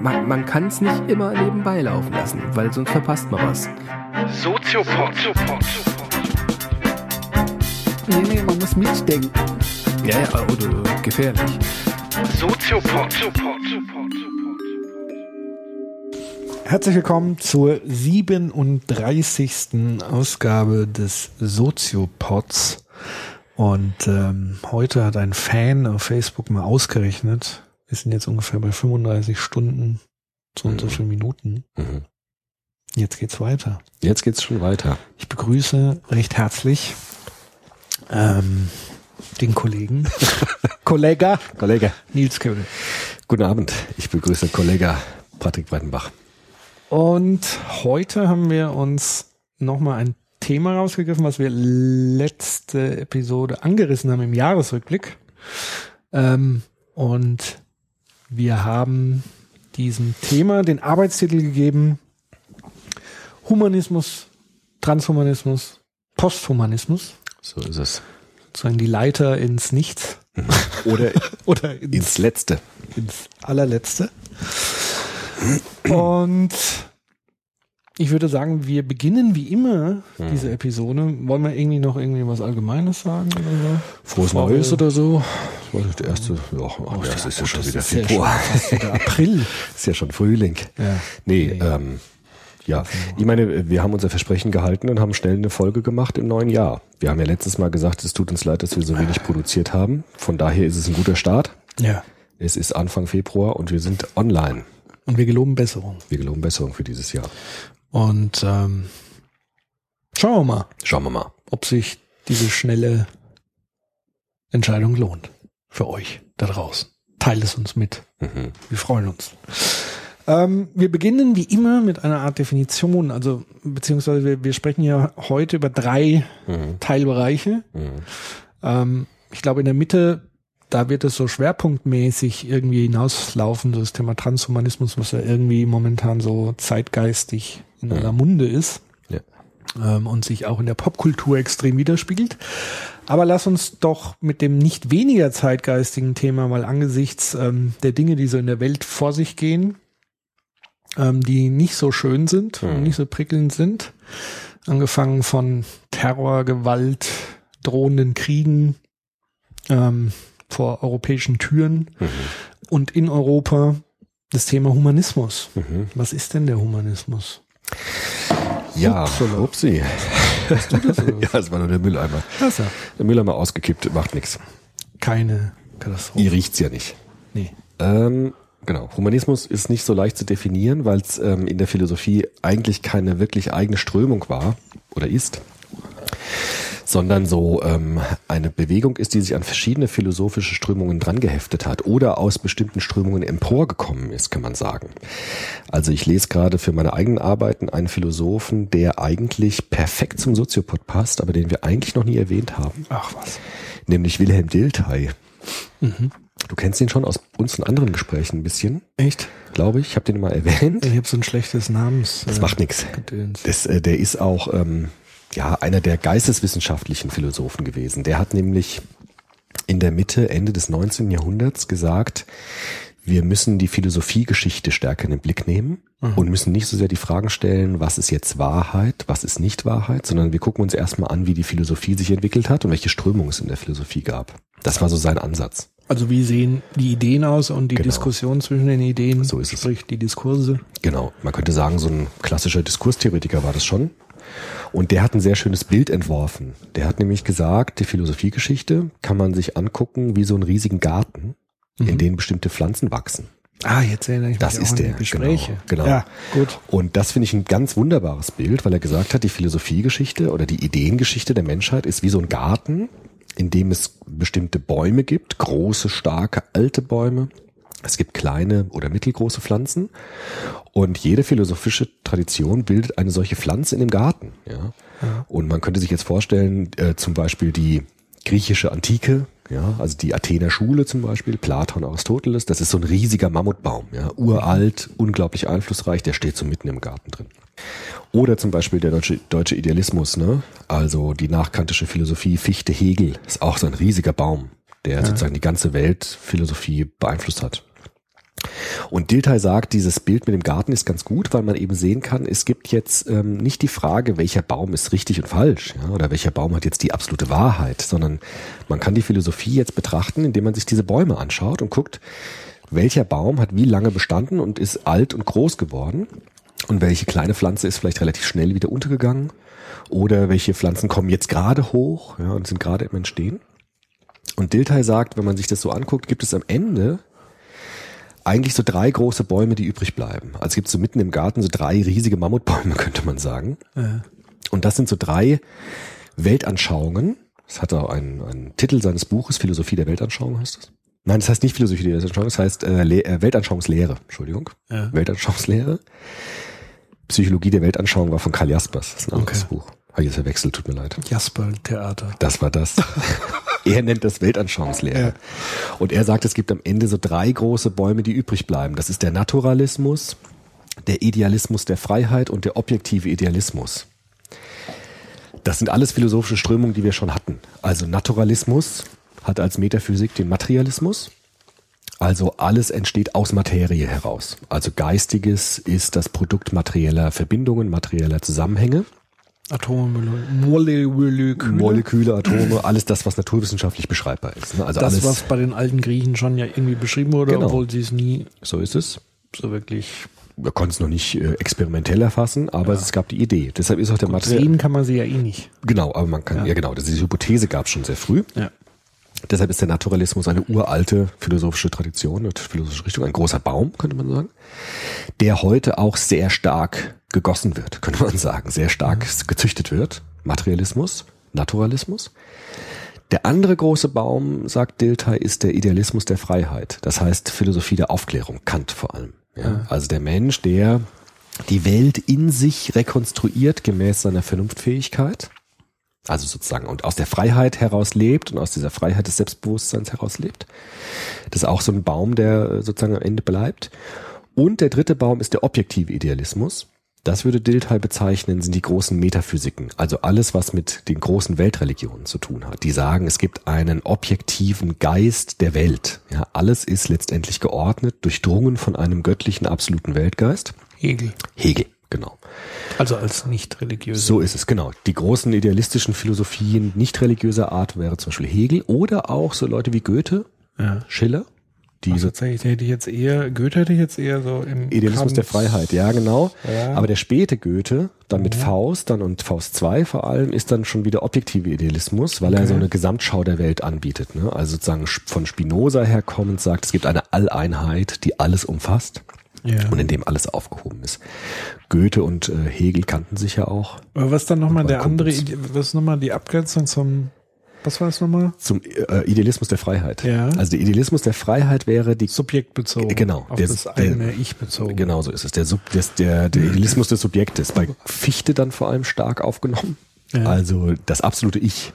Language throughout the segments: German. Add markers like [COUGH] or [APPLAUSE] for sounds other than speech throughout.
Man, man kann es nicht immer nebenbei laufen lassen, weil sonst verpasst man was. Soziopod. Nee, nee, man muss mitdenken. Ja, ja, oder gefährlich. Soziopod. Herzlich willkommen zur 37. Ausgabe des Soziopods. Und ähm, heute hat ein Fan auf Facebook mal ausgerechnet, wir sind jetzt ungefähr bei 35 Stunden, so und so viele Minuten. Mhm. Jetzt geht's weiter. Jetzt geht's schon weiter. Ich begrüße recht herzlich ähm, den Kollegen, [LAUGHS] Kollega Kollege. Nils Köhler. Guten Abend. Ich begrüße Kollege Patrick Breitenbach. Und heute haben wir uns nochmal ein Thema rausgegriffen, was wir letzte Episode angerissen haben im Jahresrückblick. Ähm, und wir haben diesem Thema den Arbeitstitel gegeben Humanismus, Transhumanismus, Posthumanismus. So ist es. Sozusagen die Leiter ins Nichts Oder [LAUGHS] oder ins, ins Letzte. ins allerletzte. Und ich würde sagen, wir beginnen wie immer diese Episode. Wollen wir irgendwie noch irgendwie was Allgemeines sagen oder so? Frohes Bevor Neues oder so. Das war der erste. Ja, ach, das ist ja schon wieder ja Februar. wieder April. [LAUGHS] Ist ja schon Frühling. Ja. Nee, Nee. ähm, ja. Ich meine, wir haben unser Versprechen gehalten und haben schnell eine Folge gemacht im neuen Jahr. Wir haben ja letztes Mal gesagt, es tut uns leid, dass wir so wenig produziert haben. Von daher ist es ein guter Start. Ja. Es ist Anfang Februar und wir sind online. Und wir geloben Besserung. Wir geloben Besserung für dieses Jahr. Und ähm, schauen wir mal, Schauen wir mal. ob sich diese schnelle Entscheidung lohnt. Für euch da draußen. Teilt es uns mit. Mhm. Wir freuen uns. Ähm, wir beginnen wie immer mit einer Art Definition, also beziehungsweise wir, wir sprechen ja heute über drei Mhm. Teilbereiche. Mhm. Ähm, ich glaube in der Mitte, da wird es so schwerpunktmäßig irgendwie hinauslaufen, so das Thema Transhumanismus, was ja irgendwie momentan so zeitgeistig in aller Munde ist Ja. ähm, und sich auch in der Popkultur extrem widerspiegelt. Aber lass uns doch mit dem nicht weniger zeitgeistigen Thema mal angesichts ähm, der Dinge, die so in der Welt vor sich gehen, ähm, die nicht so schön sind und Mhm. nicht so prickelnd sind, angefangen von Terror, Gewalt, drohenden Kriegen ähm, vor europäischen Türen Mhm. und in Europa das Thema Humanismus. Mhm. Was ist denn der Humanismus? Ja, Upsala. upsi. [LAUGHS] ja, das war nur der Mülleimer. Das ja Der Mülleimer ausgekippt, macht nichts. keine Katastrophe. Ihr riecht's ja nicht. Nee. Ähm, genau. Humanismus ist nicht so leicht zu definieren, weil es ähm, in der Philosophie eigentlich keine wirklich eigene Strömung war oder ist, sondern so ähm, eine Bewegung ist, die sich an verschiedene philosophische Strömungen drangeheftet hat oder aus bestimmten Strömungen emporgekommen ist, kann man sagen. Also ich lese gerade für meine eigenen Arbeiten einen Philosophen, der eigentlich perfekt zum Soziopod passt, aber den wir eigentlich noch nie erwähnt haben, Ach was. nämlich Wilhelm Dilthey. Du kennst ihn schon aus unseren anderen Gesprächen ein bisschen, Echt? glaube ich. Ich habe den mal erwähnt. Ich habe so ein schlechtes Namens. Das äh, macht nichts. Äh, der ist auch ähm, ja einer der geisteswissenschaftlichen Philosophen gewesen. Der hat nämlich in der Mitte, Ende des 19. Jahrhunderts gesagt, wir müssen die Philosophiegeschichte stärker in den Blick nehmen und müssen nicht so sehr die Fragen stellen, was ist jetzt Wahrheit, was ist nicht Wahrheit, sondern wir gucken uns erstmal an, wie die Philosophie sich entwickelt hat und welche Strömungen es in der Philosophie gab. Das war so sein Ansatz. Also wie sehen die Ideen aus und die Genau. Diskussion zwischen den Ideen, So ist es. sprich die Diskurse. Genau, man könnte sagen, so ein klassischer Diskurstheoretiker war das schon. Und der hat ein sehr schönes Bild entworfen. Der hat nämlich gesagt, die Philosophiegeschichte kann man sich angucken wie so einen riesigen Garten, in dem bestimmte Pflanzen wachsen. Ah, jetzt erinnere ich mich Das auch ist der, die Gespräche. genau, genau. Ja, gut. Und das finde ich ein ganz wunderbares Bild, weil er gesagt hat, die Philosophiegeschichte oder die Ideengeschichte der Menschheit ist wie so ein Garten, in dem es bestimmte Bäume gibt, große, starke, alte Bäume. Es gibt kleine oder mittelgroße Pflanzen und jede philosophische Tradition bildet eine solche Pflanze in dem Garten. Ja? Und man könnte sich jetzt vorstellen, äh, zum Beispiel die griechische Antike, ja, also die Athener Schule zum Beispiel, Platon, Aristoteles, das ist so ein riesiger Mammutbaum, ja, uralt, unglaublich einflussreich, der steht so mitten im Garten drin. Oder zum Beispiel der deutsche, deutsche Idealismus, ne? Also die nachkantische Philosophie, Fichte, Hegel, ist auch so ein riesiger Baum. der sozusagen die ganze Weltphilosophie beeinflusst hat. Und Dilthey sagt, dieses Bild mit dem Garten ist ganz gut, weil man eben sehen kann, es gibt jetzt ähm, nicht die Frage, welcher Baum ist richtig und falsch, ja, oder welcher Baum hat jetzt die absolute Wahrheit, sondern man kann die Philosophie jetzt betrachten, indem man sich diese Bäume anschaut und guckt, welcher Baum hat wie lange bestanden und ist alt und groß geworden und welche kleine Pflanze ist vielleicht relativ schnell wieder untergegangen oder welche Pflanzen kommen jetzt gerade hoch ja, und sind gerade im Entstehen. Und Dilthey sagt, wenn man sich das so anguckt, gibt es am Ende eigentlich so drei große Bäume, die übrig bleiben. Also es gibt so mitten im Garten so drei riesige Mammutbäume, [LAUGHS] könnte man sagen. Ja. Und das sind so drei Weltanschauungen. Das hat auch einen, einen Titel seines Buches, Philosophie der Weltanschauung heißt das. Nein, das heißt nicht Philosophie der Weltanschauung, das heißt äh, äh, Weltanschauungslehre, Entschuldigung. Ja. Weltanschauungslehre. Psychologie der Weltanschauung war von Karl Jaspers, das ist ein anderes Okay. Buch. Habe ich jetzt verwechselt, tut mir leid. Jasper Theater. Das war das. [LAUGHS] er nennt das Weltanschauungslehre. Und er sagt, es gibt am Ende so drei große Bäume, die übrig bleiben. Das ist der Naturalismus, der Idealismus der Freiheit und der objektive Idealismus. Das sind alles philosophische Strömungen, die wir schon hatten. Also Naturalismus hat als Metaphysik den Materialismus. Also alles entsteht aus Materie heraus. Also Geistiges ist das Produkt materieller Verbindungen, materieller Zusammenhänge. Atome, Moleküle. Moleküle, Atome, alles das, was naturwissenschaftlich beschreibbar ist. ne? Also das, alles, was bei den alten Griechen schon ja irgendwie beschrieben wurde, Genau. obwohl sie es nie so ist es. so wirklich Wir konnten es noch nicht äh, experimentell erfassen, aber es gab die Idee. Deshalb ist auch der Material. sehen kann man sie ja eh nicht. Genau, aber man kann, ja, genau, diese Hypothese gab es schon sehr früh. Ja. Deshalb ist der Naturalismus eine uralte philosophische Tradition und philosophische Richtung, ein großer Baum, könnte man sagen, der heute auch sehr stark gegossen wird, könnte man sagen, sehr stark gezüchtet wird. Materialismus, Naturalismus. Der andere große Baum, sagt Dilthey, ist der Idealismus der Freiheit. Das heißt Philosophie der Aufklärung, Kant vor allem. Ja? Also der Mensch, der die Welt in sich rekonstruiert gemäß seiner Vernunftfähigkeit. Also sozusagen und aus der Freiheit heraus lebt und aus dieser Freiheit des Selbstbewusstseins heraus lebt. Das ist auch so ein Baum, der äh, sozusagen am Ende bleibt. Und der dritte Baum ist der objektive Idealismus. Das würde Dilthey bezeichnen, sind die großen Metaphysiken. Also alles, was mit den großen Weltreligionen zu tun hat. Die sagen, es gibt einen objektiven Geist der Welt. Ja, alles ist letztendlich geordnet, durchdrungen von einem göttlichen absoluten Weltgeist. Hegel. Hegel, genau. Also als nicht religiöse. So ist es, genau. Die großen idealistischen Philosophien nicht religiöser Art wäre zum Beispiel Hegel oder auch so Leute wie Goethe, Ja. Schiller, die Also so tatsächlich hätte ich jetzt eher, Goethe hätte ich jetzt eher so im Idealismus der Kant- Freiheit, ja genau. Ja. Aber der späte Goethe, dann mit Faust, dann und Faust 2 vor allem, ist dann schon wieder objektive Idealismus, weil er Okay. so eine Gesamtschau der Welt anbietet. Ne? Also sozusagen von Spinoza herkommend sagt, es gibt eine Alleinheit, die alles umfasst Ja. und in dem alles aufgehoben ist. Goethe und äh, Hegel kannten sich ja auch. Aber was dann nochmal der andere, was ist nochmal die Abgrenzung zum, was war das nochmal? Zum äh, Idealismus der Freiheit. Ja. Also der Idealismus der Freiheit wäre die Subjektbezogen. Genau. Auf Der- das der- eigene Ich bezogen. Genau so ist es. Der, Sub, der, der Idealismus des Subjektes. Bei Fichte dann vor allem stark aufgenommen. Ja. Also das absolute Ich.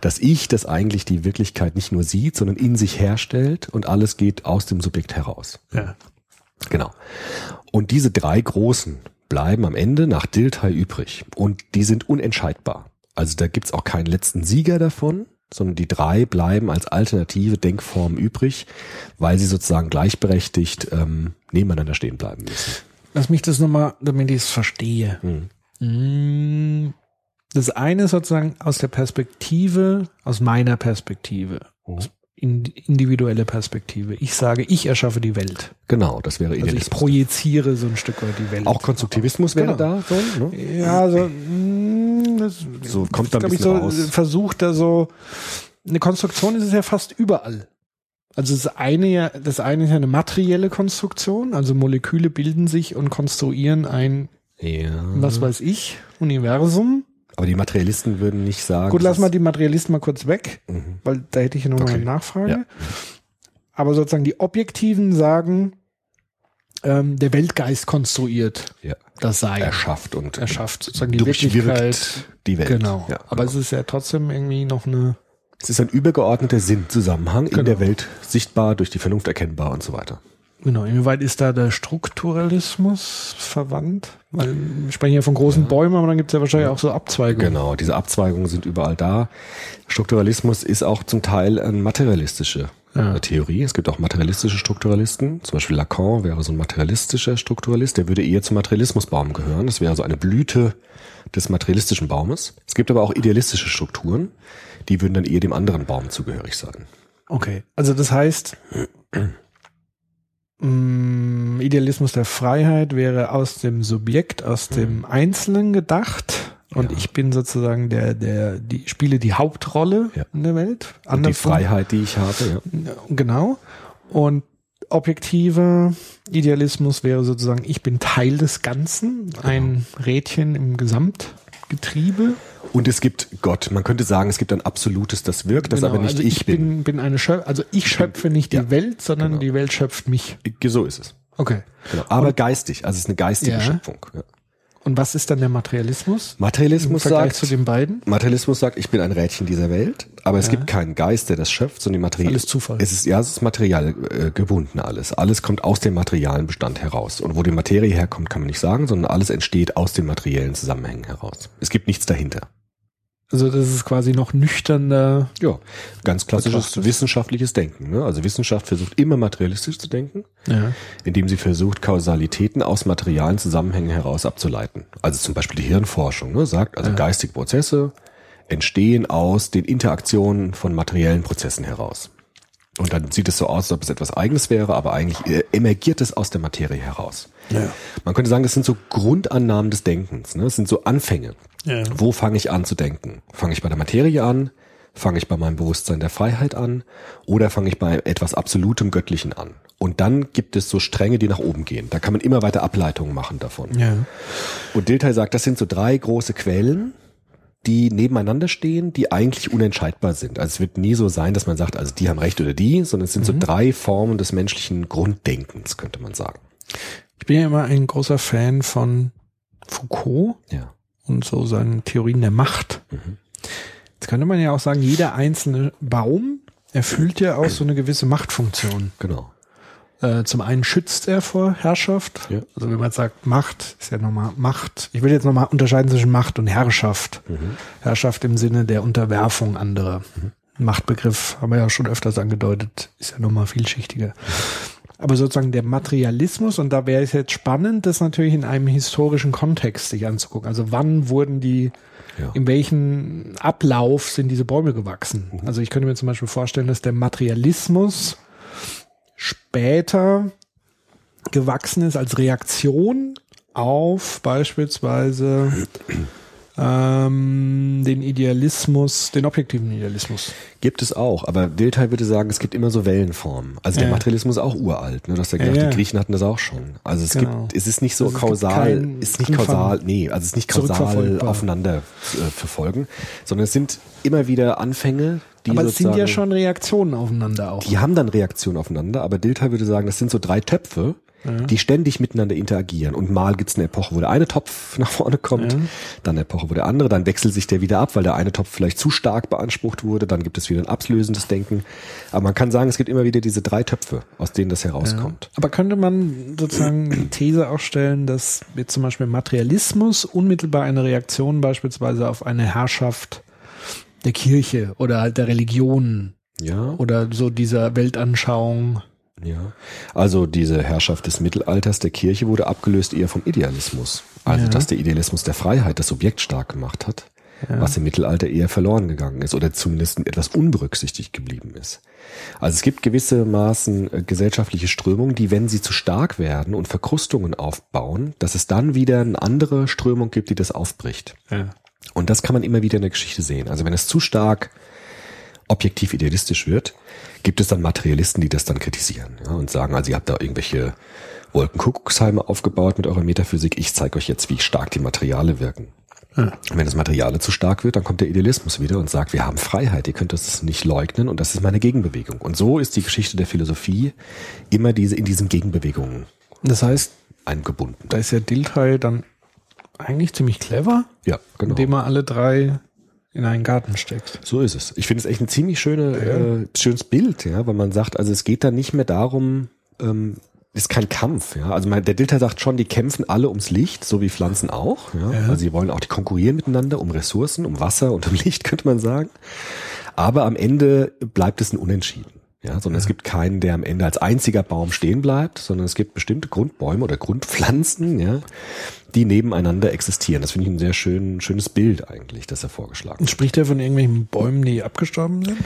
Das Ich, das eigentlich die Wirklichkeit nicht nur sieht, sondern in sich herstellt und alles geht aus dem Subjekt heraus. Ja. Genau. Und diese drei großen bleiben am Ende nach Dilthey übrig. Und die sind unentscheidbar. Also da gibt's auch keinen letzten Sieger davon, sondern die drei bleiben als alternative Denkform übrig, weil sie sozusagen gleichberechtigt ähm, nebeneinander stehen bleiben müssen. Lass mich das nochmal, damit ich es verstehe. Hm. Mm, Das eine ist sozusagen aus der Perspektive, aus meiner Perspektive, Mhm. Individuelle Perspektive. Ich sage, ich erschaffe die Welt. Genau, das wäre Also ich Idealismus. projiziere so ein Stück weit die Welt. auch Konstruktivismus wäre Genau. da so, ne? Ja, so, mm, das, So kommt da ein bisschen so raus. versucht da so, eine Konstruktion ist es ja fast überall. Also das eine ja, das eine ist ja eine materielle Konstruktion, also Moleküle bilden sich und konstruieren ein, Ja. was weiß ich, Universum. Aber die Materialisten würden nicht sagen. Gut, lass mal die Materialisten mal kurz weg, Mhm. weil da hätte ich ja noch mal Okay. eine Nachfrage. Ja. Aber sozusagen die Objektiven sagen, ähm, der Weltgeist konstruiert Ja. das Sein. Erschafft und erschafft sozusagen die durchwirkt Wirklichkeit. die Welt. Genau. Ja, Aber genau. es ist ja trotzdem irgendwie noch eine. Es ist ein übergeordneter Sinnzusammenhang in Genau. der Welt sichtbar, durch die Vernunft erkennbar und so weiter. Genau, inwieweit ist da der Strukturalismus verwandt? Weil wir sprechen ja von großen Bäumen, aber dann gibt es ja wahrscheinlich auch so Abzweigungen. Genau, diese Abzweigungen sind überall da. Strukturalismus ist auch zum Teil eine materialistische Ja. äh, Theorie. Es gibt auch materialistische Strukturalisten. Zum Beispiel Lacan wäre so ein materialistischer Strukturalist. Der würde eher zum Materialismusbaum gehören. Das wäre so eine Blüte des materialistischen Baumes. Es gibt aber auch idealistische Strukturen. Die würden dann eher dem anderen Baum zugehörig sein. Okay, also das heißt, mh, Idealismus der Freiheit wäre aus dem Subjekt, aus dem Einzelnen gedacht. Und Ja. ich bin sozusagen der, der, die spiele die Hauptrolle Ja. in der Welt. Und die Freiheit, die ich habe, ja. Genau. Und objektiver Idealismus wäre sozusagen, ich bin Teil des Ganzen, ein Rädchen im Gesamtgetriebe. Und es gibt Gott. Man könnte sagen, es gibt ein absolutes, das wirkt, das Genau, aber nicht also ich, bin. bin. eine Schöp also ich schöpfe nicht die ja, Welt, sondern genau. die Welt schöpft mich. So ist es. Okay. Genau. Aber geistig, also es ist eine geistige Ja. Schöpfung. Ja. Und was ist dann der Materialismus? Materialismus sagt, zu den beiden? Materialismus sagt, ich bin ein Rädchen dieser Welt, aber es Ja. gibt keinen Geist, der das schöpft, sondern die Materie. Alles Zufall. Es ist, ja, es ist material äh, gebunden alles. Alles kommt aus dem materialen Bestand heraus. Und wo die Materie herkommt, kann man nicht sagen, sondern alles entsteht aus den materiellen Zusammenhängen heraus. Es gibt nichts dahinter. Also das ist quasi noch nüchterner. Ja, ganz klassisches Betrachtet. wissenschaftliches Denken. Ne? Also Wissenschaft versucht immer materialistisch zu denken, Ja. indem sie versucht, Kausalitäten aus materialen Zusammenhängen heraus abzuleiten. Also zum Beispiel die Hirnforschung ne? sagt, also Ja. geistige Prozesse entstehen aus den Interaktionen von materiellen Prozessen heraus. Und dann sieht es so aus, als ob es etwas Eigenes wäre, aber eigentlich äh, emergiert es aus der Materie heraus. Ja. Man könnte sagen, das sind so Grundannahmen des Denkens. Ne? Das sind so Anfänge. Ja. Wo fange ich an zu denken? Fange ich bei der Materie an? Fange ich bei meinem Bewusstsein der Freiheit an? Oder fange ich bei etwas absolutem Göttlichen an? Und dann gibt es so Stränge, die nach oben gehen. Da kann man immer weiter Ableitungen machen davon. Ja. Und Dilthey sagt, das sind so drei große Quellen, die nebeneinander stehen, die eigentlich unentscheidbar sind. Also es wird nie so sein, dass man sagt, also die haben recht oder die, sondern es sind so drei Formen des menschlichen Grunddenkens, könnte man sagen. Ich bin ja immer ein großer Fan von Foucault Ja. und so seinen Theorien der Macht. Jetzt könnte man ja auch sagen, jeder einzelne Baum erfüllt ja auch so eine gewisse Machtfunktion. Genau. Äh, zum einen schützt er vor Herrschaft. Ja. Also wenn man sagt Macht, ist ja nochmal Macht. Ich will jetzt nochmal unterscheiden zwischen Macht und Herrschaft. Herrschaft im Sinne der Unterwerfung anderer. Machtbegriff haben wir ja schon öfters angedeutet, ist ja nochmal vielschichtiger. Aber sozusagen der Materialismus, und da wäre es jetzt spannend, das natürlich in einem historischen Kontext sich anzugucken. Also wann wurden die, Ja. in welchem Ablauf sind diese Bäume gewachsen? Also ich könnte mir zum Beispiel vorstellen, dass der Materialismus später gewachsen ist als Reaktion auf beispielsweise ähm, den Idealismus, den objektiven Idealismus. Gibt es auch, aber Dilthey würde sagen, es gibt immer so Wellenformen. Also der Ja. Materialismus ist auch uralt, ne? Das ja Ja, gesagt, ja. die Griechen hatten das auch schon. Also es Genau. gibt, es ist nicht so Also kausal, ist nicht Anfang kausal, nee, also es ist nicht kausal aufeinander äh, verfolgen, sondern es sind immer wieder Anfänge, die Aber es sind ja schon Reaktionen aufeinander auch. die haben dann Reaktionen aufeinander, aber Dilthey würde sagen, das sind so drei Töpfe, die ständig miteinander interagieren. Und mal gibt es eine Epoche, wo der eine Topf [LAUGHS] nach vorne kommt, Ja. dann eine Epoche, wo der andere, dann wechselt sich der wieder ab, weil der eine Topf vielleicht zu stark beansprucht wurde, dann gibt es wieder ein abslösendes Denken. Aber man kann sagen, es gibt immer wieder diese drei Töpfe, aus denen das herauskommt. Aber könnte man sozusagen die These aufstellen, dass jetzt zum Beispiel Materialismus unmittelbar eine Reaktion beispielsweise auf eine Herrschaft der Kirche oder halt der Religion Ja, oder so dieser Weltanschauung. Ja. Also diese Herrschaft des Mittelalters der Kirche wurde abgelöst eher vom Idealismus. Also Ja. dass der Idealismus der Freiheit das Subjekt stark gemacht hat, was im Mittelalter eher verloren gegangen ist oder zumindest etwas unberücksichtigt geblieben ist. Also es gibt gewisse Maßen äh, gesellschaftliche Strömungen, die, wenn sie zu stark werden und Verkrustungen aufbauen, dass es dann wieder eine andere Strömung gibt, die das aufbricht. Ja. Und das kann man immer wieder in der Geschichte sehen. Also wenn es zu stark objektiv idealistisch wird, gibt es dann Materialisten, die das dann kritisieren ja, und sagen, also ihr habt da irgendwelche Wolkenkuckucksheime aufgebaut mit eurer Metaphysik. Ich zeige euch jetzt, wie stark die Materiale wirken. Ja. Und wenn das Materiale zu stark wird, dann kommt der Idealismus wieder und sagt, wir haben Freiheit, ihr könnt das nicht leugnen und das ist meine Gegenbewegung. Und so ist die Geschichte der Philosophie immer diese in diesen Gegenbewegungen Das heißt, eingebunden. da ist ja Dilthey dann eigentlich ziemlich clever, Ja, genau. indem er alle drei in einen Garten steckt. So ist es. Ich finde es echt ein ziemlich schöne, äh, schönes Bild, ja, weil man sagt, also es geht da nicht mehr darum, ähm, ist kein Kampf, ja. Also mein, der Dilter sagt schon, die kämpfen alle ums Licht, so wie Pflanzen auch. Ja? Ja. Also sie wollen auch die konkurrieren miteinander um Ressourcen, um Wasser und um [LAUGHS] Licht, könnte man sagen. Aber am Ende bleibt es ein Unentschieden. Ja, sondern es gibt keinen, der am Ende als einziger Baum stehen bleibt, sondern es gibt bestimmte Grundbäume oder Grundpflanzen, ja, die nebeneinander existieren. Das finde ich ein sehr schön, schönes Bild eigentlich, das er vorgeschlagen hat. Spricht er von irgendwelchen Bäumen, die abgestorben sind?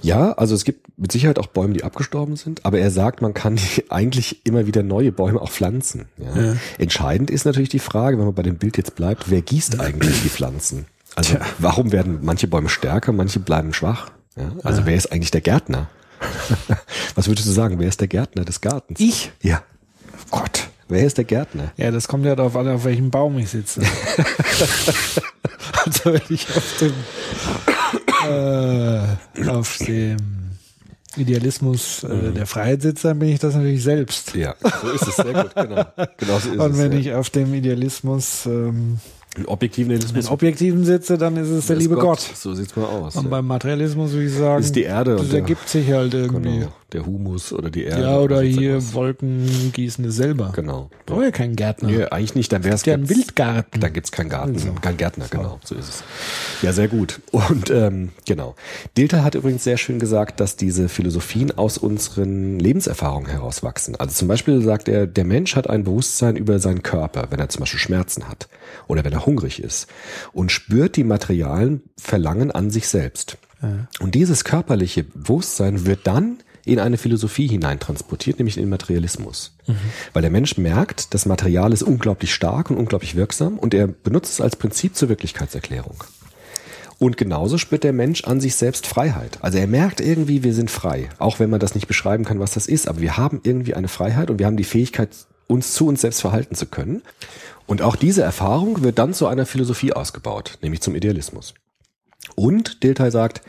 Ja, also es gibt mit Sicherheit auch Bäume, die abgestorben sind, aber er sagt, man kann [LAUGHS] eigentlich immer wieder neue Bäume auch pflanzen. Ja. Ja. Entscheidend ist natürlich die Frage, wenn man bei dem Bild jetzt bleibt, wer gießt [CLEARS THROAT] eigentlich die Pflanzen? Also Tja. warum werden manche Bäume stärker, manche bleiben schwach? Ja. Also wer ist eigentlich der Gärtner? [LAUGHS] Was würdest du sagen? Wer ist der Gärtner des Gartens? Ich? Ja. Gott. Wer ist der Gärtner? Ja, das kommt ja darauf an, auf welchem Baum ich sitze. [LAUGHS] also wenn ich auf dem, äh, auf dem Idealismus äh, der Freiheit sitze, dann bin ich das natürlich selbst. Ja, so ist es. Sehr gut, genau. Genau so ist Und es. wenn ja. ich auf dem Idealismus ähm, objektiven Realismus Objektiven sitze, dann ist es der ist liebe Gott. So sieht's mal aus. Und ja. beim Materialismus würde ich sagen, Ist die Erde das der- ergibt sich halt irgendwie. Genau. Der Humus oder die Erde. Ja, oder hier. Wolken gießen es selber. Genau. Brauche ja keinen Gärtner. Nee, eigentlich nicht, dann wäre es ja ein Wildgarten. Dann gibt's keinen Garten, Also. kein Gärtner, genau, so ist es. Ja, sehr gut. Und ähm, genau. Dilter hat übrigens sehr schön gesagt, dass diese Philosophien aus unseren Lebenserfahrungen herauswachsen. Also zum Beispiel sagt er, der Mensch hat ein Bewusstsein über seinen Körper, wenn er zum Beispiel Schmerzen hat oder wenn er hungrig ist und spürt die materialen Verlangen an sich selbst. Und dieses körperliche Bewusstsein wird dann in eine Philosophie hineintransportiert, nämlich in den Materialismus. Weil der Mensch merkt, das Material ist unglaublich stark und unglaublich wirksam und er benutzt es als Prinzip zur Wirklichkeitserklärung. Und genauso spürt der Mensch an sich selbst Freiheit. Also er merkt irgendwie, wir sind frei, auch wenn man das nicht beschreiben kann, was das ist, aber wir haben irgendwie eine Freiheit und wir haben die Fähigkeit, uns zu uns selbst verhalten zu können. Und auch diese Erfahrung wird dann zu einer Philosophie ausgebaut, nämlich zum Idealismus. Und Dilthey sagt,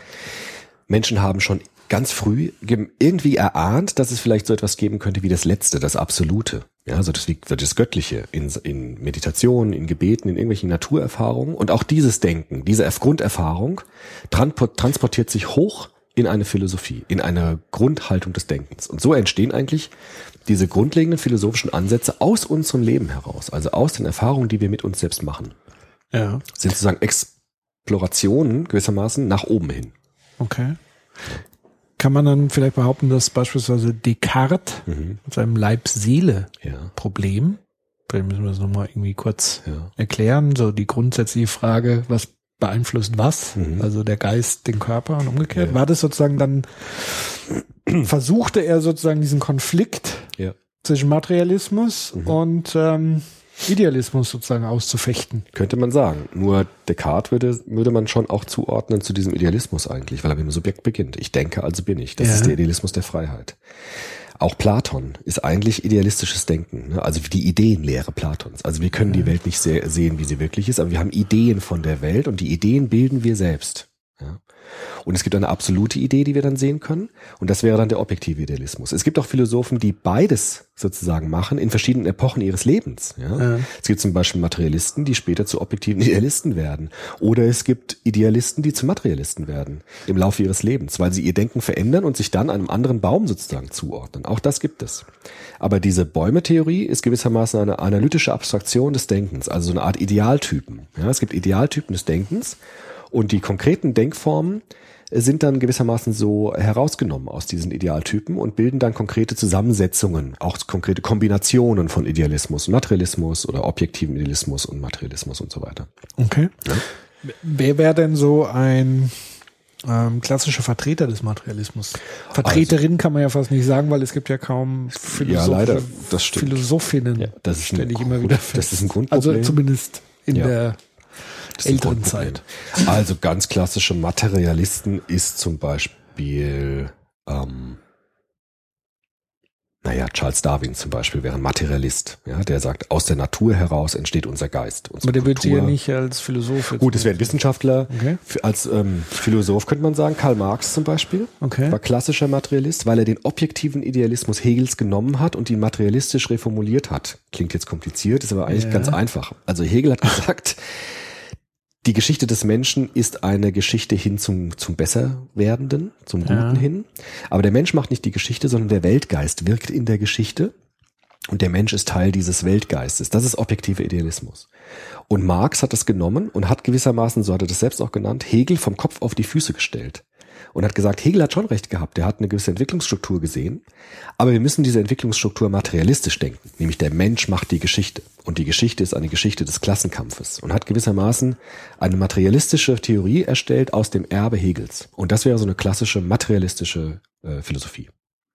Menschen haben schon ganz früh irgendwie erahnt, dass es vielleicht so etwas geben könnte wie das Letzte, das Absolute. Ja, also das, das Göttliche in, in Meditationen, in Gebeten, in irgendwelchen Naturerfahrungen. Und auch dieses Denken, diese Erf- Grunderfahrung transport, transportiert sich hoch in eine Philosophie, in eine Grundhaltung des Denkens. Und so entstehen eigentlich diese grundlegenden philosophischen Ansätze aus unserem Leben heraus, also aus den Erfahrungen, die wir mit uns selbst machen. Ja, Sind sozusagen Explorationen gewissermaßen nach oben hin. okay. Kann man dann vielleicht behaupten, dass beispielsweise Descartes mit seinem Leib-Seele-Problem, Ja. vielleicht müssen wir das nochmal irgendwie kurz Ja. erklären, so die grundsätzliche Frage, was beeinflusst was, Mhm. also der Geist den Körper und umgekehrt. Ja. War das sozusagen dann, [CLEARS THROAT] versuchte er sozusagen diesen Konflikt Ja. zwischen Materialismus Mhm. und ähm, Idealismus sozusagen auszufechten? Könnte man sagen. Nur Descartes würde, würde man schon auch zuordnen zu diesem Idealismus eigentlich, weil er mit dem Subjekt beginnt. Ich denke, also bin ich. Das Ja. ist der Idealismus der Freiheit. Auch Platon ist eigentlich idealistisches Denken, ne? also die Ideenlehre Platons. Also wir können die Welt nicht se sehen, wie sie wirklich ist, aber wir haben Ideen von der Welt und die Ideen bilden wir selbst. Ja? Und es gibt eine absolute Idee, die wir dann sehen können. Und das wäre dann der objektive Idealismus. Es gibt auch Philosophen, die beides sozusagen machen in verschiedenen Epochen ihres Lebens. Ja? Ja. Es gibt zum Beispiel Materialisten, die später zu objektiven Idealisten werden. Oder es gibt Idealisten, die zu Materialisten werden im Laufe ihres Lebens, weil sie ihr Denken verändern und sich dann einem anderen Baum sozusagen zuordnen. Auch das gibt es. Aber diese Bäume-Theorie ist gewissermaßen eine analytische Abstraktion des Denkens, also so eine Art Idealtypen. Ja, es gibt Idealtypen des Denkens und die konkreten Denkformen sind dann gewissermaßen so herausgenommen aus diesen Idealtypen und bilden dann konkrete Zusammensetzungen, auch konkrete Kombinationen von Idealismus und Materialismus oder objektiven Idealismus und Materialismus und so weiter. Okay. Wer wäre denn so ein ähm, klassischer Vertreter des Materialismus? Vertreterin kann man ja fast nicht sagen, weil es gibt ja kaum Philosoph Ja, leider, das stimmt. Philosophinnen. Ja, das ist ein stelle ich immer wieder das fest. ist ein Grundproblem. Also zumindest in Ja. der Das älteren. Zeit. Also ganz klassische Materialisten ist zum Beispiel, ähm, naja, Charles Darwin zum Beispiel wäre ein Materialist. Ja, der sagt, aus der Natur heraus entsteht unser Geist. Unsere Aber der wird sich ja Kultur. nicht als Philosoph Gut, es wäre ein Wissenschaftler. Okay. Als ähm, Philosoph könnte man sagen, Karl Marx zum Beispiel Okay. war klassischer Materialist, weil er den objektiven Idealismus Hegels genommen hat und ihn materialistisch reformuliert hat. Klingt jetzt kompliziert, ist aber eigentlich Ja. ganz einfach. Also Hegel hat [LAUGHS] gesagt, die Geschichte des Menschen ist eine Geschichte hin zum, zum Besserwerdenden, zum Guten Ja. hin. Aber der Mensch macht nicht die Geschichte, sondern der Weltgeist wirkt in der Geschichte. Und der Mensch ist Teil dieses Weltgeistes. Das ist objektiver Idealismus. Und Marx hat das genommen und hat gewissermaßen, so hat er das selbst auch genannt, Hegel vom Kopf auf die Füße gestellt. Und hat gesagt, Hegel hat schon recht gehabt, der hat eine gewisse Entwicklungsstruktur gesehen, aber wir müssen diese Entwicklungsstruktur materialistisch denken, nämlich der Mensch macht die Geschichte und die Geschichte ist eine Geschichte des Klassenkampfes und hat gewissermaßen eine materialistische Theorie erstellt aus dem Erbe Hegels. Und das wäre so eine klassische materialistische äh, Philosophie.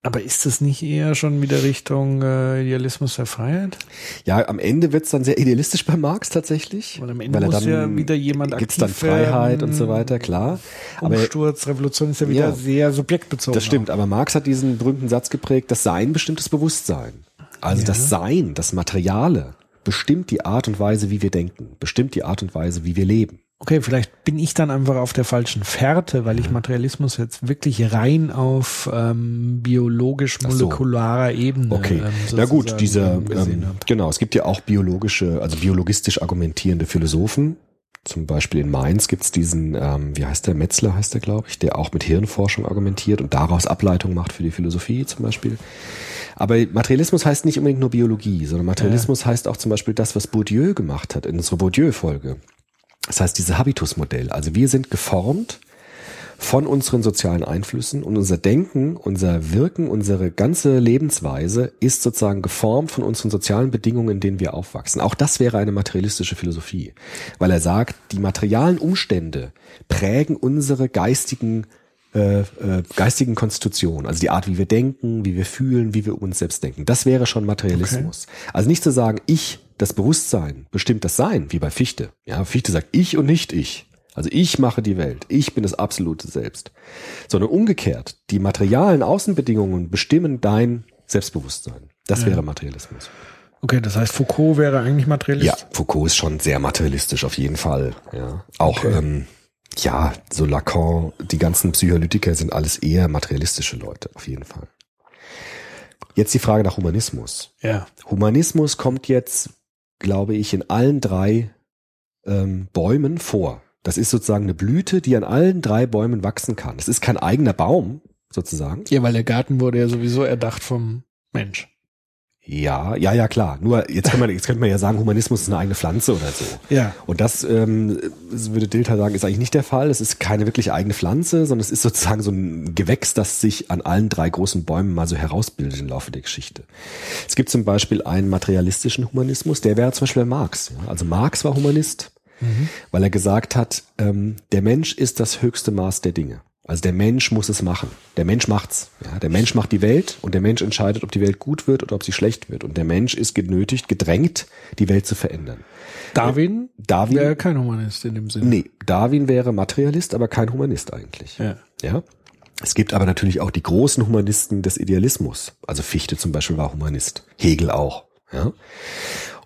Aber ist das nicht eher schon wieder Richtung äh, Idealismus der Freiheit? Ja, am Ende wird's dann sehr idealistisch bei Marx tatsächlich. Weil am Ende er muss ja wieder jemand gibt's dann aktiv Freiheit und so weiter, klar. Aber Umsturz, Revolution ist ja wieder Ja. sehr subjektbezogen. das stimmt, aber Marx hat diesen berühmten Satz geprägt, das Sein bestimmt das Bewusstsein. Also Ja. das Sein, das Materiale bestimmt die Art und Weise, wie wir denken, bestimmt die Art und Weise, wie wir leben. Okay, vielleicht bin ich dann einfach auf der falschen Fährte, weil ich Materialismus jetzt wirklich rein auf ähm, biologisch-molekularer Ebene. Okay, ähm, na gut, dieser, ähm, genau, es gibt ja auch biologische, also biologistisch argumentierende Philosophen. Zum Beispiel in Mainz gibt's diesen, ähm, wie heißt der, Metzler heißt der, glaube ich, der auch mit Hirnforschung argumentiert und daraus Ableitung macht für die Philosophie zum Beispiel. Aber Materialismus heißt nicht unbedingt nur Biologie, sondern Materialismus heißt auch zum Beispiel das, was Bourdieu gemacht hat in unserer Bourdieu-Folge. Das heißt, diese Habitusmodell. Also wir sind geformt von unseren sozialen Einflüssen und unser Denken, unser Wirken, unsere ganze Lebensweise ist sozusagen geformt von unseren sozialen Bedingungen, in denen wir aufwachsen. Auch das wäre eine materialistische Philosophie, weil er sagt, die materialen Umstände prägen unsere geistigen äh, äh, geistigen Konstitution, also die Art, wie wir denken, wie wir fühlen, wie wir uns selbst denken. Das wäre schon Materialismus. Also nicht zu sagen, ich, das Bewusstsein, bestimmt das Sein, wie bei Fichte. Ja, Fichte sagt ich und nicht ich. Also ich mache die Welt, ich bin das absolute Selbst. Sondern umgekehrt, die materialen Außenbedingungen bestimmen dein Selbstbewusstsein. Das wäre Materialismus. Okay, das heißt, Foucault wäre eigentlich Ja, Materialist. Foucault ist schon sehr materialistisch auf jeden Fall. Ja, auch Okay. ähm, ja, so Lacan, die ganzen Psychoanalytiker sind alles eher materialistische Leute auf jeden Fall. Jetzt die Frage nach Humanismus. Ja. Humanismus kommt jetzt, glaube ich, in allen drei ähm, Bäumen vor. Das ist sozusagen eine Blüte, die an allen drei Bäumen wachsen kann. Es ist kein eigener Baum sozusagen. Ja, weil der Garten wurde ja sowieso erdacht vom Mensch. Ja, ja, ja, klar. Nur jetzt kann man, jetzt könnte man ja sagen, Humanismus ist eine eigene Pflanze oder so. Ja. Und das, ähm, würde Dilthey sagen, ist eigentlich nicht der Fall. Es ist keine wirklich eigene Pflanze, sondern es ist sozusagen so ein Gewächs, das sich an allen drei großen Bäumen mal so herausbildet im Laufe der Geschichte. Es gibt zum Beispiel einen materialistischen Humanismus, der wäre zum Beispiel Marx. Also Marx war Humanist, weil er gesagt hat, ähm, der Mensch ist das höchste Maß der Dinge. Also der Mensch muss es machen. Der Mensch macht's. Ja, der Mensch macht die Welt und der Mensch entscheidet, ob die Welt gut wird oder ob sie schlecht wird. Und der Mensch ist genötigt, gedrängt, die Welt zu verändern. Darwin, Darwin wäre kein Humanist in dem Sinne. Nee, Darwin wäre Materialist, aber kein Humanist eigentlich. Ja. ja. Es gibt aber natürlich auch die großen Humanisten des Idealismus. Also Fichte zum Beispiel war Humanist. Hegel auch. Ja.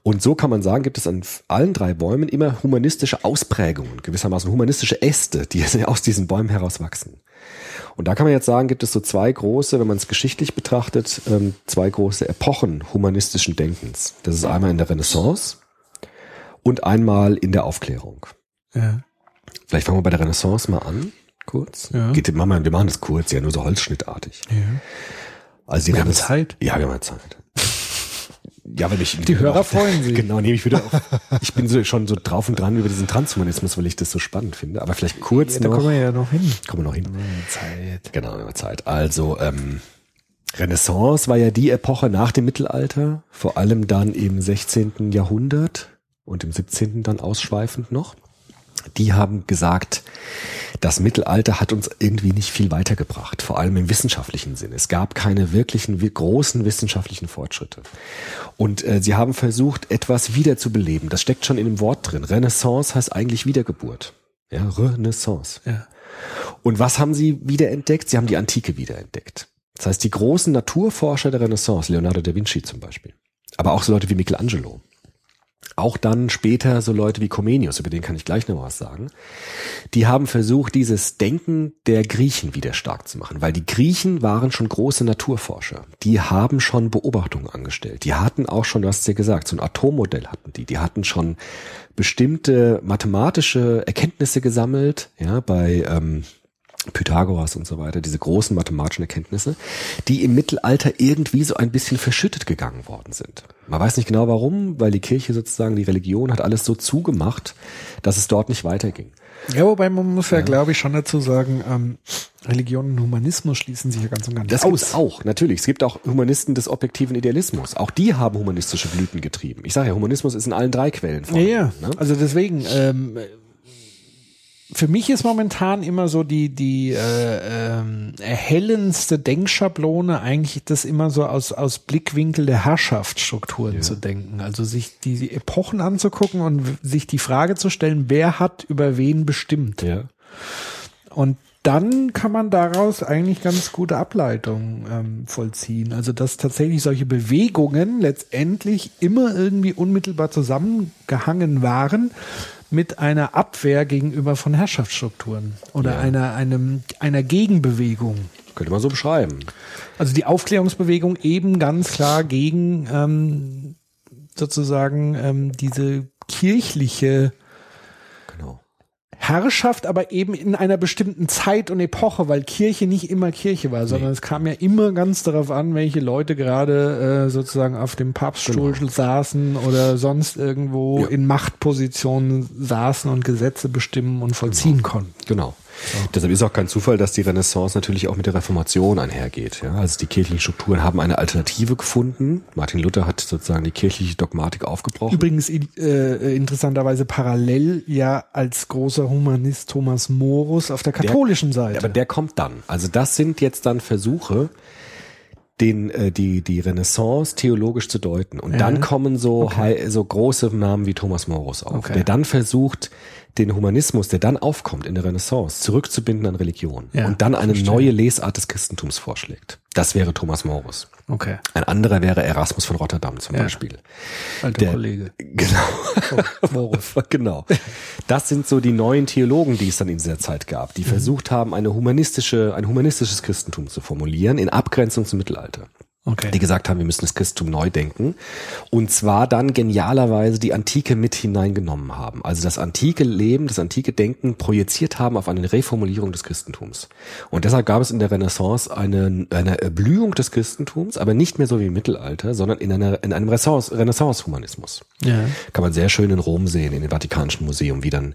Und so kann man sagen, gibt es an allen drei Bäumen immer humanistische Ausprägungen, gewissermaßen humanistische Äste, die [LAUGHS] aus diesen Bäumen heraus wachsen. Und da kann man jetzt sagen, gibt es so zwei große, wenn man es geschichtlich betrachtet, ähm, zwei große Epochen humanistischen Denkens. Das ist einmal in der Renaissance und einmal in der Aufklärung. Ja. Vielleicht fangen wir bei der Renaissance mal an, kurz. Ja. Geht, wir, machen das kurz, ja, nur so holzschnittartig. ja. Also die Wir haben Zeit. Ja, wir haben Zeit. Ja, weil ich Die Hörer [LAUGHS] freuen sich. Genau, nehme ich wieder auf. Ich bin so, schon so drauf und dran über diesen Transhumanismus, weil ich das so spannend finde. Aber vielleicht kurz Ja, da noch. kommen wir ja noch hin. kommen wir noch hin. Zeit. Genau, wir haben Zeit. Also, ähm, Renaissance war ja die Epoche nach dem Mittelalter, vor allem dann im 16. Jahrhundert und im 17. dann ausschweifend noch. Die haben gesagt, das Mittelalter hat uns irgendwie nicht viel weitergebracht, vor allem im wissenschaftlichen Sinn. Es gab keine wirklichen wi- großen wissenschaftlichen Fortschritte. Und äh, sie haben versucht, etwas wiederzubeleben. Das steckt schon in dem Wort drin. Renaissance heißt eigentlich Wiedergeburt. Ja, Renaissance. Ja. Und was haben sie wiederentdeckt? Sie haben die Antike wiederentdeckt. Das heißt, die großen Naturforscher der Renaissance, Leonardo da Vinci zum Beispiel, aber auch so Leute wie Michelangelo, auch dann später so Leute wie Comenius, über den kann ich gleich noch was sagen, die haben versucht, dieses Denken der Griechen wieder stark zu machen, weil die Griechen waren schon große Naturforscher. Die haben schon Beobachtungen angestellt. Die hatten auch schon, du hast es ja gesagt, so ein Atommodell hatten die. Die hatten schon bestimmte mathematische Erkenntnisse gesammelt, ja, bei, ähm, Pythagoras und so weiter, diese großen mathematischen Erkenntnisse, die im Mittelalter irgendwie so ein bisschen verschüttet gegangen worden sind. Man weiß nicht genau warum, weil die Kirche sozusagen, die Religion hat alles so zugemacht, dass es dort nicht weiterging. Ja, wobei man muss ja, glaube ich, schon dazu sagen, ähm, Religion und Humanismus schließen sich ja ganz und gar nicht Das aus. gibt's auch, natürlich. Es gibt auch Humanisten des objektiven Idealismus. Auch die haben humanistische Blüten getrieben. Ich sage ja, Humanismus ist in allen drei Quellen Ja, vorhanden. ja. Ne? Also deswegen, ähm, für mich ist momentan immer so die, die äh, ähm, erhellendste Denkschablone eigentlich das immer so aus, aus Blickwinkel der Herrschaftsstrukturen zu denken. Also sich die Epochen anzugucken und sich die Frage zu stellen, wer hat über wen bestimmt. Ja. Und dann kann man daraus eigentlich ganz gute Ableitungen ähm, vollziehen. Also dass tatsächlich solche Bewegungen letztendlich immer irgendwie unmittelbar zusammengehangen waren mit einer Abwehr gegenüber von Herrschaftsstrukturen oder Ja. einer, einem, einer Gegenbewegung. Könnte man so beschreiben. Also die Aufklärungsbewegung eben ganz klar gegen ähm, sozusagen ähm, diese kirchliche. Herrschaft, aber eben in einer bestimmten Zeit und Epoche, weil Kirche nicht immer Kirche war, sondern es kam ja immer ganz darauf an, welche Leute gerade äh, sozusagen auf dem Papststuhl saßen oder sonst irgendwo Ja. in Machtpositionen saßen und Gesetze bestimmen und vollziehen konnten. Genau. Deshalb ist auch kein Zufall, dass die Renaissance natürlich auch mit der Reformation einhergeht. Ja? Also die kirchlichen Strukturen haben eine Alternative gefunden. Martin Luther hat sozusagen die kirchliche Dogmatik aufgebrochen. Übrigens äh, interessanterweise parallel ja als großer Humanist Thomas Morus auf der katholischen Seite. Aber der kommt dann. Also das sind jetzt dann Versuche, den, äh, die, die Renaissance theologisch zu deuten. Und dann kommen so, hei- so große Namen wie Thomas Morus auf, Okay. der dann versucht, den Humanismus, der dann aufkommt in der Renaissance, zurückzubinden an Religion Ja, und dann eine verstehe. neue Lesart des Christentums vorschlägt. Das wäre Thomas Morus. okay, Ein anderer wäre Erasmus von Rotterdam zum Ja. Beispiel. alter Der- Kollege. Genau. Morus. [LAUGHS] genau. Das sind so die neuen Theologen, die es dann in dieser Zeit gab, Mhm. die versucht haben, eine humanistische, ein humanistisches Christentum zu formulieren in Abgrenzung zum Mittelalter. Okay. Die gesagt haben, wir müssen das Christentum neu denken. Und zwar dann genialerweise die Antike mit hineingenommen haben. Also das antike Leben, das antike Denken projiziert haben auf eine Reformulierung des Christentums. Und deshalb gab es in der Renaissance eine, eine Erblühung des Christentums, aber nicht mehr so wie im Mittelalter, sondern in, einer, in einem Renaissance- Renaissance-Humanismus. Ja. Kann man sehr schön in Rom sehen, in dem Vatikanischen Museum, wie dann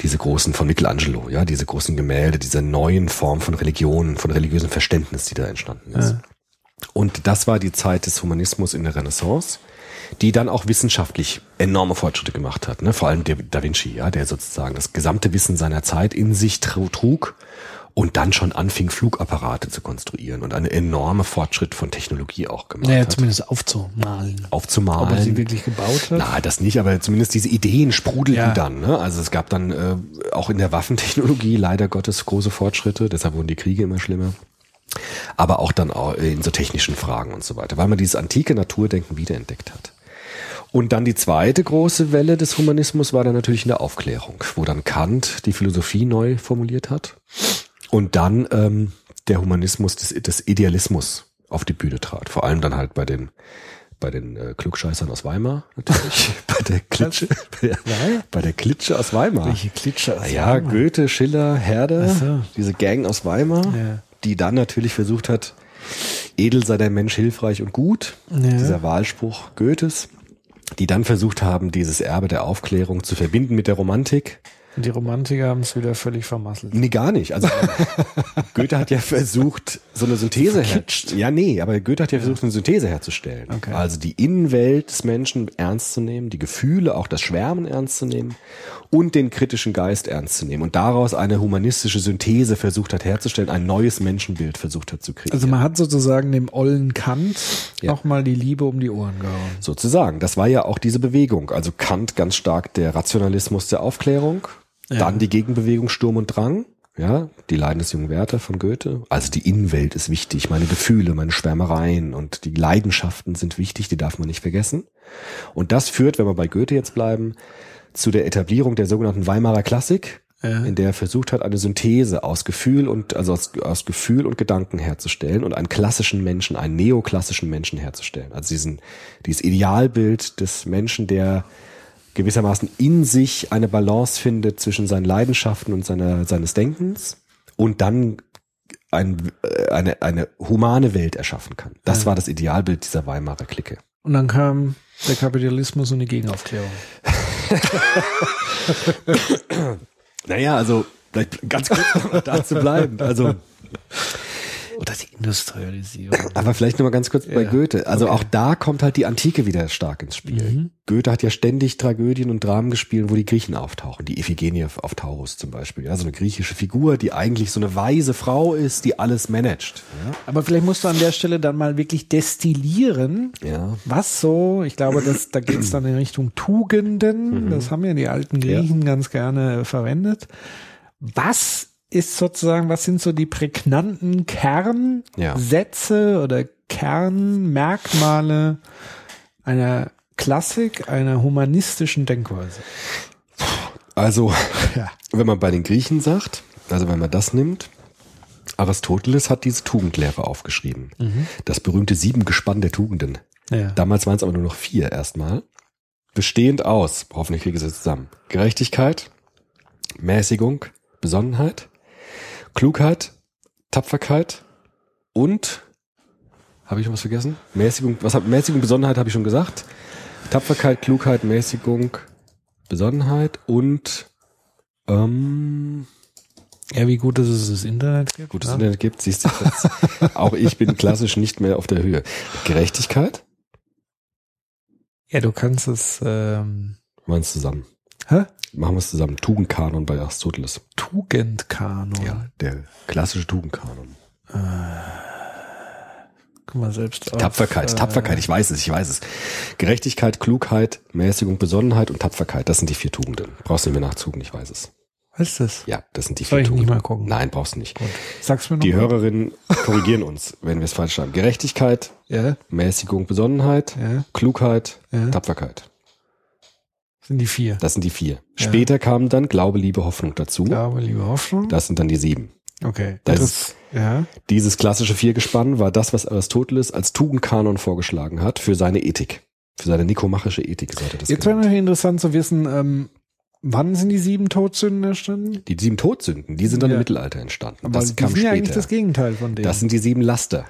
diese großen von Michelangelo, ja, diese großen Gemälde, diese neuen Form von Religion, von religiösem Verständnis, die da entstanden ist. Und das war die Zeit des Humanismus in der Renaissance, die dann auch wissenschaftlich enorme Fortschritte gemacht hat. Ne? Vor allem der Da Vinci, ja, der sozusagen das gesamte Wissen seiner Zeit in sich tru- trug und dann schon anfing, Flugapparate zu konstruieren und einen enorme Fortschritt von Technologie auch gemacht Naja, hat. zumindest aufzumalen. Aufzumalen. Ob er sie wirklich gebaut hat? Na, das nicht, aber zumindest diese Ideen sprudelten Ja. dann. Ne? Also es gab dann äh, auch in der Waffentechnologie leider Gottes große Fortschritte, deshalb wurden die Kriege immer schlimmer. Aber auch dann auch in so technischen Fragen und so weiter, weil man dieses antike Naturdenken wiederentdeckt hat. Und dann die zweite große Welle des Humanismus war dann natürlich in der Aufklärung, wo dann Kant die Philosophie neu formuliert hat und dann ähm, der Humanismus des, des Idealismus auf die Bühne trat. Vor allem dann halt bei den bei den äh, Klugscheißern aus Weimar natürlich, [LAUGHS] bei der Klitsche, bei, bei der Klitsche aus Weimar. Welche Klitsche aus Ja, Weimar? Goethe, Schiller, Herder, so. diese Gang aus Weimar, Ja. Die dann natürlich versucht hat, edel sei der Mensch hilfreich und gut, Ja. dieser Wahlspruch Goethes, die dann versucht haben, dieses Erbe der Aufklärung zu verbinden mit der Romantik. Die Romantiker haben es wieder völlig vermasselt. Nee, gar nicht. Also [LAUGHS] Goethe hat ja versucht, so eine Synthese her Ja, nee, aber Goethe hat ja versucht, eine Synthese herzustellen. Okay. Also die Innenwelt des Menschen ernst zu nehmen, die Gefühle, auch das Schwärmen ernst zu nehmen und den kritischen Geist ernst zu nehmen und daraus eine humanistische Synthese versucht hat herzustellen, ein neues Menschenbild versucht hat zu kreieren. Also man hat sozusagen dem ollen Kant Ja. nochmal die Liebe um die Ohren gehauen. Sozusagen. Das war ja auch diese Bewegung. Also Kant ganz stark der Rationalismus der Aufklärung, Ja. dann die Gegenbewegung Sturm und Drang, ja, die Leiden des jungen Werther von Goethe. Also die Innenwelt ist wichtig, meine Gefühle, meine Schwärmereien und die Leidenschaften sind wichtig, die darf man nicht vergessen. Und das führt, wenn wir bei Goethe jetzt bleiben, zu der Etablierung der sogenannten Weimarer Klassik, Ja. in der er versucht hat, eine Synthese aus Gefühl und also aus, aus Gefühl und Gedanken herzustellen und einen klassischen Menschen, einen neoklassischen Menschen herzustellen. Also diesen dieses Idealbild des Menschen, der gewissermaßen in sich eine Balance findet zwischen seinen Leidenschaften und seiner, seines Denkens und dann ein, äh, eine, eine humane Welt erschaffen kann. Das Ja. war das Idealbild dieser Weimarer Clique. Und dann kam der Kapitalismus und die Gegenaufklärung. [LAUGHS] Naja, also vielleicht ganz kurz noch mal da zu bleiben. Also, Oder die Industrialisierung. [LAUGHS] aber vielleicht noch mal ganz kurz bei Ja, Goethe. Also okay. auch da kommt halt die Antike wieder stark ins Spiel. Mhm. Goethe hat ja ständig Tragödien und Dramen gespielt, wo die Griechen auftauchen. Die Iphigenie auf, Taurus zum Beispiel. Ja, so eine griechische Figur, die eigentlich so eine weise Frau ist, die alles managt. Aber vielleicht musst du an der Stelle dann mal wirklich destillieren, Ja. ja. was so, ich glaube, das, da geht es dann in Richtung Tugenden, das haben ja die alten Griechen ganz gerne verwendet. Was ist sozusagen, was sind so die prägnanten Kernsätze oder Kernmerkmale einer Klassik, einer humanistischen Denkweise? Also, [LAUGHS] Ja. wenn man bei den Griechen sagt, also wenn man das nimmt, Aristoteles hat diese Tugendlehre aufgeschrieben. Das berühmte Siebengespann der Tugenden. Ja. Damals waren es aber nur noch vier erstmal. Bestehend aus, hoffentlich kriege ich es zusammen, Gerechtigkeit, Mäßigung, Besonnenheit, Klugheit, Tapferkeit und habe ich noch was vergessen? Mäßigung, was hab, Mäßigung, Besonnenheit habe ich schon gesagt. Tapferkeit, Klugheit, Mäßigung, Besonnenheit und ähm, ja, wie gut, dass es das Internet gibt. gutes ja. Internet gibt, siehst du jetzt. Auch ich bin klassisch nicht mehr auf der Höhe. Gerechtigkeit, Ja, du kannst es, ähm, es zusammen. Hä? Machen wir es zusammen. Tugendkanon bei Aristoteles. Tugendkanon. der klassische Tugendkanon. Guck mal selbst auf, Tapferkeit, äh, Tapferkeit, ich weiß es, ich weiß es. Gerechtigkeit, Klugheit, Mäßigung, Besonnenheit und Tapferkeit, das sind die vier Tugenden. Brauchst du nicht mehr nachzugen, ich weiß es. Was ist das? Ja, das sind die Soll vier ich nicht Tugenden. mal gucken? Nein, brauchst du nicht. Gut. Sag's mir noch. Die mal. Hörerinnen [LAUGHS] korrigieren uns, wenn wir es falsch haben. Gerechtigkeit, Ja, Mäßigung, Besonnenheit, ja, Klugheit, Ja. Tapferkeit. Sind die vier. Das sind die vier. Ja. Später kamen dann Glaube, Liebe, Hoffnung dazu. Glaube, liebe Hoffnung. Das sind dann die sieben. okay. Das Das, ja. Dieses klassische Viergespann war das, was Aristoteles als Tugendkanon vorgeschlagen hat für seine Ethik. Für seine nikomachische Ethik, so hat er das Jetzt wäre natürlich interessant zu wissen, ähm, wann sind die sieben Todsünden entstanden? Die sieben Todsünden, die sind dann Ja. im Mittelalter entstanden. Aber das die kam sind ja eigentlich später. das Gegenteil von denen. Das sind die sieben Laster.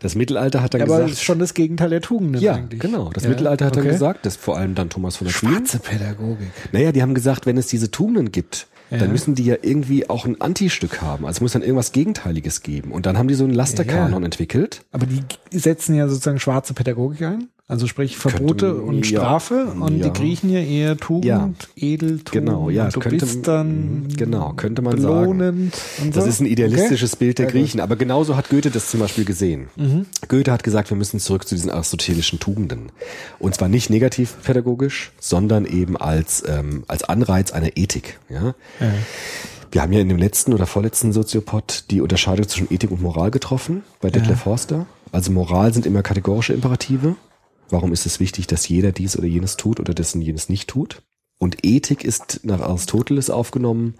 Das Mittelalter hat dann ja, aber das gesagt, ist schon das Gegenteil der Tugenden ja, eigentlich. genau. Das Ja, Mittelalter hat okay. dann gesagt, das vor allem dann Thomas von der Queen. Schwarze Pädagogik. Naja, die haben gesagt, wenn es diese Tugenden gibt, Ja. dann müssen die ja irgendwie auch ein Antistück haben. Also muss dann irgendwas Gegenteiliges geben. Und dann haben die so einen Lasterkanon Ja. entwickelt. Aber die setzen ja sozusagen schwarze Pädagogik ein. Also sprich Verbote Könnte- und ja. Strafe. Und Ja. die Griechen ja eher Tugend, Ja. Edeltugend. Genau, ja, und du könnte- bist dann genau, könnte man sagen. belohnend Und Das so. ist ein idealistisches Bild der Ja, gut. Griechen, aber genauso hat Goethe das zum Beispiel gesehen. Mhm. Goethe hat gesagt, wir müssen zurück zu diesen aristotelischen Tugenden. Und zwar nicht negativ pädagogisch, sondern eben als, ähm, als Anreiz einer Ethik. Ja? Ja. Wir haben ja in dem letzten oder vorletzten Soziopod die Unterscheidung zwischen Ethik und Moral getroffen, bei Detlef Ja. Forster. Also Moral sind immer kategorische Imperative. Warum ist es wichtig, dass jeder dies oder jenes tut oder dessen jenes nicht tut? Und Ethik ist nach Aristoteles aufgenommen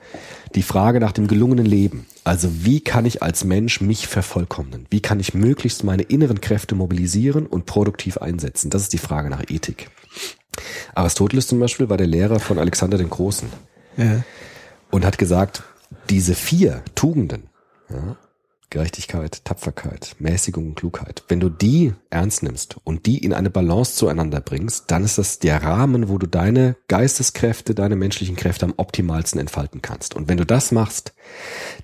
die Frage nach dem gelungenen Leben. Also wie kann ich als Mensch mich vervollkommnen? Wie kann ich möglichst meine inneren Kräfte mobilisieren und produktiv einsetzen? Das ist die Frage nach Ethik. Aristoteles zum Beispiel war der Lehrer von Alexander den Großen Ja. Und hat gesagt, diese vier Tugenden, ja, Gerechtigkeit, Tapferkeit, Mäßigung und Klugheit, wenn du die ernst nimmst und die in eine Balance zueinander bringst, dann ist das der Rahmen, wo du deine Geisteskräfte, deine menschlichen Kräfte am optimalsten entfalten kannst. Und wenn du das machst,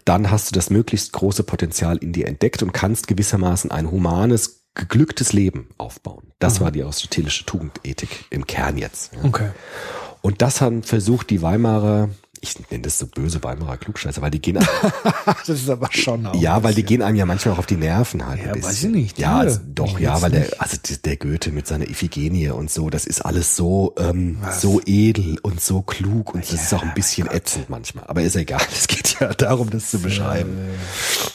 dann hast du das möglichst große Potenzial in dir entdeckt und kannst gewissermaßen ein humanes, geglücktes Leben aufbauen. Das war die aristotelische Tugendethik im Kern jetzt. Ja. Okay. Und das haben versucht die Weimarer, ich nenne das so böse Weimarer Klugscheißer, weil die gehen, [LAUGHS] Das ist aber schon auch. ja, weil die gehen einem ja manchmal auch auf die Nerven halt. Ja, weiß ich nicht, Ja, ja. also, doch, Ich ja, weil der, also der Goethe mit seiner Iphigenie und so, das ist alles so, ähm, so edel und so klug und das ist auch ein bisschen ätzend manchmal. Aber ist egal, [LAUGHS] es geht ja darum, das zu beschreiben.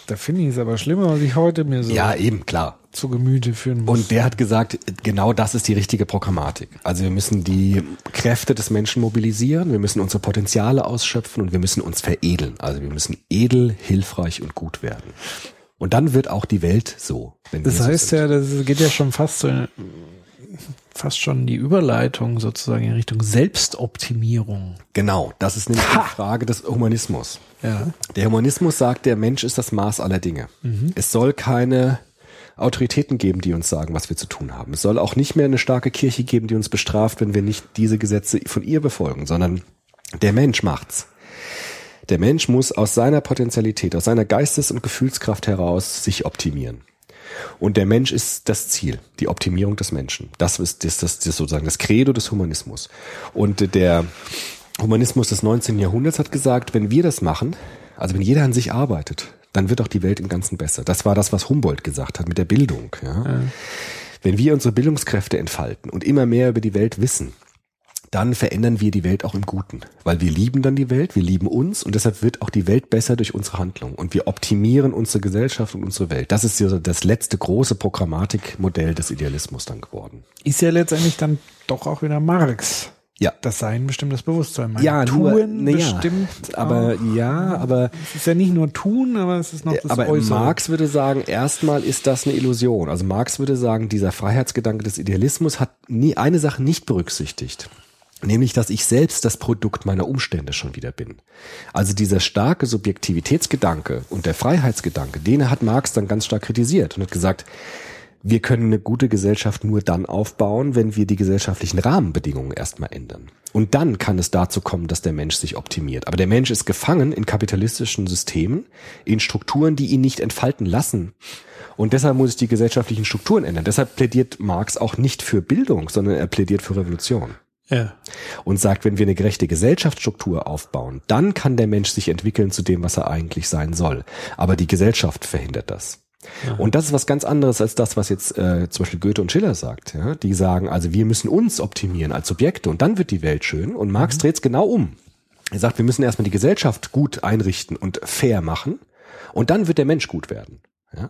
Da finde ich es aber schlimmer, was ich heute mir so Ja, eben, klar. Zu Gemüte führen muss. Und der hat gesagt, genau das ist die richtige Programmatik. Also wir müssen die Kräfte des Menschen mobilisieren, wir müssen unsere Potenziale ausschöpfen und wir müssen uns veredeln. Also wir müssen edel, hilfreich und gut werden. Und dann wird auch die Welt so. Das heißt sind. ja, das geht ja schon fast so in, fast schon die Überleitung sozusagen in Richtung Selbstoptimierung. Genau, das ist nämlich die Frage des Humanismus. Ja. Der Humanismus sagt, der Mensch ist das Maß aller Dinge. Es soll keine Autoritäten geben, die uns sagen, was wir zu tun haben. Es soll auch nicht mehr eine starke Kirche geben, die uns bestraft, wenn wir nicht diese Gesetze von ihr befolgen, sondern der Mensch macht's. Der Mensch muss aus seiner Potentialität, aus seiner Geistes- und Gefühlskraft heraus sich optimieren. Und der Mensch ist das Ziel, die Optimierung des Menschen. Das ist, das, das, das sozusagen das Credo des Humanismus. Und der Humanismus des 19. Jahrhunderts hat gesagt, wenn wir das machen, also wenn jeder an sich arbeitet, dann wird auch die Welt im Ganzen besser. Das war das, was Humboldt gesagt hat mit der Bildung. Ja. Wenn wir unsere Bildungskräfte entfalten und immer mehr über die Welt wissen, dann verändern wir die Welt auch im Guten. Weil wir lieben dann die Welt, wir lieben uns und deshalb wird auch die Welt besser durch unsere Handlung. Und wir optimieren unsere Gesellschaft und unsere Welt. Das ist ja das letzte große Programmatikmodell des Idealismus dann geworden. Ist ja letztendlich dann doch auch wieder Marx. Ja. Das Sein bestimmt das Bewusstsein. Mein Ja, nur- Tun ja. bestimmt. Aber auch, ja, aber es ist ja nicht nur Tun, aber es ist noch das aber Äußere. Marx würde sagen, erstmal ist das eine Illusion. Also Marx würde sagen, dieser Freiheitsgedanke des Idealismus hat nie eine Sache nicht berücksichtigt. Nämlich, dass ich selbst das Produkt meiner Umstände schon wieder bin. Also dieser starke Subjektivitätsgedanke und der Freiheitsgedanke, den hat Marx dann ganz stark kritisiert und hat gesagt, wir können eine gute Gesellschaft nur dann aufbauen, wenn wir die gesellschaftlichen Rahmenbedingungen erstmal ändern. Und dann kann es dazu kommen, dass der Mensch sich optimiert. Aber der Mensch ist gefangen in kapitalistischen Systemen, in Strukturen, die ihn nicht entfalten lassen. Und deshalb muss ich die gesellschaftlichen Strukturen ändern. Deshalb plädiert Marx auch nicht für Bildung, sondern er plädiert für Revolution Ja. und sagt, wenn wir eine gerechte Gesellschaftsstruktur aufbauen, dann kann der Mensch sich entwickeln zu dem, was er eigentlich sein soll. Aber die Gesellschaft verhindert das. Und das ist was ganz anderes als das, was jetzt äh, zum Beispiel Goethe und Schiller sagt. Ja? Die sagen, also wir müssen uns optimieren als Subjekte und dann wird die Welt schön. Und Marx dreht es genau um. Er sagt, wir müssen erstmal die Gesellschaft gut einrichten und fair machen und dann wird der Mensch gut werden. Ja?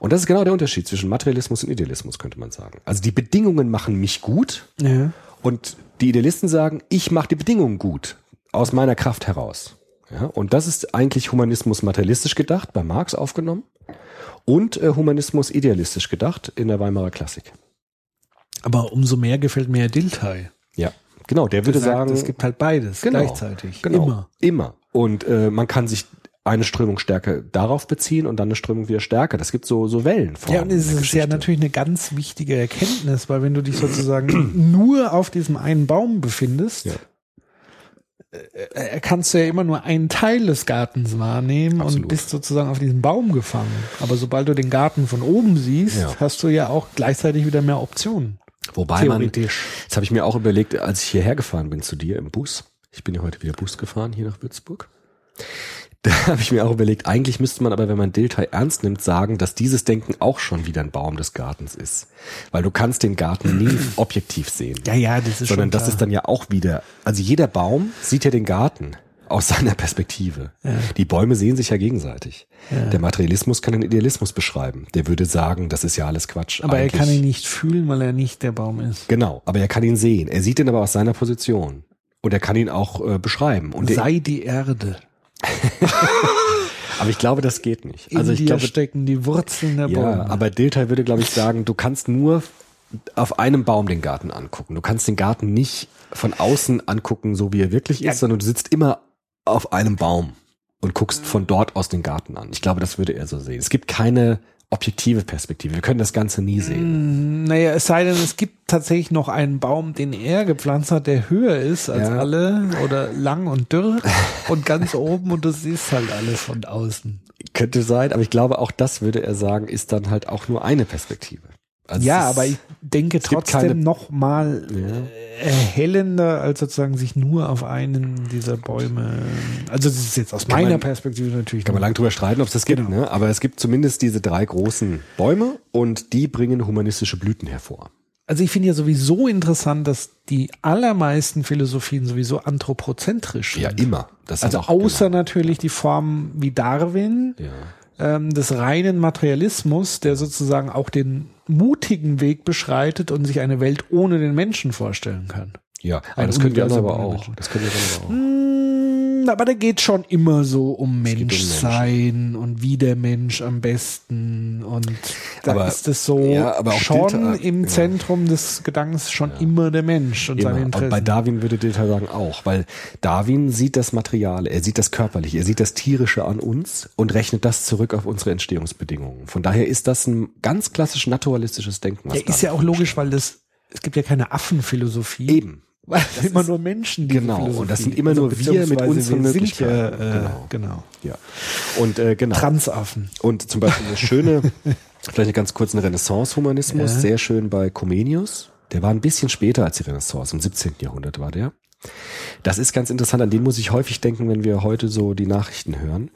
Und das ist genau der Unterschied zwischen Materialismus und Idealismus, könnte man sagen. Also die Bedingungen machen mich gut Ja. und die Idealisten sagen, ich mache die Bedingungen gut, aus meiner Kraft heraus. Ja, und das ist eigentlich Humanismus materialistisch gedacht, bei Marx aufgenommen, und äh, Humanismus idealistisch gedacht in der Weimarer Klassik. Aber umso mehr gefällt mir Dilthey. Ja, genau, der würde Der sagt, sagen, es gibt halt beides genau, gleichzeitig. Genau, Immer. Immer. Und äh, man kann sich eine Strömung stärker darauf beziehen und dann eine Strömung wieder stärker. Das gibt so, so Wellen. Ja, und es ist ja natürlich eine ganz wichtige Erkenntnis, weil wenn du dich sozusagen [CLEARS THROAT] nur auf diesem einen Baum befindest, Ja. Äh, kannst du ja immer nur einen Teil des Gartens wahrnehmen und Absolut. bist sozusagen auf diesen Baum gefangen. Aber sobald du den Garten von oben siehst, Ja. hast du ja auch gleichzeitig wieder mehr Optionen. Wobei man, das habe ich mir auch überlegt, als ich hierher gefahren bin zu dir im Bus. Ich bin ja heute wieder Bus gefahren hier nach Würzburg. [LAUGHS] Da habe ich mir auch überlegt, eigentlich müsste man aber, wenn man Dilthey ernst nimmt, sagen, dass dieses Denken auch schon wieder ein Baum des Gartens ist. Weil du kannst den Garten nie [CLEARS THROAT] objektiv sehen. Ja, ja, das ist sondern das klar. ist dann ja auch wieder, also jeder Baum sieht ja den Garten aus [LAUGHS] seiner Perspektive. Die Bäume sehen sich ja gegenseitig. Der Materialismus kann den Idealismus beschreiben. Der würde sagen, das ist ja alles Quatsch. Aber er Eigentlich- kann ihn nicht fühlen, weil er nicht der Baum ist. Genau, aber er kann ihn sehen. Er sieht ihn aber aus seiner Position. Und er kann ihn auch äh, beschreiben. Und Sei die Erde. [LAUGHS] aber ich glaube, das geht nicht. In Also ich dir glaube, stecken die Wurzeln der ja, Bäume. aber Dilthey würde, glaube ich, sagen, du kannst nur auf einem Baum den Garten angucken. Du kannst den Garten nicht von außen angucken, so wie er wirklich ist, sondern du sitzt immer auf einem Baum und guckst von dort aus den Garten an. Ich glaube, das würde er so sehen. Es gibt keine objektive Perspektive. Wir können das Ganze nie sehen. Naja, es sei denn, es gibt tatsächlich noch einen Baum, den er gepflanzt hat, der höher ist als Ja. alle oder lang und dürr und ganz oben und du siehst halt alles von außen. Könnte sein, aber ich glaube, auch das würde er sagen, ist dann halt auch nur eine Perspektive. Also ja, aber ich denke trotzdem noch mal äh, erhellender, als sozusagen sich nur auf einen dieser Bäume. Also das ist jetzt aus meiner man- Perspektive natürlich. Kann man nur- lang drüber streiten, ob es das gibt, Genau. ne? aber es gibt zumindest diese drei großen Bäume und die bringen humanistische Blüten hervor. Also ich finde ja sowieso interessant, dass die allermeisten Philosophien sowieso anthropozentrisch sind. Ja, immer. Das Also außer natürlich die Formen wie Darwin, Genau. ähm, des reinen Materialismus, der sozusagen auch den mutigen Weg beschreitet und sich eine Welt ohne den Menschen vorstellen kann. Ja, aber das können anderen Universum aber auch. Das können die anderen aber auch. Aber da geht schon immer so um geht um Menschsein und wie der Mensch am besten und da Aber- ist es so ja, schon Dilthey- im ja. Zentrum des Gedankens schon immer der Mensch und Immer. seine Und bei Interessen. Darwin würde Dilthey sagen auch, weil Darwin sieht das Materiale, er sieht das Körperliche, er sieht das Tierische an uns und rechnet das zurück auf unsere Entstehungsbedingungen. Von daher ist das ein ganz klassisch naturalistisches Denken. was ja, ist ja auch logisch, weil das es gibt ja keine Affenphilosophie. Eben. Weil [LAUGHS] immer nur Menschen, diese Genau, und das sind immer nur wir mit unseren wir sind ja, äh, Genau. genau. Ja. Und äh, genau. Transaffen. Und zum Beispiel eine schöne, [LAUGHS] vielleicht eine ganz kurze Renaissance-Humanismus, Ja. sehr schön bei Comenius. Der war ein bisschen später als die Renaissance, im 17. Jahrhundert war der. Das ist ganz interessant, an den muss ich häufig denken, wenn wir heute so die Nachrichten hören,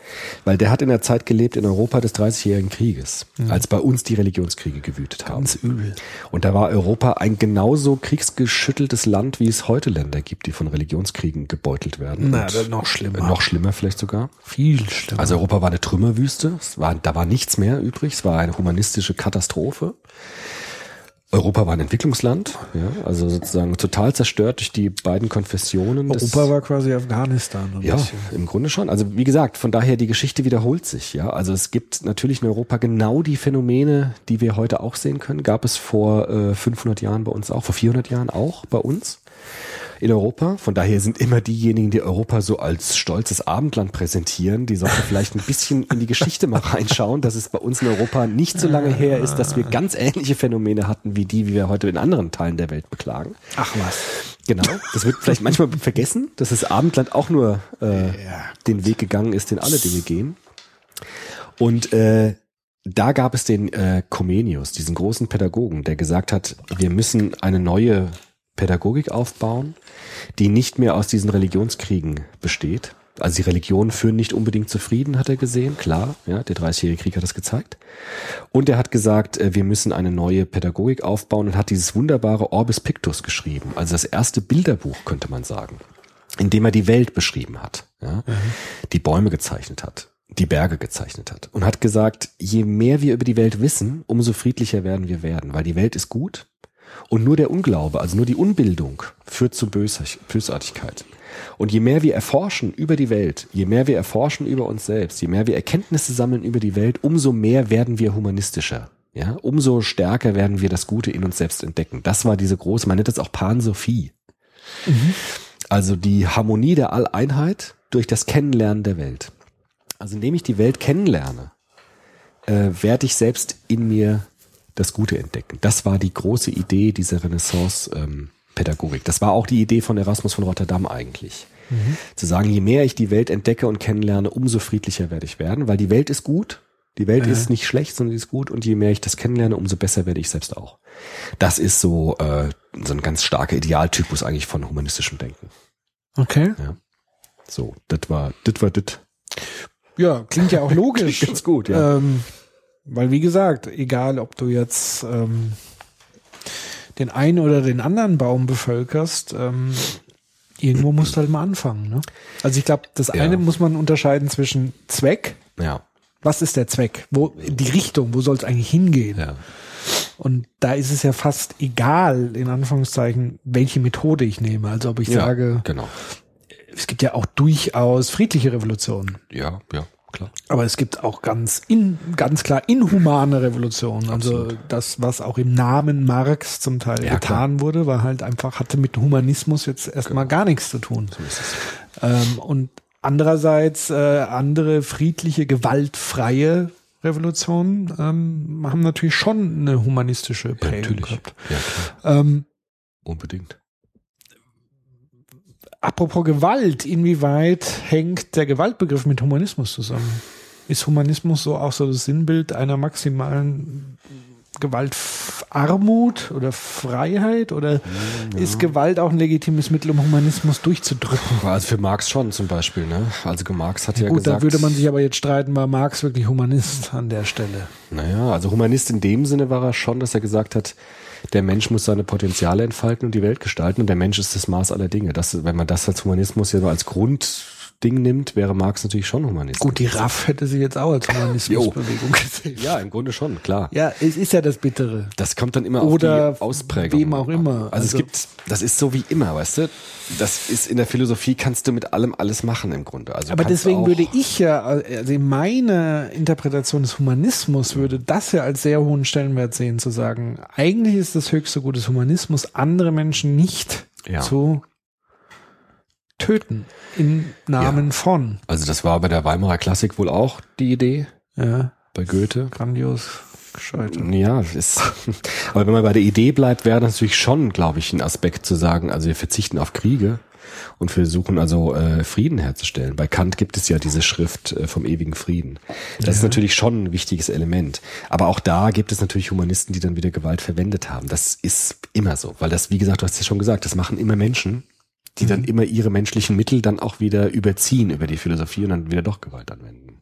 weil der hat in der Zeit gelebt in Europa des Dreißigjährigen Krieges, als bei uns die Religionskriege gewütet haben. Ganz übel. Und da war Europa ein genauso kriegsgeschütteltes Land, wie es heute Länder gibt, die von Religionskriegen gebeutelt werden. Na, dann noch schlimmer. Noch schlimmer vielleicht sogar. Viel schlimmer. Also Europa war eine Trümmerwüste. Es war, da war nichts mehr übrig. Es war eine humanistische Katastrophe. Europa war ein Entwicklungsland, ja, also sozusagen total zerstört durch die beiden Konfessionen. des- Europa war quasi Afghanistan. Ein ja, bisschen. im Grunde schon. Also wie gesagt, von daher die Geschichte wiederholt sich. Ja, also es gibt natürlich in Europa genau die Phänomene, die wir heute auch sehen können. Gab es vor äh, 500 Jahren bei uns auch, vor 400 Jahren auch bei uns in Europa. Von daher sind immer diejenigen, die Europa so als stolzes Abendland präsentieren, die sollten vielleicht ein bisschen in die Geschichte mal reinschauen, dass es bei uns in Europa nicht so lange her ist, dass wir ganz ähnliche Phänomene hatten wie die, wie wir heute in anderen Teilen der Welt beklagen. Ach was. Genau, das wird vielleicht manchmal vergessen, dass das Abendland auch nur äh, den Weg gegangen ist, den alle Dinge gehen. Und äh, da gab es den äh, Comenius, diesen großen Pädagogen, der gesagt hat, wir müssen eine neue Pädagogik aufbauen, die nicht mehr aus diesen Religionskriegen besteht. Also die Religionen führen nicht unbedingt zu Frieden, hat er gesehen, klar, ja, der Dreißigjährige Krieg hat das gezeigt. Und er hat gesagt, äh, wir müssen eine neue Pädagogik aufbauen und hat dieses wunderbare Orbis Pictus geschrieben, also das erste Bilderbuch, könnte man sagen, in dem er die Welt beschrieben hat, ja, die Bäume gezeichnet hat, die Berge gezeichnet hat und hat gesagt, je mehr wir über die Welt wissen, umso friedlicher werden wir werden, weil die Welt ist gut und nur der Unglaube, also nur die Unbildung führt zu Bösartigkeit. Und je mehr wir erforschen über die Welt, je mehr wir erforschen über uns selbst, je mehr wir Erkenntnisse sammeln über die Welt, umso mehr werden wir humanistischer. Ja, umso stärker werden wir das Gute in uns selbst entdecken. Das war diese große, man nennt das auch Pansophie. Also die Harmonie der Alleinheit durch das Kennenlernen der Welt. Also indem ich die Welt kennenlerne, äh, werde ich selbst in mir das Gute entdecken. Das war die große Idee dieser Renaissance-Pädagogik. das war auch die Idee von Erasmus von Rotterdam eigentlich. Zu sagen, je mehr ich die Welt entdecke und kennenlerne, umso friedlicher werde ich werden, weil die Welt ist gut. Die Welt ist nicht schlecht, sondern sie ist gut. Und je mehr ich das kennenlerne, umso besser werde ich selbst auch. Das ist so, äh, so ein ganz starker Idealtypus eigentlich von humanistischem Denken. Okay. So, das war, das war das. Ja, klingt ja auch [LAUGHS] logisch. Ganz gut, ja. Ähm, weil wie gesagt, egal ob du jetzt ähm, den einen oder den anderen Baum bevölkerst, ähm, irgendwo musst du halt mal anfangen. Ne? Also ich glaube, das Ja. eine muss man unterscheiden zwischen Zweck. Ja, Was ist der Zweck? Wo die Richtung? Wo soll es eigentlich hingehen? ja. Und da ist es ja fast egal, in Anführungszeichen, welche Methode ich nehme. Also ob ich ja, sage, genau. es gibt ja auch durchaus friedliche Revolutionen. Ja, ja, klar. Aber es gibt auch ganz in, ganz klar inhumane Revolutionen. Also das, was auch im Namen Marx zum Teil Ja, getan wurde, war halt einfach, hatte mit Humanismus jetzt erstmal gar nichts zu tun. So ist es. Ähm, und andererseits äh, andere friedliche, gewaltfreie Revolutionen ähm, haben natürlich schon eine humanistische Ja, Prägung natürlich. gehabt. Ja, klar. Ähm, Unbedingt. Apropos Gewalt, inwieweit hängt der Gewaltbegriff mit Humanismus zusammen? Ist Humanismus so auch so das Sinnbild einer maximalen Gewaltarmut oder Freiheit? Oder ist Gewalt auch ein legitimes Mittel, um Humanismus durchzudrücken? Also für Marx schon zum Beispiel, ne? Also Marx hat ja, Gut, gesagt. da würde man sich aber jetzt streiten, war Marx wirklich Humanist an der Stelle? Naja, also Humanist in dem Sinne war er schon, dass er gesagt hat, der Mensch muss seine Potenziale entfalten und die Welt gestalten und der Mensch ist das Maß aller Dinge. Das, wenn man das als Humanismus ja nur als Grund Grundding nimmt, wäre Marx natürlich schon Humanist. Gut, die RAF hätte sie jetzt auch als [LAUGHS] Humanismusbewegung gesehen. Ja, im Grunde schon, klar. Ja, es ist ja das Bittere. Das kommt dann immer Oder auf die Ausprägung. wem auch immer. Also, es Also- gibt, das ist so wie immer, weißt du? Das ist in der Philosophie kannst du mit allem alles machen im Grunde. Also Aber deswegen würde ich ja, also in meiner Interpretation des Humanismus würde das ja als sehr hohen Stellenwert sehen, zu sagen, eigentlich ist das höchste Gut des Humanismus, andere Menschen nicht Ja. zu töten im Namen von. Also das war bei der Weimarer Klassik wohl auch die Idee Ja, bei Goethe. grandios gescheitert. Ja, ist, [LAUGHS] aber wenn man bei der Idee bleibt, wäre das natürlich schon, glaube ich, ein Aspekt zu sagen, also wir verzichten auf Kriege und versuchen also äh, Frieden herzustellen. Bei Kant gibt es ja diese Schrift äh, vom ewigen Frieden. Das ist natürlich schon ein wichtiges Element. Aber auch da gibt es natürlich Humanisten, die dann wieder Gewalt verwendet haben. Das ist immer so, weil das, wie gesagt, du hast ja schon gesagt, das machen immer Menschen, die dann immer ihre menschlichen Mittel dann auch wieder überziehen über die Philosophie und dann wieder doch Gewalt anwenden.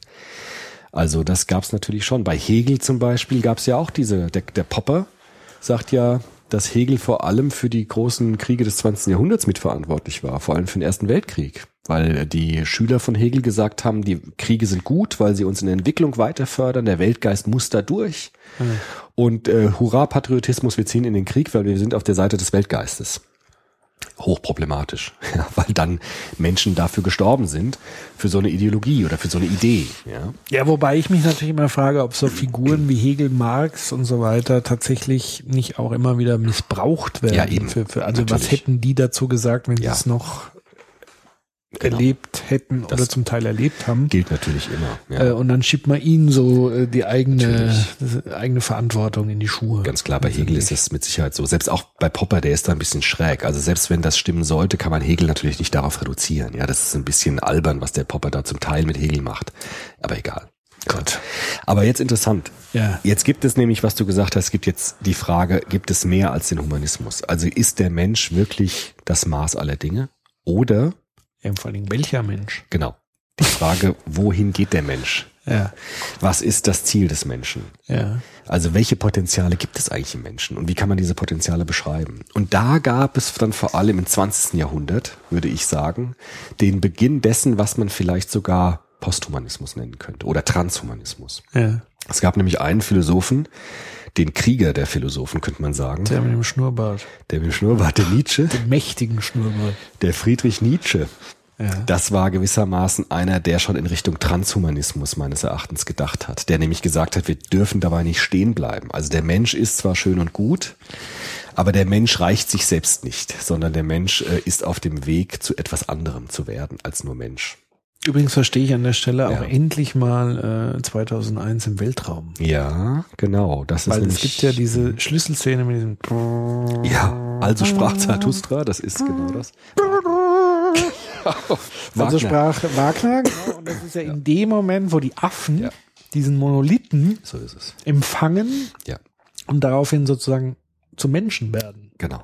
Also das gab es natürlich schon. Bei Hegel zum Beispiel gab es ja auch diese, der, der Popper sagt ja, dass Hegel vor allem für die großen Kriege des 20. Jahrhunderts mitverantwortlich war, vor allem für den Ersten Weltkrieg. Weil die Schüler von Hegel gesagt haben, die Kriege sind gut, weil sie uns in der Entwicklung weiter fördern, der Weltgeist muss da durch. Und äh, Hurra, Patriotismus, wir ziehen in den Krieg, weil wir sind auf der Seite des Weltgeistes hochproblematisch, [LAUGHS] ja, weil dann Menschen dafür gestorben sind, für so eine Ideologie oder für so eine Idee. Ja. Ja, wobei ich mich natürlich immer frage, ob so Figuren wie Hegel, Marx und so weiter tatsächlich nicht auch immer wieder missbraucht werden. Ja, eben. Für, für, also was Natürlich. hätten die dazu gesagt, wenn Ja. sie es noch Genau. erlebt hätten oder Das zum Teil erlebt haben? Gilt natürlich immer. Ja. Äh, und dann schiebt man ihnen so äh, die eigene, das eigene Verantwortung in die Schuhe. Ganz klar, bei Hegel ist das mit Sicherheit so. Selbst auch bei Popper, der ist da ein bisschen schräg. Also selbst wenn das stimmen sollte, kann man Hegel natürlich nicht darauf reduzieren. Ja, das ist ein bisschen albern, was der Popper da zum Teil mit Hegel macht. Aber egal. Gott. Aber jetzt interessant. Ja. Jetzt gibt es nämlich, was du gesagt hast, gibt jetzt die Frage, gibt es mehr als den Humanismus? Also ist der Mensch wirklich das Maß aller Dinge? Oder, Ja, vor Dingen welcher Mensch? genau, die Frage, wohin geht der Mensch? Ja, Was ist das Ziel des Menschen? ja. Also welche Potenziale gibt es eigentlich im Menschen und wie kann man diese Potenziale beschreiben? Und da gab es dann vor allem im 20. Jahrhundert, würde ich sagen, den Beginn dessen, was man vielleicht sogar Posthumanismus nennen könnte oder Transhumanismus. Ja, Es gab nämlich einen Philosophen, den Krieger der Philosophen, könnte man sagen, der mit dem Schnurrbart. der mit dem Schnurrbart, der Nietzsche, Den mächtigen Schnurrbart. der Friedrich Nietzsche. Ja. Das war gewissermaßen einer, der schon in Richtung Transhumanismus meines Erachtens gedacht hat, der nämlich gesagt hat, wir dürfen dabei nicht stehen bleiben. Also der Mensch ist zwar schön und gut, aber der Mensch reicht sich selbst nicht, sondern der Mensch äh, ist auf dem Weg zu etwas anderem zu werden als nur Mensch. Übrigens verstehe ich an der Stelle auch Ja. endlich mal äh, 2001 im Weltraum. Ja, genau. Das ist Weil es nämlich, gibt ja diese Schlüsselszene mit diesem Ja, also sprach Zarathustra, das ist genau das. [LAUGHS] Also sprach Wagner, genau, und das ist ja in dem Moment, wo die Affen Ja. diesen Monolithen So ist es. empfangen Ja, und daraufhin sozusagen zu Menschen werden. genau.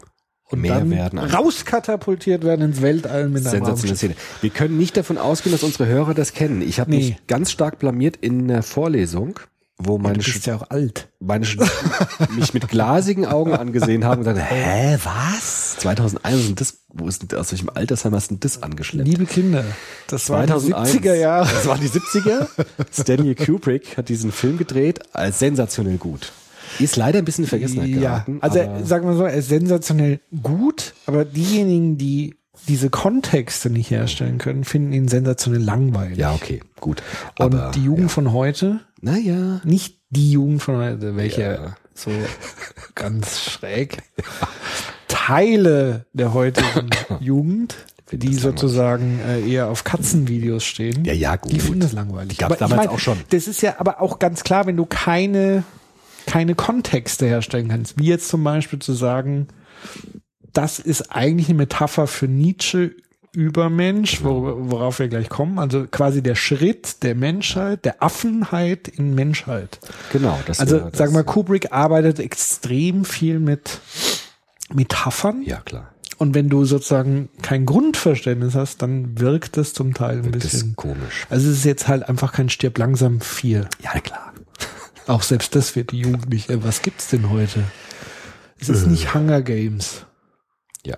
Und Mehr dann werden rauskatapultiert werden ins Weltall mit einem Sensationelle. Szene. Wir können nicht davon ausgehen, dass unsere Hörer das kennen. Ich habe Nee. mich ganz stark blamiert in einer Vorlesung, wo meine, Du bist ja auch alt. meine mich mit glasigen Augen angesehen haben und dann, hä, was? 2001, sind das, wo ist denn, aus welchem Altersheim hast du denn das angeschleppt? Liebe Kinder, das waren die 2001. 70er Jahre. Das waren die 70er. Stanley Kubrick hat diesen Film gedreht, als sensationell gut. Ist leider ein bisschen in Vergessenheit Ja, also sagen wir so, er ist sensationell gut, aber diejenigen, die diese Kontexte nicht herstellen können, finden ihn sensationell langweilig. ja, okay, gut. Und Aber, die Jugend ja. von heute, naja, nicht die Jugend von heute, welche Ja. so ganz schräg, Teile der heutigen [COUGHS] Jugend, die sozusagen äh, eher auf Katzenvideos stehen, Ja, ja, gut. die finden das langweilig. Die Aber ich damals mein, auch schon. Das ist ja aber auch ganz klar, wenn du keine, keine Kontexte herstellen kannst, wie jetzt zum Beispiel zu sagen, das ist eigentlich eine Metapher für Nietzsche Übermensch, wor worauf wir gleich kommen. Also quasi der Schritt der Menschheit, der Affenheit in Menschheit. genau. Das Also das, sag mal, Kubrick arbeitet extrem viel mit Metaphern. Ja, klar. Und wenn du sozusagen kein Grundverständnis hast, dann wirkt es zum Teil ein Das bisschen. komisch. Also es ist jetzt halt einfach kein Stirb langsam vier. Ja, klar. Auch selbst das wird die Jugend nicht. Äh, Was gibt's denn heute? Es ist nicht Hunger Games. Ja.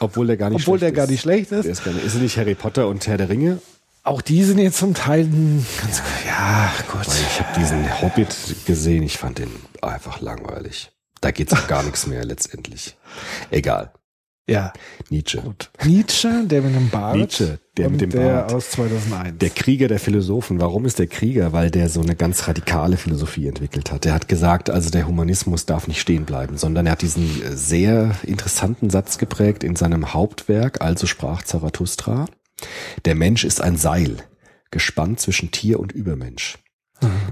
Obwohl der gar nicht Obwohl der schlecht gar ist. nicht schlecht Der ist. ist, gar nicht, ist er nicht Harry Potter und Herr der Ringe? Auch die sind jetzt zum Teil ganz, ja, gut. Ich habe diesen Hobbit gesehen, ich fand den einfach langweilig. Da geht's um gar nichts mehr letztendlich. Egal. Ja, Nietzsche. gut. Nietzsche, der mit dem Bart. Nietzsche, der mit dem der Bart. aus 2001. Der Krieger der Philosophen. Warum ist der Krieger? Weil der so eine ganz radikale Philosophie entwickelt hat. Der hat gesagt, also der Humanismus darf nicht stehen bleiben, sondern er hat diesen äh, sehr interessanten Satz geprägt in seinem Hauptwerk, also sprach Zarathustra. Der Mensch ist ein Seil, gespannt zwischen Tier und Übermensch.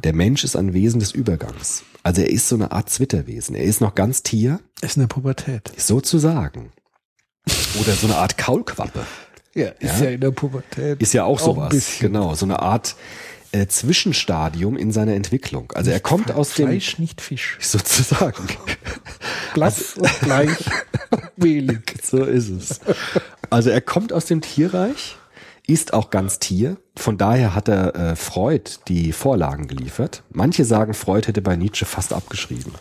Der Mensch ist ein Wesen des Übergangs. Also er ist so eine Art Zwitterwesen. Er ist noch ganz Tier, ist eine Pubertät. sozusagen. Oder so eine Art Kaulquappe. Ja, ist Ja. ja, in der Pubertät. Ist ja auch Auch sowas. Genau, so eine Art äh, Zwischenstadium in seiner Entwicklung. Also er kommt aus dem Fleisch, nicht Fisch. sozusagen. Blass und gleich [LAUGHS] mehlig. So ist es. Also er kommt aus dem Tierreich, ist auch ganz Tier. Von daher hat er äh, Freud die Vorlagen geliefert. Manche sagen, Freud hätte bei Nietzsche fast abgeschrieben,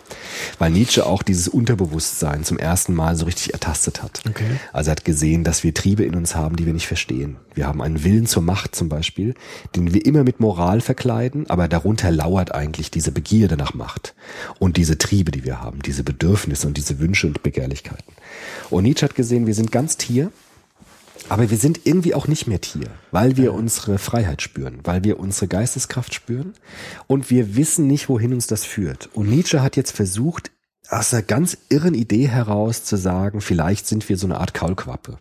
weil Nietzsche auch dieses Unterbewusstsein zum ersten Mal so richtig ertastet hat. Okay. Also er hat gesehen, dass wir Triebe in uns haben, die wir nicht verstehen. Wir haben einen Willen zur Macht zum Beispiel, den wir immer mit Moral verkleiden, aber darunter lauert eigentlich diese Begierde nach Macht und diese Triebe, die wir haben, diese Bedürfnisse und diese Wünsche und Begehrlichkeiten. Und Nietzsche hat gesehen, wir sind ganz Tier, aber wir sind irgendwie auch nicht mehr Tier, weil wir unsere Freiheit spüren, weil wir unsere Geisteskraft spüren und wir wissen nicht, wohin uns das führt. Und Nietzsche hat jetzt versucht, aus einer ganz irren Idee heraus zu sagen, vielleicht sind wir so eine Art Kaulquappe,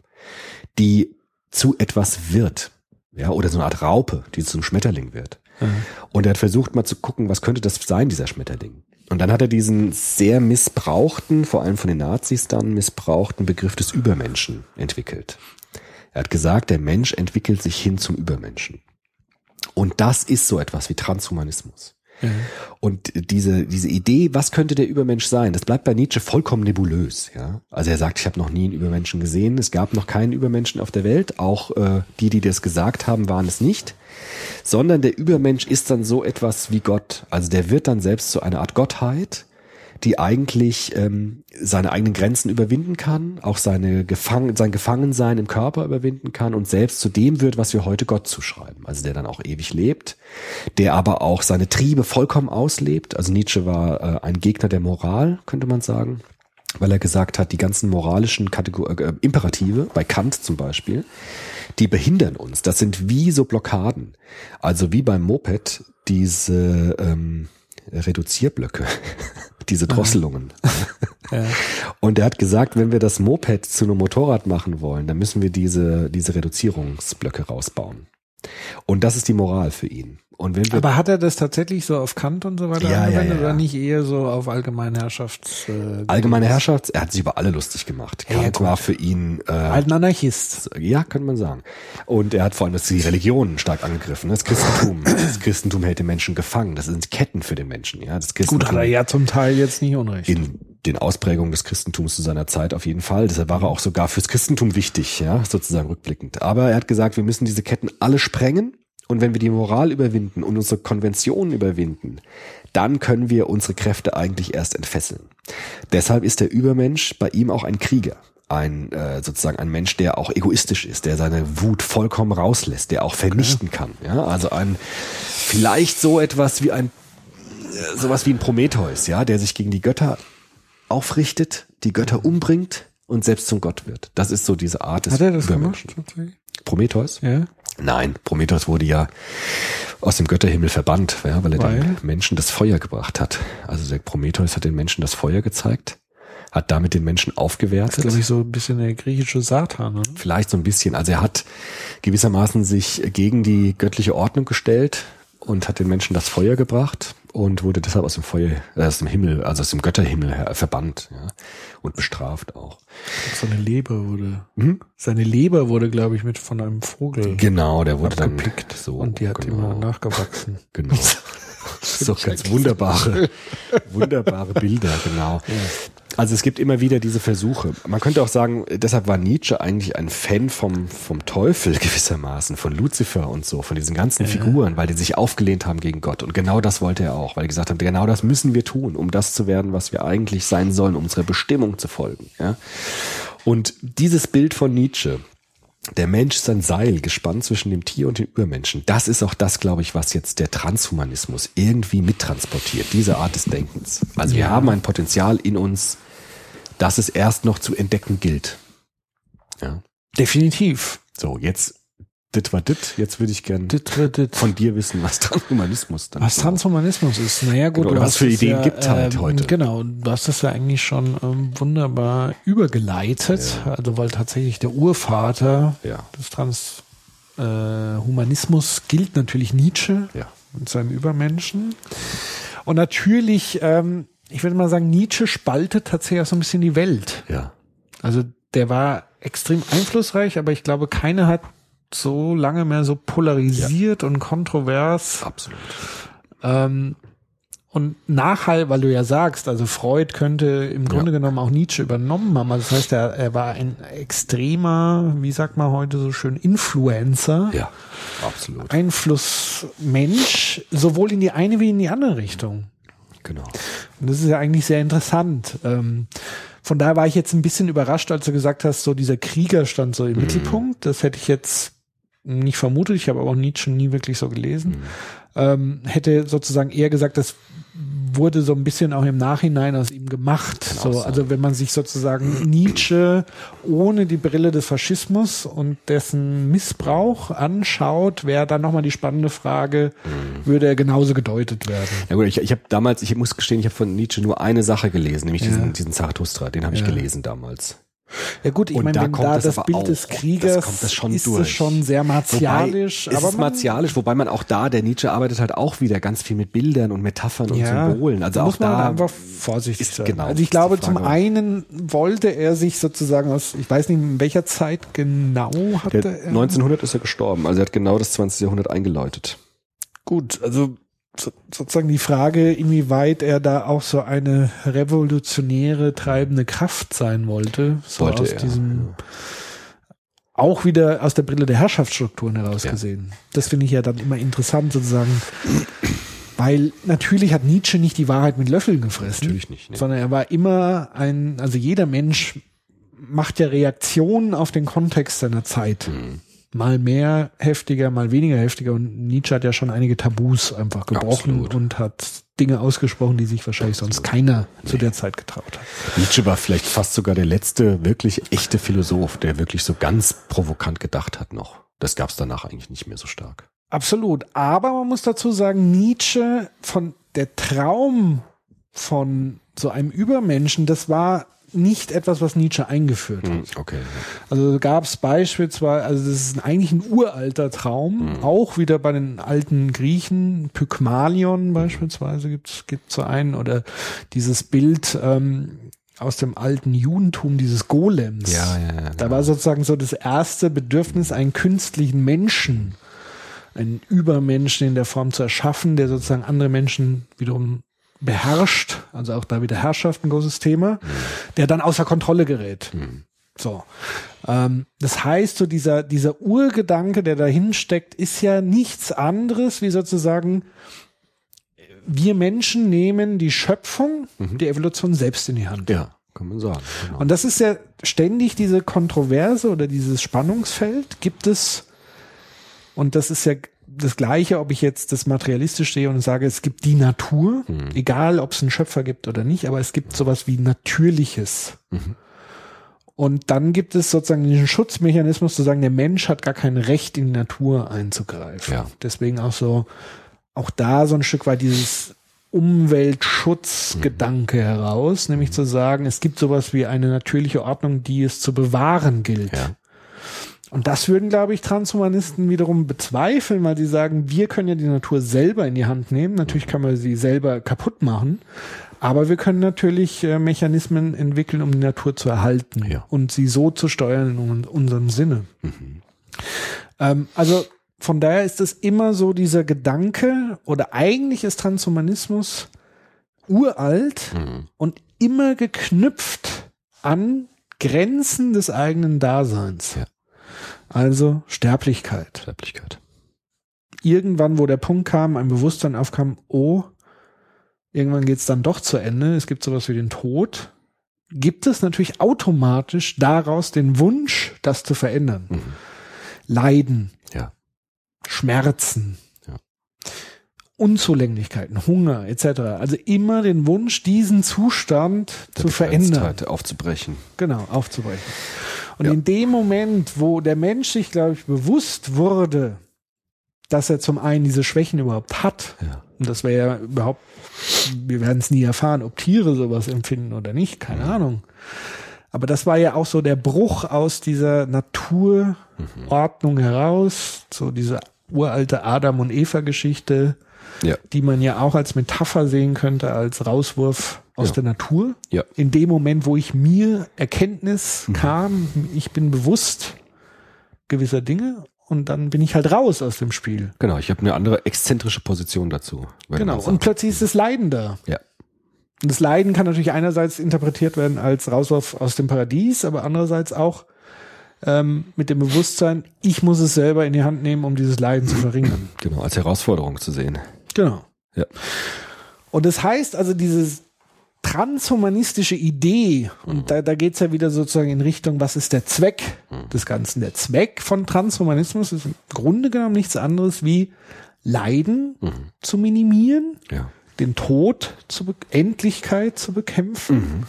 die zu etwas wird. Ja, oder so eine Art Raupe, die zum Schmetterling wird. Und er hat versucht mal zu gucken, was könnte das sein, dieser Schmetterling. Und dann hat er diesen sehr missbrauchten, vor allem von den Nazis dann missbrauchten Begriff des Übermenschen entwickelt. Er hat gesagt, der Mensch entwickelt sich hin zum Übermenschen. Und das ist so etwas wie Transhumanismus. Und diese, diese Idee, was könnte der Übermensch sein, das bleibt bei Nietzsche vollkommen nebulös. Ja? Also er sagt, ich habe noch nie einen Übermenschen gesehen, es gab noch keinen Übermenschen auf der Welt, auch äh, die, die das gesagt haben, waren es nicht, sondern der Übermensch ist dann so etwas wie Gott. Also der wird dann selbst zu einer Art Gottheit, die eigentlich ähm, seine eigenen Grenzen überwinden kann, auch seine Gefang sein Gefangensein im Körper überwinden kann und selbst zu dem wird, was wir heute Gott zuschreiben. Also der dann auch ewig lebt, der aber auch seine Triebe vollkommen auslebt. Also Nietzsche war äh, ein Gegner der Moral, könnte man sagen, weil er gesagt hat, die ganzen moralischen Kategor äh, Imperative, bei Kant zum Beispiel, die behindern uns. Das sind wie so Blockaden. Also wie beim Moped diese ähm, Reduzierblöcke, [LAUGHS] diese Drosselungen. [LAUGHS] Und er hat gesagt, wenn wir das Moped zu einem Motorrad machen wollen, dann müssen wir diese, diese Reduzierungsblöcke rausbauen. Und das ist die Moral für ihn. Und wenn wir Aber hat er das tatsächlich so auf Kant und so weiter Ja, angewendet ja, ja. oder nicht eher so auf Allgemeinherrschafts... Äh, allgemeine Herrschaft, er hat sich über alle lustig gemacht. Ja, Kant war für ihn äh, Halt ein Anarchist. Ja, könnte man sagen. Und er hat vor allem das die Religion stark angegriffen. Das Christentum. [CLEARS THROAT] Das Christentum hält den Menschen gefangen. Das sind Ketten für den Menschen. Ja, das Christentum Gut, hat er ja zum Teil jetzt nicht unrecht. in den Ausprägungen des Christentums zu seiner Zeit auf jeden Fall. Deshalb war er auch sogar fürs Christentum wichtig, ja, sozusagen rückblickend. Aber er hat gesagt, wir müssen diese Ketten alle sprengen. Und wenn wir die Moral überwinden und unsere Konventionen überwinden, dann können wir unsere Kräfte eigentlich erst entfesseln. Deshalb ist der Übermensch bei ihm auch ein Krieger. Ein äh, sozusagen ein Mensch, der auch egoistisch ist, der seine Wut vollkommen rauslässt, der auch vernichten kann. Ja, also ein vielleicht so etwas wie ein äh, sowas wie ein Prometheus, ja, der sich gegen die Götter aufrichtet, die Götter umbringt und selbst zum Gott wird. Das ist so diese Art des Hat er das gemacht? Übermenschen. Prometheus? Ja. Nein, Prometheus wurde ja aus dem Götterhimmel verbannt, ja, weil er Weil? den Menschen das Feuer gebracht hat. Also der Prometheus hat den Menschen das Feuer gezeigt, hat damit den Menschen Das ist, aufgewertet. glaube ich, so ein bisschen der griechische Satan. Oder? Vielleicht so ein bisschen. Also er hat gewissermaßen sich gegen die göttliche Ordnung gestellt und hat den Menschen das Feuer gebracht und wurde deshalb aus dem Feuer, äh, aus dem Himmel, also aus dem Götterhimmel her verbannt, ja, und bestraft auch. Seine Leber wurde, Mhm. seine Leber wurde, glaube ich, mit von einem Vogel Genau, der wurde dann abgepickt so und die hat genau, immer nachgewachsen. [LAUGHS] Genau. [LAUGHS] so ganz wunderbare, wunderbare Bilder, genau. Also es gibt immer wieder diese Versuche. Man könnte auch sagen, deshalb war Nietzsche eigentlich ein Fan vom, vom Teufel [LAUGHS] gewissermaßen, von Luzifer und so, von diesen ganzen Figuren, weil die sich aufgelehnt haben gegen Gott. Und genau das wollte er auch, weil er gesagt hat, genau das müssen wir tun, um das zu werden, was wir eigentlich sein sollen, um unserer Bestimmung zu folgen. Ja? Und dieses Bild von Nietzsche, der Mensch ist ein Seil gespannt zwischen dem Tier und dem Übermenschen. Das ist auch das, glaube ich, was jetzt der Transhumanismus irgendwie mittransportiert, diese Art des Denkens. Also wir Ja. haben ein Potenzial in uns, das es erst noch zu entdecken gilt. Ja. Definitiv. So, jetzt, dit war dit, jetzt würde ich gern Dit wird dit. von dir wissen, was Transhumanismus dann Was ist. Transhumanismus ist, naja gut, Genau, du was für Ideen ja, gibt's halt ähm, heute. Genau, du hast das ja eigentlich schon ähm, wunderbar übergeleitet, also weil tatsächlich der Urvater Ja. des Transhumanismus äh, gilt natürlich Nietzsche Ja. und seinem Übermenschen. Und natürlich, ähm, ich würde mal sagen, Nietzsche spaltet tatsächlich auch so ein bisschen die Welt. Ja. Also der war extrem einflussreich, aber ich glaube, keiner hat so lange mehr so polarisiert und kontrovers Absolut. ähm, und nachhalt, weil du ja sagst, also Freud könnte im Grunde genommen auch Nietzsche übernommen haben. Also das heißt, er, er war ein extremer, wie sagt man heute so schön, Influencer, Ja, absolut. Einflussmensch, sowohl in die eine wie in die andere Richtung. Genau. Und das ist ja eigentlich sehr interessant. Ähm, von daher war ich jetzt ein bisschen überrascht, als du gesagt hast, so dieser Krieger stand so im Mhm. Mittelpunkt. Das hätte ich jetzt nicht vermutet. Ich habe aber auch Nietzsche nie wirklich so gelesen. Mhm. Ähm, hätte sozusagen eher gesagt, das wurde so ein bisschen auch im Nachhinein aus ihm gemacht. Auch So, sein. also wenn man sich sozusagen Nietzsche ohne die Brille des Faschismus und dessen Missbrauch anschaut, wäre dann nochmal die spannende Frage, Mhm. würde er genauso gedeutet werden? Ja gut, ich, ich habe damals, ich muss gestehen, ich habe von Nietzsche nur eine Sache gelesen, nämlich Ja. diesen, diesen Zarathustra, den habe ich Ja. gelesen damals. Ja gut, ich Und meine, da wenn kommt da das das, Bild auch- des das Kriegers kommt das schon ist durch. es schon sehr martialisch. Wobei, es aber ist man, martialisch, wobei man auch da, der Nietzsche arbeitet halt auch wieder ganz viel mit Bildern und Metaphern und ja, Symbolen. Also da auch muss man da einfach vorsichtig ist sein. genau, also ich glaube, zum einen wollte er sich sozusagen aus, ich weiß nicht, in welcher Zeit genau hatte der, er. 1900 ist er gestorben, also er hat genau das 20. Jahrhundert eingeläutet. Gut, also so, sozusagen die Frage, inwieweit er da auch so eine revolutionäre treibende Kraft sein wollte, so Wollte aus er, diesem auch wieder aus der Brille der Herrschaftsstrukturen heraus Ja. gesehen. Das finde ich ja dann immer interessant sozusagen, weil natürlich hat Nietzsche nicht die Wahrheit mit Löffeln gefressen, Natürlich nicht. Nee. sondern er war immer ein, also jeder Mensch macht ja Reaktionen auf den Kontext seiner Zeit. Mhm. Mal mehr heftiger, mal weniger heftiger. Und Nietzsche hat ja schon einige Tabus einfach gebrochen Absolut. und hat Dinge ausgesprochen, die sich wahrscheinlich sonst keiner zu der Zeit getraut hat. Nietzsche war vielleicht fast sogar der letzte wirklich echte Philosoph, der wirklich so ganz provokant gedacht hat noch. Das gab es danach eigentlich nicht mehr so stark. Absolut. Aber man muss dazu sagen, Nietzsche von der Traum von so einem Übermenschen, das war nicht etwas, was Nietzsche eingeführt hat. Hm, Okay. Also gab es beispielsweise, also das ist eigentlich ein uralter Traum, auch wieder bei den alten Griechen, Pygmalion beispielsweise gibt's gibt so einen oder dieses Bild ähm, aus dem alten Judentum, dieses Golems. Ja, ja, ja. Da war sozusagen so das erste Bedürfnis, einen künstlichen Menschen, einen Übermenschen in der Form zu erschaffen, der sozusagen andere Menschen wiederum beherrscht, also auch da wieder Herrschaft ein großes Thema, der dann außer Kontrolle gerät. So. Ähm, das heißt, so dieser, dieser Urgedanke, der dahin steckt, ist ja nichts anderes wie sozusagen, wir Menschen nehmen die Schöpfung, die Evolution selbst in die Hand. Ja, kann man sagen. Genau. Und das ist ja ständig diese Kontroverse oder dieses Spannungsfeld gibt es. Und das ist ja das Gleiche, ob ich jetzt das materialistisch sehe und sage, es gibt die Natur, egal ob es einen Schöpfer gibt oder nicht, aber es gibt sowas wie Natürliches. Und dann gibt es sozusagen diesen Schutzmechanismus zu sagen, der Mensch hat gar kein Recht in die Natur einzugreifen. Ja. Deswegen auch so, auch da so ein Stück weit dieses Umweltschutzgedanke heraus, nämlich zu sagen, es gibt sowas wie eine natürliche Ordnung, die es zu bewahren gilt. Ja. Und das würden, glaube ich, Transhumanisten wiederum bezweifeln, weil sie sagen, wir können ja die Natur selber in die Hand nehmen. Natürlich können wir sie selber kaputt machen, aber wir können natürlich äh, Mechanismen entwickeln, um die Natur zu erhalten Ja. und sie so zu steuern in un unserem Sinne. Ähm, also von daher ist es immer so dieser Gedanke oder eigentlich ist Transhumanismus uralt Mhm. und immer geknüpft an Grenzen des eigenen Daseins. Ja. Also Sterblichkeit. Sterblichkeit. Irgendwann, wo der Punkt kam, ein Bewusstsein aufkam, oh, irgendwann geht's dann doch zu Ende, es gibt sowas wie den Tod, gibt es natürlich automatisch daraus den Wunsch, das zu verändern. Mhm. Leiden, Ja. Schmerzen, Ja. Unzulänglichkeiten, Hunger etc. Also immer den Wunsch, diesen Zustand Der zu verändern. Aufzubrechen. Genau, aufzubrechen. Und Ja. in dem Moment, wo der Mensch sich, glaube ich, bewusst wurde, dass er zum einen diese Schwächen überhaupt hat, Ja. und das wäre ja überhaupt, wir werden es nie erfahren, ob Tiere sowas empfinden oder nicht, keine Mhm. Ahnung. Aber das war ja auch so der Bruch aus dieser Naturordnung heraus, so diese uralte Adam- und Eva-Geschichte, Ja. die man ja auch als Metapher sehen könnte, als Rauswurf aus Ja. der Natur. Ja. In dem Moment, wo ich mir Erkenntnis kam, ich bin bewusst gewisser Dinge und dann bin ich halt raus aus dem Spiel. Genau, ich habe eine andere exzentrische Position dazu. Genau. Und plötzlich ist das Leiden da. ja. Und das Leiden kann natürlich einerseits interpretiert werden als Rauswurf aus dem Paradies, aber andererseits auch ähm, mit dem Bewusstsein, ich muss es selber in die Hand nehmen, um dieses Leiden zu verringern. Genau, als Herausforderung zu sehen. Genau. Ja. Und das heißt also, diese transhumanistische Idee, und da, da geht's ja wieder sozusagen in Richtung, was ist der Zweck des Ganzen? Der Zweck von Transhumanismus ist im Grunde genommen nichts anderes wie Leiden zu minimieren, Ja. den Tod zu be Endlichkeit zu bekämpfen,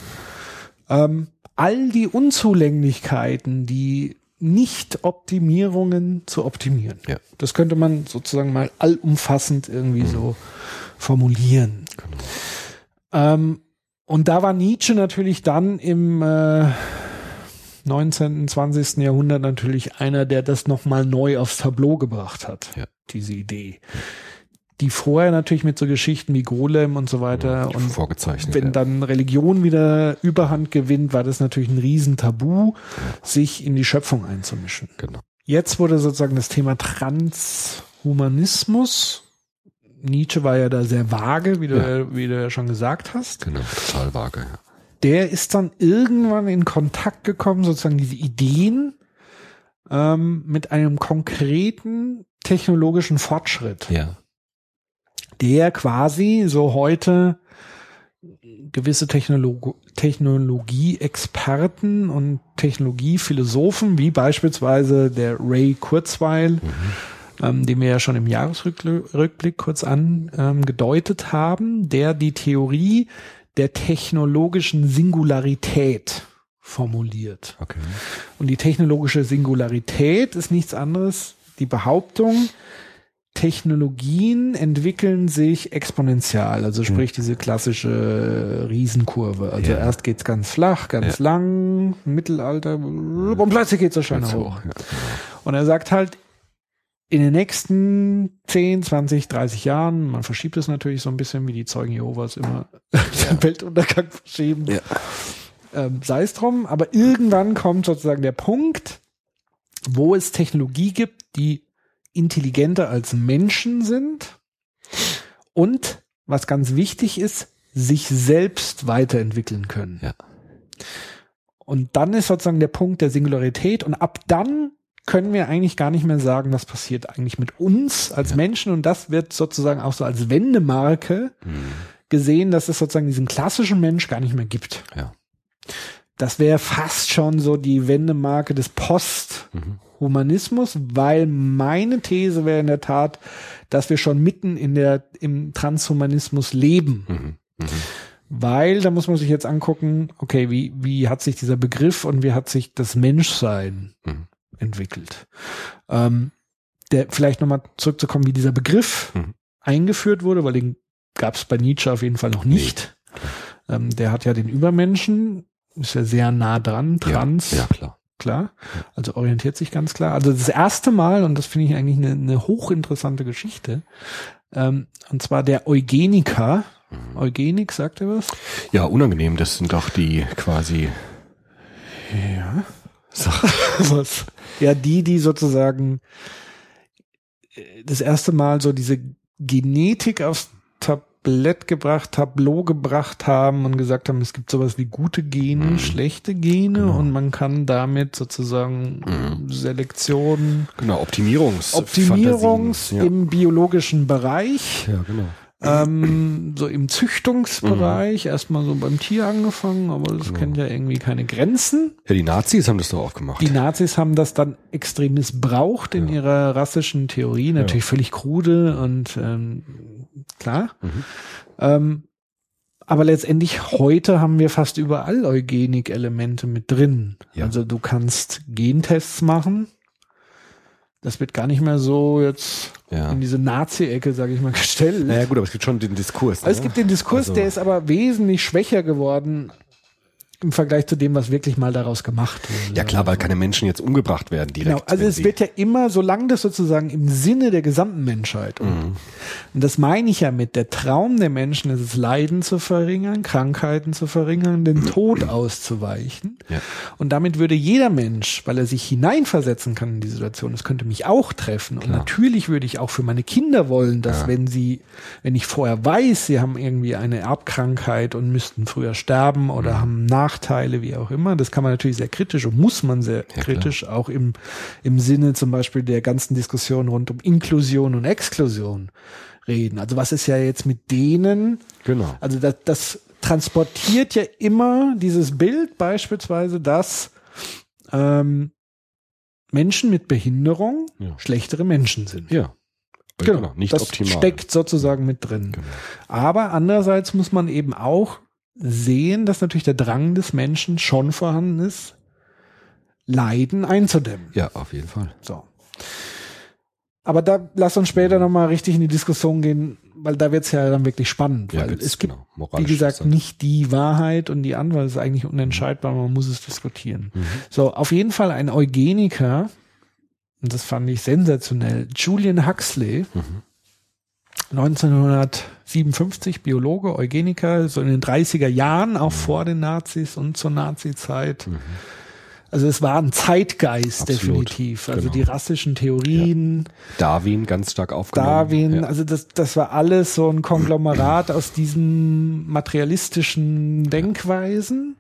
ähm, all die Unzulänglichkeiten, die Nicht-Optimierungen zu optimieren. Ja. Das könnte man sozusagen mal allumfassend irgendwie so formulieren. Ähm, und da war Nietzsche natürlich dann im äh, 19., 20. Jahrhundert natürlich einer, der das nochmal neu aufs Tableau gebracht hat, Ja. diese Idee. Die vorher natürlich mit so Geschichten wie Golem und so weiter und vorgezeichnet. wenn ja. dann Religion wieder Überhand gewinnt, war das natürlich ein Riesentabu, sich in die Schöpfung einzumischen. Genau. Jetzt wurde sozusagen das Thema Transhumanismus. Nietzsche war ja da sehr vage, wie du, Ja. wie du ja schon gesagt hast. Genau, total vage. Ja. Der ist dann irgendwann in Kontakt gekommen, sozusagen diese Ideen ähm, mit einem konkreten technologischen Fortschritt ja. der quasi so heute gewisse Technolog Technologieexperten und Technologiephilosophen, wie beispielsweise der Ray Kurzweil, ähm, den wir ja schon im Jahresrückblick kurz angedeutet haben, der die Theorie der technologischen Singularität formuliert. Okay. Und die technologische Singularität ist nichts anderes, die Behauptung, Technologien entwickeln sich exponentiell, also sprich diese klassische Riesenkurve. Also Ja. erst geht's ganz flach, ganz lang, Mittelalter, und plötzlich geht's so schön oben. hoch. Ja. Und er sagt halt, in den nächsten 10, 20, 30 Jahren, man verschiebt es natürlich so ein bisschen, wie die Zeugen Jehovas immer [LAUGHS] den Weltuntergang verschieben. Ja. Ähm, Sei es drum, aber irgendwann kommt sozusagen der Punkt, wo es Technologie gibt, die intelligenter als Menschen sind und, was ganz wichtig ist, sich selbst weiterentwickeln können. Ja. Und dann ist sozusagen der Punkt der Singularität und ab dann können wir eigentlich gar nicht mehr sagen, was passiert eigentlich mit uns als Ja. Menschen und das wird sozusagen auch so als Wendemarke Mhm. gesehen, dass es sozusagen diesen klassischen Mensch gar nicht mehr gibt. Ja. Das wäre fast schon so die Wendemarke des Posthumanismus, weil meine These wäre in der Tat, dass wir schon mitten in der, im Transhumanismus leben. Mhm. Mhm. Weil, da muss man sich jetzt angucken, okay, wie, wie hat sich dieser Begriff und wie hat sich das Menschsein Mhm. Entwickelt? Ähm, der, vielleicht nochmal zurückzukommen, wie dieser Begriff Mhm. eingeführt wurde, weil den gab es bei Nietzsche auf jeden Fall noch nicht. Ähm, der hat ja den Übermenschen, ist ja sehr nah dran, trans, Ja, ja, klar. klar. Also orientiert sich ganz klar. Also das erste Mal, und das finde ich eigentlich eine, eine hochinteressante Geschichte, ähm, und zwar der Eugeniker. Mhm. Eugenik, sagt er was? Ja, unangenehm. Das sind doch die quasi. Ja. Sag, [LAUGHS] Was? Ja, die, die sozusagen äh, das erste Mal so diese Genetik aufs Tablett gebracht, Tableau gebracht haben und gesagt haben, es gibt sowas wie gute Gene, schlechte Gene und man kann damit sozusagen Selektion, Genau, Optimierungs. Optimierungs Fantasien. im biologischen Bereich, Ja, ja genau. Ähm, so im Züchtungsbereich, erstmal so beim Tier angefangen, aber das kennt ja irgendwie keine Grenzen. Ja, die Nazis haben das doch auch gemacht. Die Nazis haben das dann extrem missbraucht in ihrer rassischen Theorie, natürlich völlig krude und ähm, klar. Mhm. Ähm, aber letztendlich heute haben wir fast überall Eugenik-Elemente mit drin. Ja. Also du kannst Gentests machen. Das wird gar nicht mehr so jetzt Ja. in diese Nazi-Ecke, sage ich mal, [LAUGHS] gestellt. naja, gut, aber es gibt schon den Diskurs. Also es ne? gibt den Diskurs, Also- der ist aber wesentlich schwächer geworden im Vergleich zu dem, was wirklich mal daraus gemacht wurde. Ja klar, weil keine Menschen jetzt umgebracht werden direkt. Genau, also es wird ja immer, solange das sozusagen im Sinne der gesamten Menschheit, und, Mhm. und das meine ich ja mit, der Traum der Menschen ist es, Leiden zu verringern, Krankheiten zu verringern, den [CLEARS THROAT] Tod auszuweichen. Ja. Und damit würde jeder Mensch, weil er sich hineinversetzen kann in die Situation, das könnte mich auch treffen. Und natürlich würde ich auch für meine Kinder wollen, dass wenn sie, wenn ich vorher weiß, sie haben irgendwie eine Erbkrankheit und müssten früher sterben oder Mhm. haben Nachteile, wie auch immer, das kann man natürlich sehr kritisch und muss man sehr kritisch, auch im, im Sinne zum Beispiel der ganzen Diskussion rund um Inklusion und Exklusion reden. Also was ist ja jetzt mit denen, Genau. also das, das transportiert ja immer dieses Bild beispielsweise, dass ähm, Menschen mit Behinderung Ja. schlechtere Menschen sind. Ja. Genau, nicht das optimal. steckt sozusagen mit drin. Genau. Aber andererseits muss man eben auch sehen, dass natürlich der Drang des Menschen schon vorhanden ist, Leiden einzudämmen. Ja, auf jeden Fall. So. Aber da lass uns später nochmal richtig in die Diskussion gehen, weil da wird's ja dann wirklich spannend. Ja, weil es gibt, genau, wie gesagt, interessant. nicht die Wahrheit und die andere ist eigentlich unentscheidbar, man muss es diskutieren. Mhm. So, auf jeden Fall ein Eugeniker, und das fand ich sensationell, Julian Huxley, Mhm. 1957, Biologe, Eugeniker, so in den 30er Jahren, Mhm. auch vor den Nazis und zur Nazi-Zeit. Also es war ein Zeitgeist Absolut, definitiv. Also genau. die rassischen Theorien, Darwin ganz stark aufgenommen. Darwin, Ja. also das, das war alles so ein Konglomerat [CLEARS THROAT] aus diesen materialistischen Denkweisen.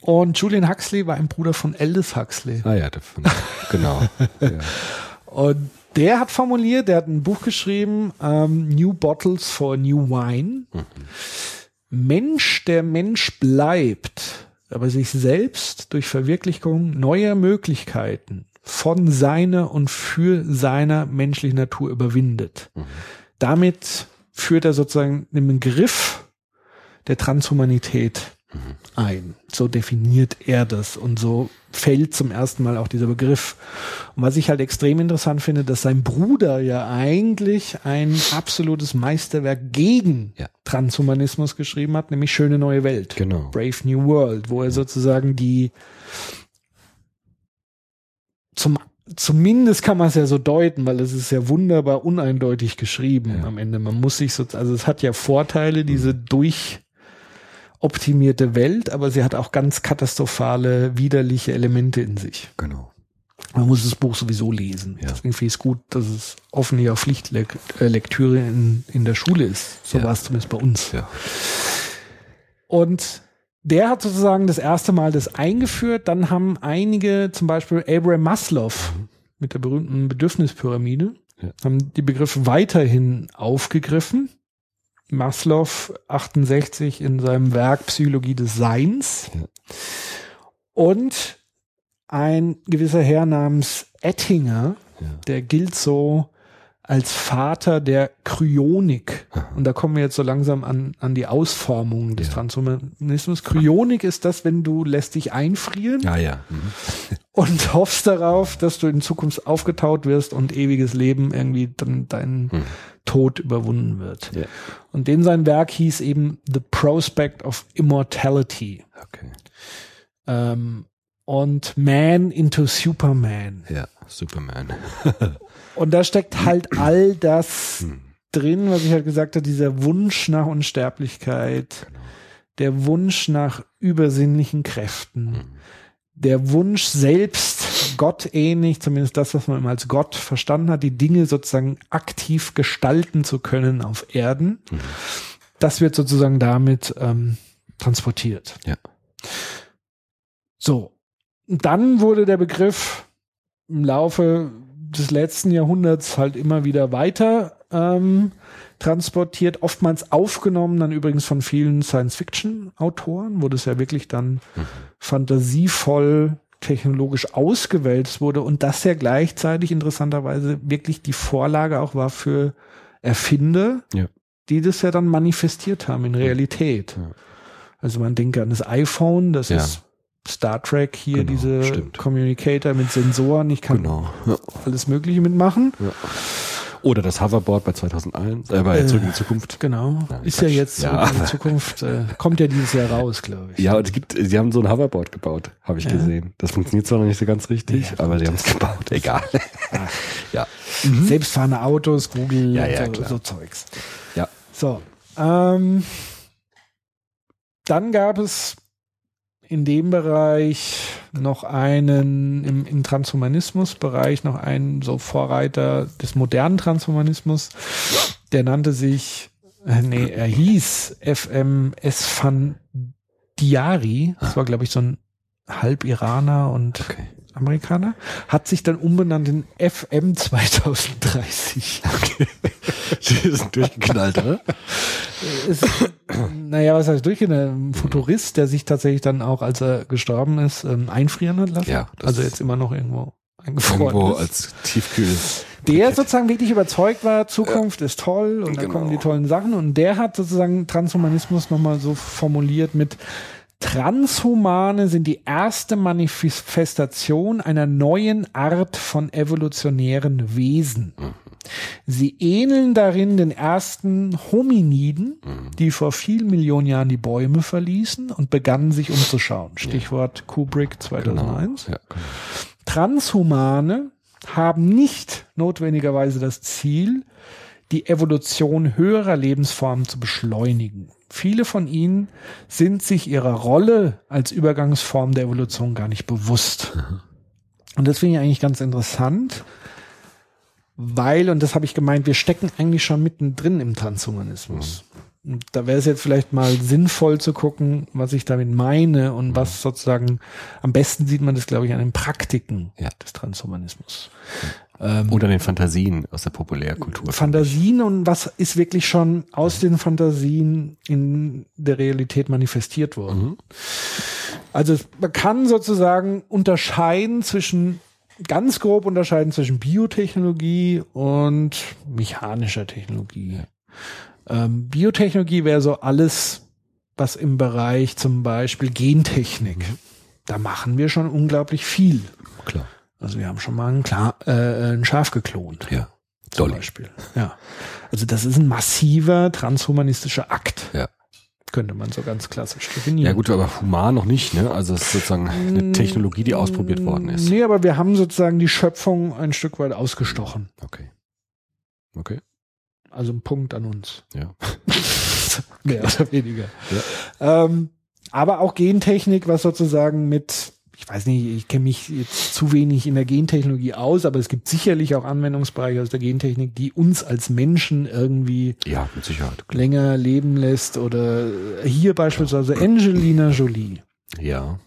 Und Julian Huxley war ein Bruder von Aldous Huxley. Ah ja, davon, genau. [LAUGHS] ja. Und der hat formuliert, der hat ein Buch geschrieben, ähm, New Bottles for New Wine. Mensch, der Mensch bleibt, aber sich selbst durch Verwirklichung neuer Möglichkeiten von seiner und für seiner menschlichen Natur überwindet. Damit führt er sozusagen den Begriff der Transhumanität ein. So definiert er das und so fällt zum ersten Mal auch dieser Begriff. Und was ich halt extrem interessant finde, dass sein Bruder ja eigentlich ein absolutes Meisterwerk gegen Ja. Transhumanismus geschrieben hat, nämlich Schöne neue Welt. Genau. Brave New World, wo er sozusagen die zum zumindest kann man es ja so deuten, weil es ist ja wunderbar uneindeutig geschrieben am Ende. Man muss sich so, also es hat ja Vorteile, diese durch optimierte Welt, aber sie hat auch ganz katastrophale, widerliche Elemente in sich. Genau. Man muss das Buch sowieso lesen. Ja. Deswegen finde ich es gut, dass es offensichtlich auch Pflichtlektüre in, in der Schule ist. So Ja. war es zumindest bei uns. Ja. Und der hat sozusagen das erste Mal das eingeführt. Dann haben einige, zum Beispiel Abraham Maslow mit der berühmten Bedürfnispyramide, Ja. haben die Begriffe weiterhin aufgegriffen. Maslow 68 in seinem Werk Psychologie des Seins. Ja. Und ein gewisser Herr namens Ettinger, Ja. der gilt so als Vater der Kryonik. Und da kommen wir jetzt so langsam an, an die Ausformung des Ja. Transhumanismus. Kryonik ist das, wenn du lässt dich einfrieren Ja, ja. Mhm. [LAUGHS] und hoffst darauf, dass du in Zukunft aufgetaut wirst und ewiges Leben irgendwie dann dein Hm. Tod überwunden wird. Ja. Und den sein Werk hieß eben The Prospect of Immortality. Okay. Ähm, und Man into Superman. Ja, Superman. [LAUGHS] Und da steckt halt all das drin, was ich halt gesagt habe, dieser Wunsch nach Unsterblichkeit, Genau. der Wunsch nach übersinnlichen Kräften, der Wunsch selbst Gott ähnlich, zumindest das, was man immer als Gott verstanden hat, die Dinge sozusagen aktiv gestalten zu können auf Erden. Mhm. das wird sozusagen damit ähm, transportiert. Ja. So, dann wurde der Begriff im Laufe des letzten Jahrhunderts halt immer wieder weiter ähm, transportiert, oftmals aufgenommen, dann übrigens von vielen Science-Fiction-Autoren, wo das ja wirklich dann fantasievoll technologisch ausgewälzt wurde und das ja gleichzeitig interessanterweise wirklich die Vorlage auch war für Erfinder, Ja. die das ja dann manifestiert haben in Realität. Ja. Also man denke an das iPhone, das Ja. ist Star Trek hier, Genau, diese stimmt. Communicator mit Sensoren, ich kann Genau. Ja. alles Mögliche mitmachen. Oder das Hoverboard bei 2001, äh, bei Äh, Zurück in die Zukunft. Genau. Nein, ist ja jetzt Ja, zurück in die Zukunft. Äh, kommt ja dieses Jahr raus, glaube ich. Ja, und es gibt, sie haben so ein Hoverboard gebaut, habe ich Ja. gesehen. Das funktioniert zwar noch nicht so ganz richtig, Ja, aber sie haben es gebaut. Egal. [LAUGHS] ja. Selbstfahrende Autos, Google, Ja, ja, so, so Zeugs. Ja. So. Ähm, dann gab es in dem Bereich noch einen, im, im Transhumanismus-Bereich noch einen so Vorreiter des modernen Transhumanismus, der nannte sich, äh, nee, er hieß FMS van Diari. Das war, glaube ich, so ein halb Iraner und Okay. Amerikaner, hat sich dann umbenannt in FM 2030. Die sind durchgeknallt, oder? ist, naja, was heißt durchgehend? Ein Futurist, der sich tatsächlich dann auch, als er gestorben ist, ähm, einfrieren hat lassen. Ja, also jetzt immer noch irgendwo eingefroren Irgendwo ist. als Tiefkühl. der sozusagen wirklich überzeugt war, Zukunft ist toll und da Genau. kommen die tollen Sachen und der hat sozusagen Transhumanismus nochmal so formuliert mit Transhumane sind die erste Manifestation einer neuen Art von evolutionären Wesen. Sie ähneln darin den ersten Hominiden, die vor vielen Millionen Jahren die Bäume verließen und begannen sich umzuschauen. Stichwort Kubrick 2001. Genau. Ja, genau. Transhumane haben nicht notwendigerweise das Ziel, die Evolution höherer Lebensformen zu beschleunigen. Viele von ihnen sind sich ihrer Rolle als Übergangsform der Evolution gar nicht bewusst. Und das finde ich eigentlich ganz interessant, weil, und das habe ich gemeint, wir stecken eigentlich schon mittendrin im Transhumanismus. Und da wäre es jetzt vielleicht mal sinnvoll zu gucken, was ich damit meine und was sozusagen, am besten sieht man das, glaube ich, an den Praktiken Ja. des Transhumanismus. Ähm, Oder den Fantasien aus der Populärkultur. Fantasien und was ist wirklich schon aus den Fantasien in der Realität manifestiert worden. Mhm. Also man kann sozusagen unterscheiden zwischen, ganz grob unterscheiden zwischen Biotechnologie und mechanischer Technologie. Ähm, Biotechnologie wäre so alles, was im Bereich zum Beispiel Gentechnik, da machen wir schon unglaublich viel. Klar. Also wir haben schon mal ein, Klar, äh, ein Schaf geklont Ja. zum Dolly. Beispiel. Ja. Also das ist ein massiver transhumanistischer Akt, Ja. könnte man so ganz klassisch definieren. Ja gut, aber human noch nicht, ne? Also es ist sozusagen eine Technologie, die ausprobiert worden ist. Nee, aber wir haben sozusagen die Schöpfung ein Stück weit ausgestochen. Okay. Okay. Also ein Punkt an uns. Ja. [LAUGHS] Mehr oder weniger. Ähm, aber auch Gentechnik, was sozusagen mit, ich weiß nicht, ich kenne mich jetzt zu wenig in der Gentechnologie aus, aber es gibt sicherlich auch Anwendungsbereiche aus der Gentechnik, die uns als Menschen irgendwie Ja, mit Sicherheit. länger leben lässt oder hier beispielsweise Angelina Jolie. Ja.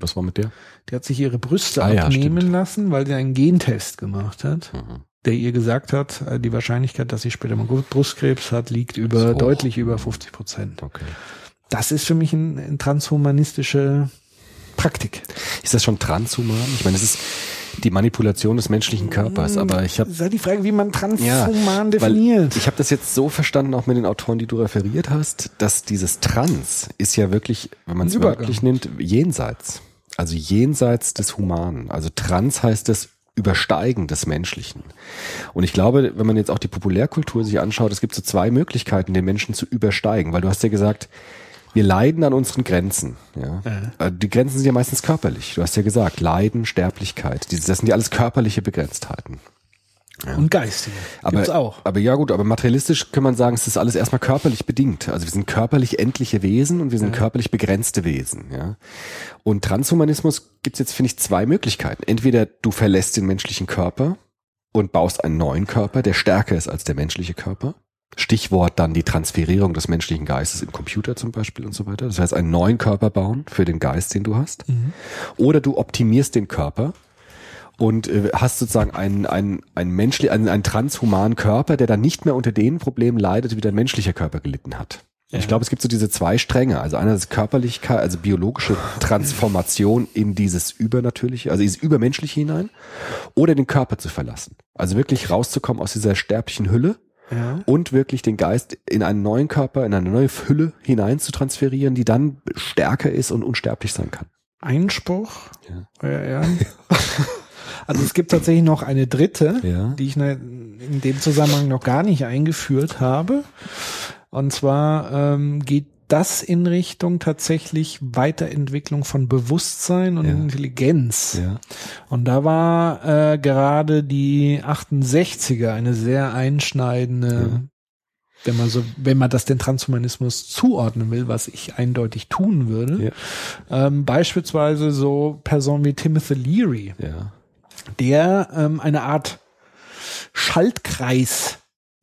Was war mit der? Die hat sich ihre Brüste Ah ja, abnehmen stimmt. lassen, weil sie einen Gentest gemacht hat, Mhm. der ihr gesagt hat, äh, die Wahrscheinlichkeit, dass sie später mal Brustkrebs hat, liegt über deutlich über 50 Prozent. Okay. Das ist für mich eine ein transhumanistische Praktik. Ist das schon transhuman? Ich meine, es ist die Manipulation des menschlichen Körpers, aber ich habe Das ist halt die Frage, wie man transhuman weil definiert. ich habe das jetzt so verstanden, auch mit den Autoren, die du referiert hast, dass dieses Trans ist ja wirklich, wenn man es wörtlich nimmt, jenseits. Also jenseits des Humanen. Also Trans heißt das Übersteigen des Menschlichen. Und ich glaube, wenn man jetzt auch die Populärkultur sich anschaut, es gibt so zwei Möglichkeiten, den Menschen zu übersteigen, weil du hast ja gesagt, wir leiden an unseren Grenzen. Ja. Äh, Die Grenzen sind ja meistens körperlich. Du hast ja gesagt, Leiden, Sterblichkeit. Das sind ja alles körperliche Begrenztheiten. Und geistige. Aber, Gibt's auch. aber ja gut, aber materialistisch kann man sagen, es ist alles erstmal körperlich bedingt. Also wir sind körperlich endliche Wesen und wir sind körperlich begrenzte Wesen. Ja. Und Transhumanismus gibt's jetzt, finde ich, zwei Möglichkeiten. Entweder du verlässt den menschlichen Körper und baust einen neuen Körper, der stärker ist als der menschliche Körper. Stichwort dann die Transferierung des menschlichen Geistes im Computer zum Beispiel und so weiter. Das heißt, einen neuen Körper bauen für den Geist, den du hast. Oder du optimierst den Körper und äh, hast sozusagen einen, einen, einen menschlich, einen, einen transhumanen Körper, der dann nicht mehr unter den Problemen leidet, wie dein menschlicher Körper gelitten hat. Ja. Ich glaube, es gibt so diese zwei Stränge. Also einerseits Körperlichkeit, also biologische Transformation in dieses Übernatürliche, also dieses Übermenschliche hinein, oder den Körper zu verlassen. Also wirklich rauszukommen aus dieser sterblichen Hülle Ja. und wirklich den Geist in einen neuen Körper, in eine neue Hülle hinein zu transferieren, die dann stärker ist und unsterblich sein kann. Einspruch. Ja. Euer Ehren. [LAUGHS] Also es gibt tatsächlich noch eine dritte, Ja. die ich ne- in dem Zusammenhang noch gar nicht eingeführt habe. Und zwar ähm, geht das in Richtung tatsächlich Weiterentwicklung von Bewusstsein und Ja. Intelligenz. Ja. Und da war äh, gerade die 68er eine sehr einschneidende, wenn man so, wenn man das den Transhumanismus zuordnen will, was ich eindeutig tun würde. Ähm, beispielsweise so Personen wie Timothy Leary, Ja. der ähm, eine Art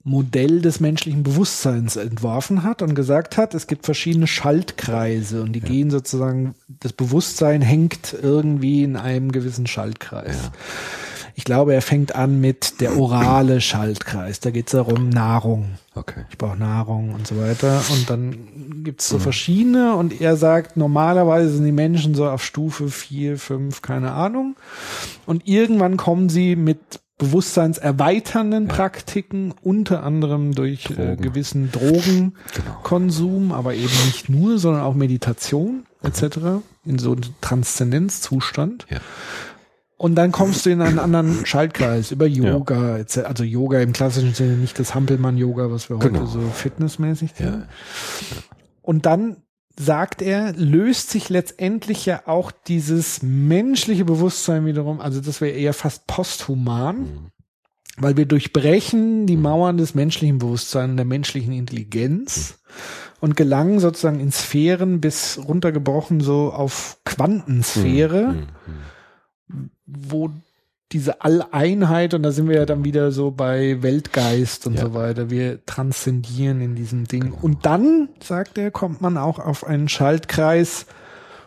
Schaltkreis-Modell des menschlichen Bewusstseins entworfen hat und gesagt hat, es gibt verschiedene Schaltkreise und die gehen sozusagen, das Bewusstsein hängt irgendwie in einem gewissen Schaltkreis. Ja. Ich glaube, er fängt an mit der orale Schaltkreis. Da geht es darum, Nahrung. Okay. Ich brauche Nahrung und so weiter. Und dann gibt's so verschiedene und er sagt, normalerweise sind die Menschen so auf Stufe vier, fünf, keine Ahnung. Und irgendwann kommen sie mit bewusstseinserweiternden Praktiken, unter anderem durch äh, Drogen. gewissen Drogenkonsum, aber eben nicht nur, sondern auch Meditation etc. in so einen Transzendenzzustand. Ja. Und dann kommst du in einen anderen Schaltkreis über Yoga, etc. also Yoga im klassischen Sinne, nicht das Hampelmann-Yoga, was wir Genau. heute so fitnessmäßig Ja. kennen. Und dann sagt er, löst sich letztendlich ja auch dieses menschliche Bewusstsein wiederum, also das wäre eher fast posthuman, Mhm. weil wir durchbrechen die Mauern des menschlichen Bewusstseins der menschlichen Intelligenz und gelangen sozusagen in Sphären bis runtergebrochen so auf Quantensphäre Mhm. wo diese Alleinheit, und da sind wir ja dann wieder so bei Weltgeist und Ja. so weiter, wir transzendieren in diesem Ding. Und dann, sagt er, kommt man auch auf einen Schaltkreis,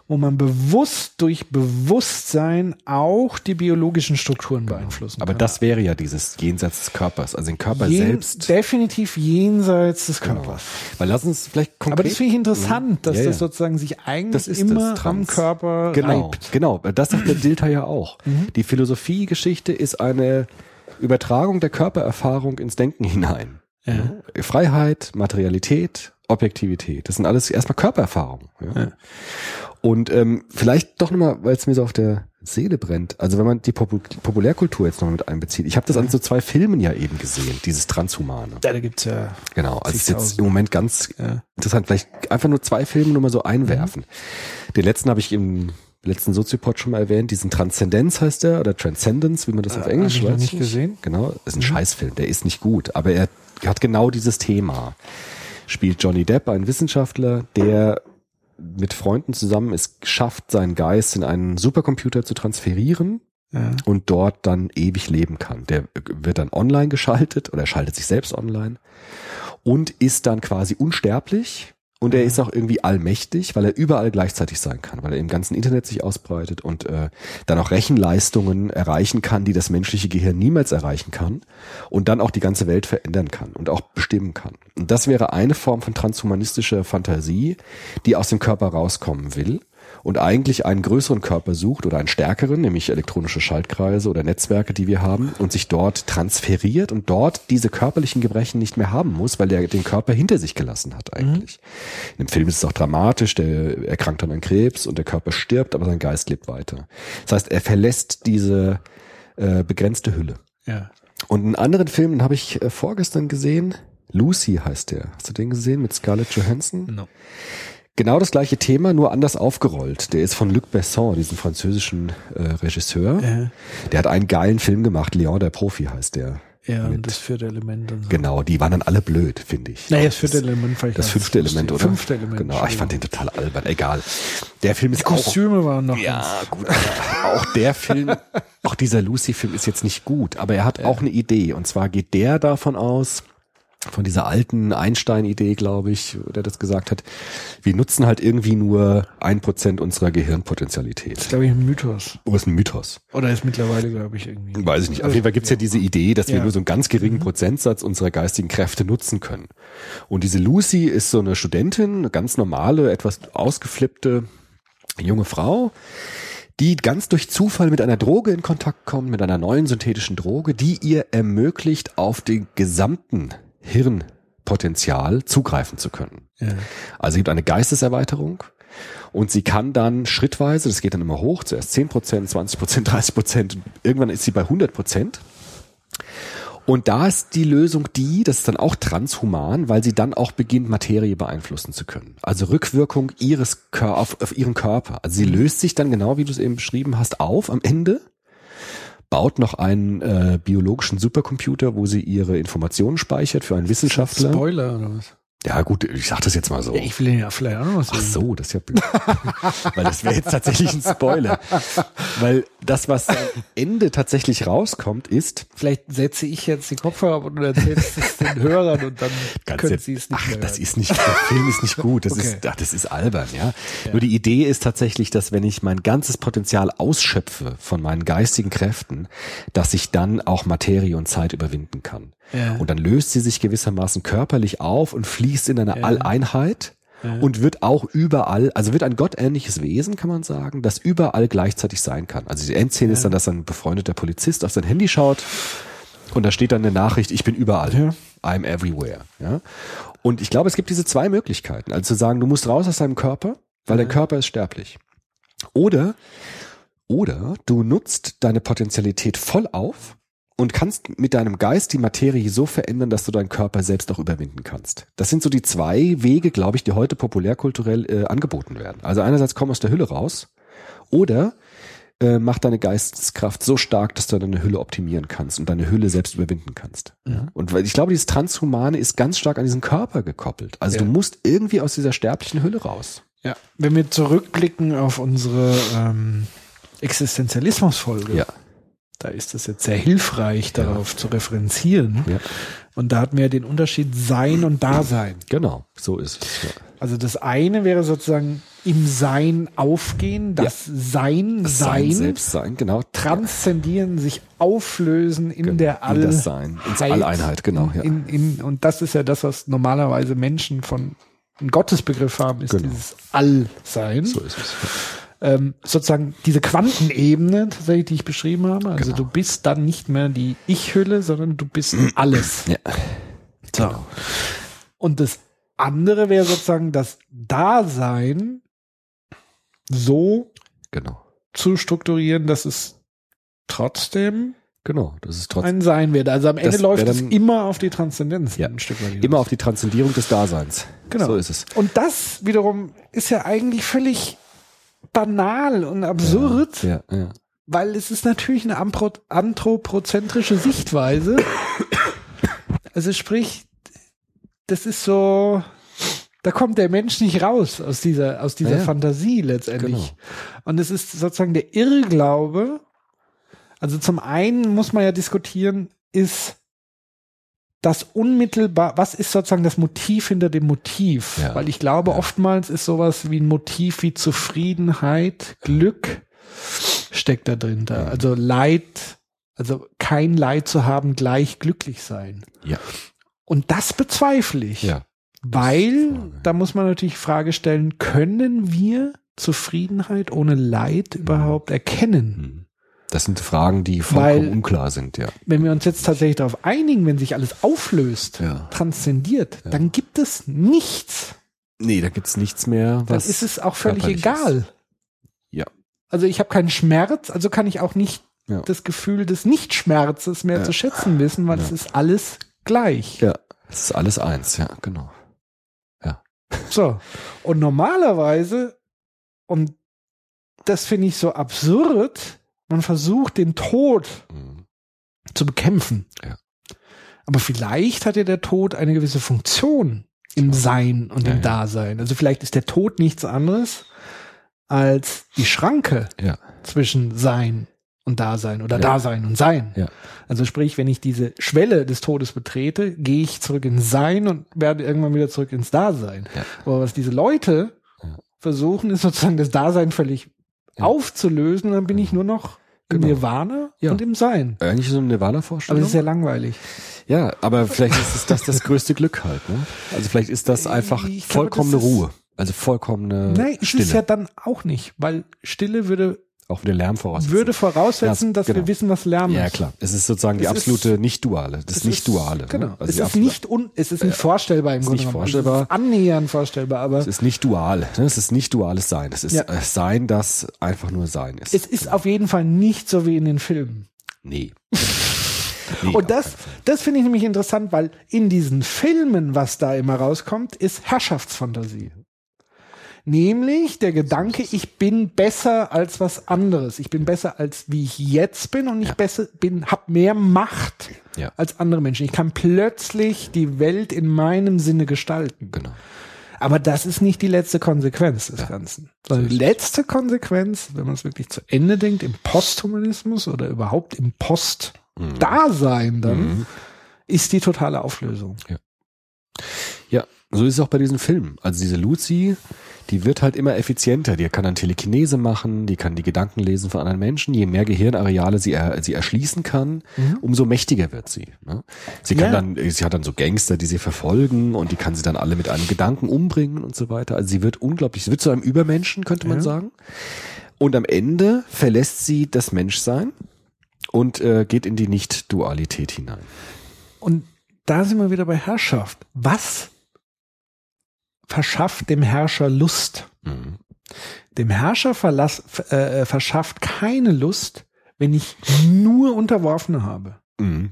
wo man bewusst durch Bewusstsein auch die biologischen Strukturen beeinflussen Aber kann. das wäre ja dieses Jenseits des Körpers, also den Körper Jen- selbst. definitiv jenseits des Körpers. Weil lass uns vielleicht konkret. Aber das finde ich interessant, dass Ja, das ja. sozusagen sich eigentlich Das ist immer das am. Körper genau, reibt. genau. Das sagt der Dilter ja auch. Mhm. Die Philosophiegeschichte ist eine Übertragung der Körpererfahrung ins Denken hinein. Ja. Freiheit, Materialität, Objektivität. Das sind alles erstmal Körpererfahrungen. Ja. Ja. Und ähm, vielleicht doch nochmal, weil es mir so auf der Seele brennt. Also wenn man die Popu Populärkultur jetzt noch mit einbezieht. Ich habe das an so zwei Filmen ja eben gesehen, dieses Transhumane. Ja, da gibt's ja Genau, also ist jetzt im Moment ganz Ja. interessant. Vielleicht einfach nur zwei Filme nur mal so einwerfen. Den letzten habe ich im letzten Soziopod schon mal erwähnt. Diesen Transzendenz heißt der oder Transcendence, wie man das auf Äh, Englisch ich noch weiß nicht gesehen. Genau, ist ein Scheißfilm. Der ist nicht gut, aber er hat genau dieses Thema. Spielt Johnny Depp, ein Wissenschaftler, der mit Freunden zusammen es schafft, seinen Geist in einen Supercomputer zu transferieren Ja. und dort dann ewig leben kann. Der wird dann online geschaltet oder schaltet sich selbst online und ist dann quasi unsterblich und er ist auch irgendwie allmächtig, weil er überall gleichzeitig sein kann, weil er im ganzen Internet sich ausbreitet und äh, dann auch Rechenleistungen erreichen kann, die das menschliche Gehirn niemals erreichen kann und dann auch die ganze Welt verändern kann und auch bestimmen kann. Und das wäre eine Form von transhumanistischer Fantasie, die aus dem Körper rauskommen will und eigentlich einen größeren Körper sucht oder einen stärkeren, nämlich elektronische Schaltkreise oder Netzwerke, die wir haben, und sich dort transferiert und dort diese körperlichen Gebrechen nicht mehr haben muss, weil er den Körper hinter sich gelassen hat eigentlich. In dem Film ist es auch dramatisch, der erkrankt dann an Krebs und der Körper stirbt, aber sein Geist lebt weiter. Das heißt, er verlässt diese äh, begrenzte Hülle. Ja. Und einen anderen Film, den habe ich äh, vorgestern gesehen, Lucy heißt der. Hast du den gesehen mit Scarlett Johansson? No. Genau das gleiche Thema, nur anders aufgerollt. Der ist von Luc Besson, diesen französischen äh, Regisseur. Ja. Der hat einen geilen Film gemacht, Leon der Profi heißt der. Ja, Mit- und das vierte Element und so. Genau, die waren dann alle blöd, finde ich. Naja, das vierte Element fand ich Das fünfte. Element, oder? Fünfte Element. Genau, ich fand den total albern. Egal. Der Film ist auch Kostüme waren noch ja, gut. Auch der Film, [LAUGHS] auch dieser Lucy-Film ist jetzt nicht gut, aber er hat auch eine Idee. Und zwar geht der davon aus, von dieser alten Einstein-Idee, glaube ich, der das gesagt hat. Wir nutzen halt irgendwie nur ein Prozent unserer Das ist, glaube ich, ein Mythos. Oh, ist ein Mythos. Oder ist mittlerweile, glaube ich, irgendwie. Weiß ich nicht. Auf jeden Fall gibt's ja diese Idee, dass wir Ja. nur so einen ganz geringen Prozentsatz unserer geistigen Kräfte nutzen können. Und diese Lucy ist so eine Studentin, eine ganz normale, etwas ausgeflippte junge Frau, die ganz durch Zufall mit einer Droge in Kontakt kommt, mit einer neuen synthetischen Droge, die ihr ermöglicht, auf den gesamten Hirnpotenzial zugreifen zu können. Ja. Also es gibt eine Geisteserweiterung und sie kann dann schrittweise, das geht dann immer hoch, zuerst 10 Prozent, 20 Prozent, 30 Prozent, irgendwann ist sie bei 100 Prozent. Und da ist die Lösung die, das ist dann auch transhuman, weil sie dann auch beginnt, Materie beeinflussen zu können. Also Rückwirkung ihres Kör auf, auf ihren Körper. Also sie löst sich dann genau, wie du es eben beschrieben hast, auf am Ende, baut noch einen äh, biologischen Supercomputer, wo sie ihre Informationen speichert für einen Wissenschaftler. Spoiler oder was? Ja gut, ich sag das jetzt mal so. Ja, ich will den ja vielleicht auch noch was Ach sehen. so, das ist ja blöd. Weil das wäre jetzt tatsächlich ein Spoiler. Weil das, was am Ende tatsächlich rauskommt, ist, Vielleicht setze ich jetzt die Kopfhörer ab und du erzählst es den Hörern und dann [LAUGHS] Ganz können jetzt- sie es nicht ach, das ist nicht, der Film ist nicht gut. Das Okay. ist, ach, das ist albern, ja? Nur die Idee ist tatsächlich, dass wenn ich mein ganzes Potenzial ausschöpfe von meinen geistigen Kräften, dass ich dann auch Materie und Zeit überwinden kann. Ja. Und dann löst sie sich gewissermaßen körperlich auf und fließt in eine Alleinheit und wird auch überall, also wird ein gottähnliches Wesen, kann man sagen, das überall gleichzeitig sein kann. Also die Endszene ist dann, dass ein befreundeter Polizist auf sein Handy schaut und da steht dann eine Nachricht, ich bin überall. Ja. I'm everywhere. Ja? Und ich glaube, es gibt diese zwei Möglichkeiten. Also zu sagen, du musst raus aus deinem Körper, weil dein Körper ist sterblich. Oder, oder du nutzt deine Potentialität voll auf und kannst mit deinem Geist die Materie so verändern, dass du deinen Körper selbst auch überwinden kannst. Das sind so die zwei Wege, glaube ich, die heute populärkulturell äh, angeboten werden. Also einerseits komm aus der Hülle raus oder äh, mach deine Geisteskraft so stark, dass du deine Hülle optimieren kannst und deine Hülle selbst überwinden kannst. Ja? Und weil ich glaube, dieses Transhumane ist ganz stark an diesen Körper gekoppelt. Also du Ja. musst irgendwie aus dieser sterblichen Hülle raus. Ja, wenn wir zurückblicken auf unsere ähm, Existenzialismus-Folge, da ist es jetzt sehr hilfreich, darauf zu referenzieren. Ja. Und da hatten wir den Unterschied Sein und Dasein. Genau, so ist es. Ja. Also das eine wäre sozusagen im Sein aufgehen, das Sein, Das Sein, selbst sein, genau. transzendieren, sich auflösen in Genau, der in All das Sein, ins Alleinheit, genau, ja. In, in, und das ist ja das, was normalerweise Menschen von einem Gottesbegriff haben, ist Genau. dieses Allsein. So ist es. Ähm, sozusagen diese Quantenebene tatsächlich, die ich beschrieben habe. Also Genau. du bist dann nicht mehr die Ich-Hülle, sondern du bist [CLEARS THROAT] alles. Ja. So. Und das andere wäre sozusagen das Dasein so Genau. zu strukturieren, dass es trotzdem Genau. Das ist trotzdem ein Sein wird. Also am Ende läuft es immer auf die Transzendenz Ja. ein Stück weit. immer auf die Transzendierung des Daseins. Genau. So ist es. Und das wiederum ist ja eigentlich völlig banal und absurd. Ja, ja. Weil es ist natürlich eine anthropozentrische Sichtweise. Also sprich, das ist so, da kommt der Mensch nicht raus aus dieser, aus dieser Ja, ja. Fantasie letztendlich. Genau. Und es ist sozusagen der Irrglaube. Also zum einen muss man ja diskutieren, ist das unmittelbar, was ist sozusagen das Motiv hinter dem Motiv? Ja. Weil ich glaube, Ja. oftmals ist sowas wie ein Motiv wie Zufriedenheit, Glück steckt da drin. Da. Also Leid, also kein Leid zu haben, gleich glücklich sein. Ja. Und das bezweifle ich. Ja. Weil, da muss man natürlich die Frage stellen, können wir Zufriedenheit ohne Leid überhaupt erkennen? Hm. Das sind Fragen, die vollkommen Weil- unklar sind, ja. Wenn wir uns jetzt tatsächlich darauf einigen, wenn sich alles auflöst, Ja. transzendiert, dann gibt es nichts. Nee, da gibt's nichts mehr, Dann was ist es auch völlig egal. Ist. Ja. Also ich habe keinen Schmerz, also kann ich auch nicht Ja. das Gefühl des Nichtschmerzes mehr Ja. zu schätzen wissen, weil Ja. es ist alles gleich. Ja. Es ist alles eins, ja, genau. So. Und normalerweise, und das finde ich so absurd, man versucht den Tod Mhm. zu bekämpfen. Ja. Aber vielleicht hat ja der Tod eine gewisse Funktion im Sein und Ja, im ja. Dasein. Also vielleicht ist der Tod nichts anderes als die Schranke Ja. zwischen Sein und Dasein oder Dasein und Sein. Ja. Also sprich, wenn ich diese Schwelle des Todes betrete, gehe ich zurück ins Sein und werde irgendwann wieder zurück ins Dasein. Ja. Aber was diese Leute Ja. versuchen, ist sozusagen das Dasein völlig aufzulösen, dann bin ich nur noch im Genau. Nirvana Ja. und im Sein. Eigentlich so eine Aber Nirvana-Vorstellung. das ist ja langweilig. Ja, aber vielleicht ist das das größte Glück halt. Ne? Also vielleicht ist das einfach Ich glaube, vollkommene das ist- Ruhe. Also vollkommene Nein, ist Stille. es ja dann auch nicht, weil Stille würde, auch wieder Lärm voraussetzen. würde voraussetzen, Ja, dass genau. wir wissen, was Lärm ja, ist. klar. Es ist sozusagen die Es absolute Nicht-Duale. Das Nicht-Duale. Genau. Ne? Also es die ist nicht un, es ist nicht vorstellbar im Grunde nicht genommen. vorstellbar. Es ist annähernd vorstellbar, aber Es ist nicht dual. Ne? Es ist nicht duales Sein. Es ist Ja. äh, Sein, das einfach nur Sein ist. es ist auf jeden Fall nicht so wie in den Filmen. nee. [LAUGHS] nee Und das, das finde ich nämlich interessant, weil in diesen Filmen, was da immer rauskommt, ist Herrschaftsfantasie. Nämlich der Gedanke, ich bin besser als was anderes. Ich bin besser als wie ich jetzt bin und ich Ja. besser bin, hab mehr Macht Ja. als andere Menschen. Ich kann plötzlich die Welt in meinem Sinne gestalten. Genau. Aber das ist nicht die letzte Konsequenz des Ganzen. Sondern die letzte Konsequenz, wenn man es wirklich zu Ende denkt, im Posthumanismus oder überhaupt im Post-Dasein dann, ist die totale Auflösung. Ja, so ist es auch bei diesen Filmen. Also diese Lucy, die wird halt immer effizienter. Die kann dann Telekinese machen, die kann die Gedanken lesen von anderen Menschen. Je mehr Gehirnareale sie, er, sie erschließen kann, umso mächtiger wird sie. Ne? Sie kann Ja. dann, sie hat dann so Gangster, die sie verfolgen und die kann sie dann alle mit einem Gedanken umbringen und so weiter. Also sie wird unglaublich, sie wird zu einem Übermenschen, könnte man Ja. sagen. Und am Ende verlässt sie das Menschsein und äh, geht in die Nicht-Dualität hinein. Und da sind wir wieder bei Herrschaft. Was verschafft dem Herrscher Lust? Mhm. Dem Herrscher verlass, f- äh, verschafft keine Lust, wenn ich nur Unterworfene habe, Mhm.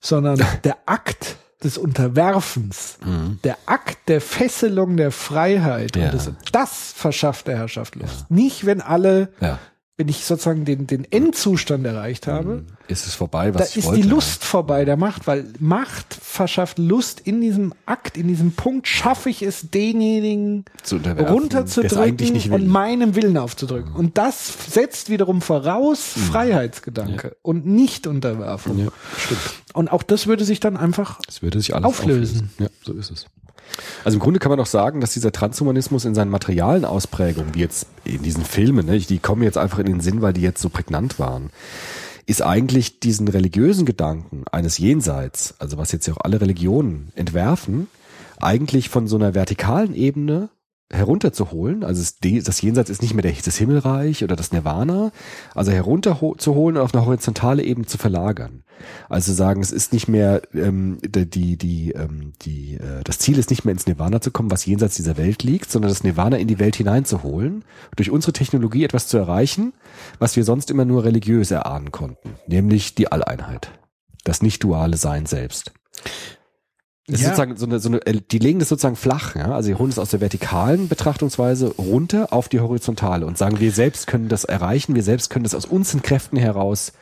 sondern der Akt des Unterwerfens, Mhm. der Akt der Fesselung der Freiheit, Ja. und des, das verschafft der Herrschaft Lust. Nicht, wenn alle, Ja. Wenn ich sozusagen den, den Endzustand erreicht habe, Ist es vorbei, da was ich ist wollte? die Lust vorbei der Macht, weil Macht verschafft Lust in diesem Akt, in diesem Punkt schaffe ich es, denjenigen zu runterzudrücken und meinem Willen aufzudrücken. Und das setzt wiederum voraus Freiheitsgedanke und nicht Unterwerfung. Mhm. Ja, stimmt. Und auch das würde sich dann einfach Es würde sich alles Auflösen. auflösen. Ja, so ist es. Also im Grunde kann man auch sagen, dass dieser Transhumanismus in seinen materialen Ausprägungen, wie jetzt in diesen Filmen, ne, die kommen jetzt einfach in den Sinn, weil die jetzt so prägnant waren, ist eigentlich diesen religiösen Gedanken eines Jenseits, also was jetzt ja auch alle Religionen entwerfen, eigentlich von so einer vertikalen Ebene herunterzuholen, also das Jenseits ist nicht mehr das Himmelreich oder das Nirvana, also herunterzuholen und auf eine horizontale Ebene zu verlagern. Also sagen, es ist nicht mehr ähm, die, die, ähm, die äh, das Ziel ist nicht mehr ins Nirvana zu kommen, was jenseits dieser Welt liegt, sondern das Nirvana in die Welt hineinzuholen, durch unsere Technologie etwas zu erreichen, was wir sonst immer nur religiös erahnen konnten, nämlich die Alleinheit, das nicht duale Sein selbst. Ist Ja. sozusagen so eine, so eine, äh, die legen das sozusagen flach, ja. Also sie holen es aus der vertikalen Betrachtungsweise runter auf die horizontale und sagen, wir selbst können das erreichen, wir selbst können das aus unseren Kräften heraus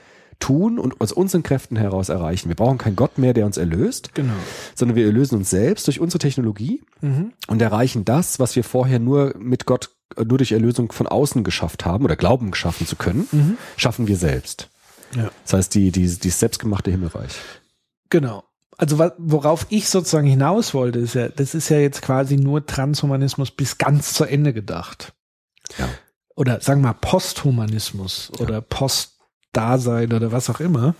tun und aus unseren Kräften heraus erreichen. Wir brauchen keinen Gott mehr, der uns erlöst, Genau. sondern wir erlösen uns selbst durch unsere Technologie Mhm. und erreichen das, was wir vorher nur mit Gott, äh, nur durch Erlösung von außen geschafft haben oder glauben geschaffen zu können, Mhm. schaffen wir selbst. Ja. Das heißt, die, die, die selbstgemachte Himmelreich. Genau. Also worauf ich sozusagen hinaus wollte, ist ja, das ist ja jetzt quasi nur Transhumanismus bis ganz zu Ende gedacht. Ja. Oder sagen wir mal Posthumanismus oder Postdasein oder was auch immer.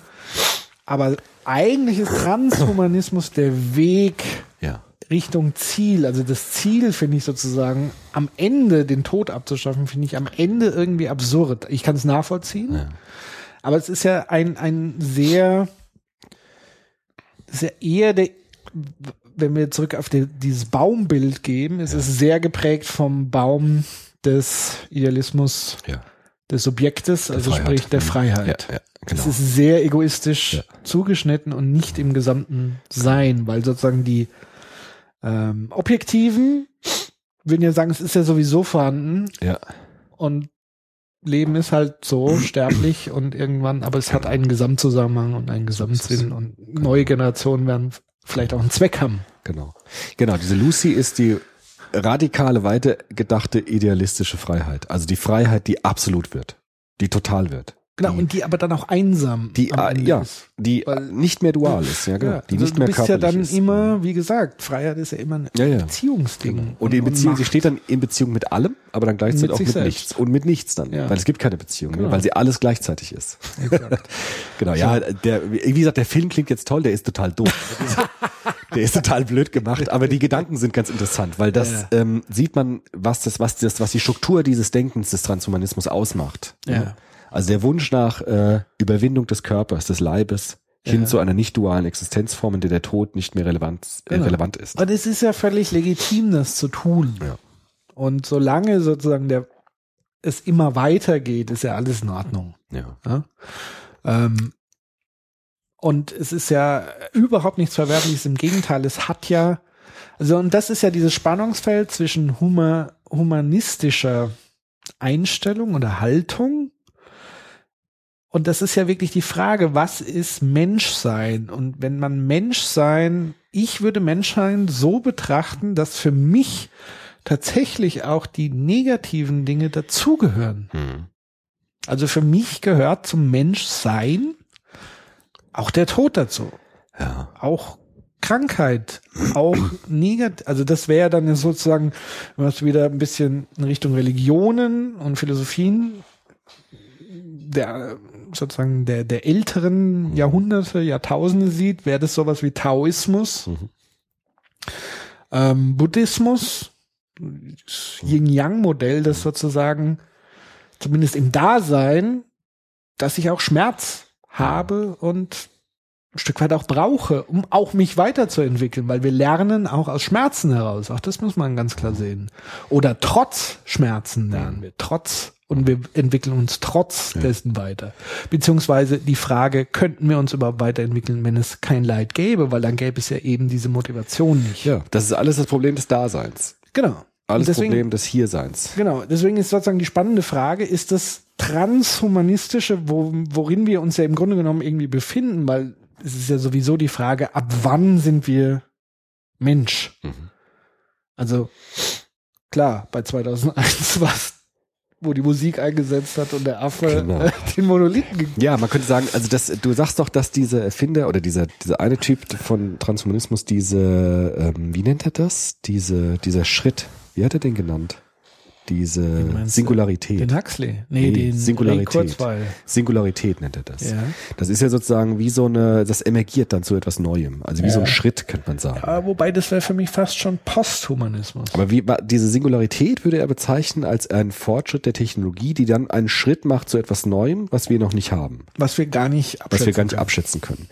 Aber eigentlich ist Transhumanismus der Weg Ja. Richtung Ziel. Also das Ziel finde ich sozusagen am Ende den Tod abzuschaffen, finde ich am Ende irgendwie absurd. Ich kann es nachvollziehen. Ja. Aber es ist ja ein, ein sehr, sehr eher der, wenn wir zurück auf die, dieses Baumbild gehen, es ist sehr geprägt vom Baum des Idealismus Ja. des Subjektes, also Freiheit. sprich der Mhm. Freiheit. Ja, ja, genau. Es ist sehr egoistisch Ja. zugeschnitten und nicht im gesamten Sein, weil sozusagen die ähm, Objektiven würden ja sagen, es ist ja sowieso vorhanden Ja. und Leben ist halt so [CLEARS THROAT] sterblich und irgendwann, aber es hat einen Gesamtzusammenhang und einen Gesamtsinn und neue Generationen werden vielleicht auch einen Zweck haben. Genau. Genau, diese Lucy ist die radikale, weitergedachte idealistische Freiheit. Also die Freiheit, die absolut wird. Die total wird. Genau, und die aber dann auch einsam die äh, ja, ist. die Weil- nicht mehr dual ist, ja genau, Ja, die also nicht du mehr bist ja dann ist. immer, wie gesagt, Freiheit ist ja immer ein Ja, ja. Beziehungsding. Und in Beziehung, sie Macht. steht dann in Beziehung mit allem, aber dann gleichzeitig Mit auch mit selbst. nichts und mit nichts dann, Ja. weil es gibt keine Beziehung, Genau. ne? weil sie alles gleichzeitig ist. [LAUGHS] Genau, ja, der, wie gesagt, der Film klingt jetzt toll, der ist total doof. [LAUGHS] der ist total blöd gemacht, aber die Gedanken sind ganz interessant, weil das ähm, sieht man, was das, was das, was die Struktur dieses Denkens des Transhumanismus ausmacht. Ja. Also der Wunsch nach äh, Überwindung des Körpers, des Leibes hin Ja. zu einer nicht dualen Existenzform, in der der Tod nicht mehr relevant, äh, Genau. relevant ist. Und es ist ja völlig legitim, das zu tun. Ja. Und solange sozusagen der es immer weitergeht, ist ja alles in Ordnung. Ja. Ja? Ähm, und es ist ja überhaupt nichts Verwerfliches, im Gegenteil, es hat ja, also und das ist ja dieses Spannungsfeld zwischen huma, humanistischer Einstellung oder Haltung und das ist ja wirklich die Frage, was ist Menschsein? Und wenn man Menschsein, ich würde Menschsein so betrachten, dass für mich tatsächlich auch die negativen Dinge dazugehören. Hm. Also für mich gehört zum Menschsein auch der Tod dazu. Ja. Auch Krankheit, auch negativ, also das wäre dann sozusagen, wenn man es wieder ein bisschen in Richtung Religionen und Philosophien der sozusagen der, der älteren Jahrhunderte, Jahrtausende sieht, wäre das sowas wie Taoismus, Mhm. ähm, Buddhismus, das Yin-Yang-Modell, das sozusagen zumindest im Dasein, dass ich auch Schmerz habe und ein Stück weit auch brauche, um auch mich weiterzuentwickeln, weil wir lernen auch aus Schmerzen heraus. Auch das muss man ganz klar sehen. Oder trotz Schmerzen lernen wir, trotz und wir entwickeln uns trotz dessen weiter. Beziehungsweise die Frage, könnten wir uns überhaupt weiterentwickeln, wenn es kein Leid gäbe, weil dann gäbe es ja eben diese Motivation nicht. ja, das ist alles das Problem des Daseins. Genau. Alles deswegen- Problem des Hierseins. Genau, deswegen ist sozusagen die spannende Frage, ist das transhumanistische, wo, worin wir uns ja im Grunde genommen irgendwie befinden, weil es ist ja sowieso die Frage, ab wann sind wir Mensch? Mhm. Also klar, bei 2001 war es, wo die Musik eingesetzt hat und der Affe Genau. [LAUGHS] den Monolithen Ja, man könnte sagen, also das, du sagst doch, dass diese Erfinder oder dieser, dieser eine Typ von Transhumanismus diese, ähm, wie nennt er das? Diese, dieser Schritt, wie hat er den genannt? Diese? Singularität. Den Huxley. Nee, Nee, den Singularität. Kurzweil. Singularität nennt er das. Ja. Das ist ja sozusagen wie so eine, das emergiert dann zu etwas Neuem. Also wie so ein Ja. Schritt, könnte man sagen. Aber wobei das wäre für mich fast schon Posthumanismus. Aber wie, diese Singularität würde er bezeichnen als einen Fortschritt der Technologie, die dann einen Schritt macht zu etwas Neuem, was wir noch nicht haben. was wir gar nicht was wir gar nicht können. abschätzen können.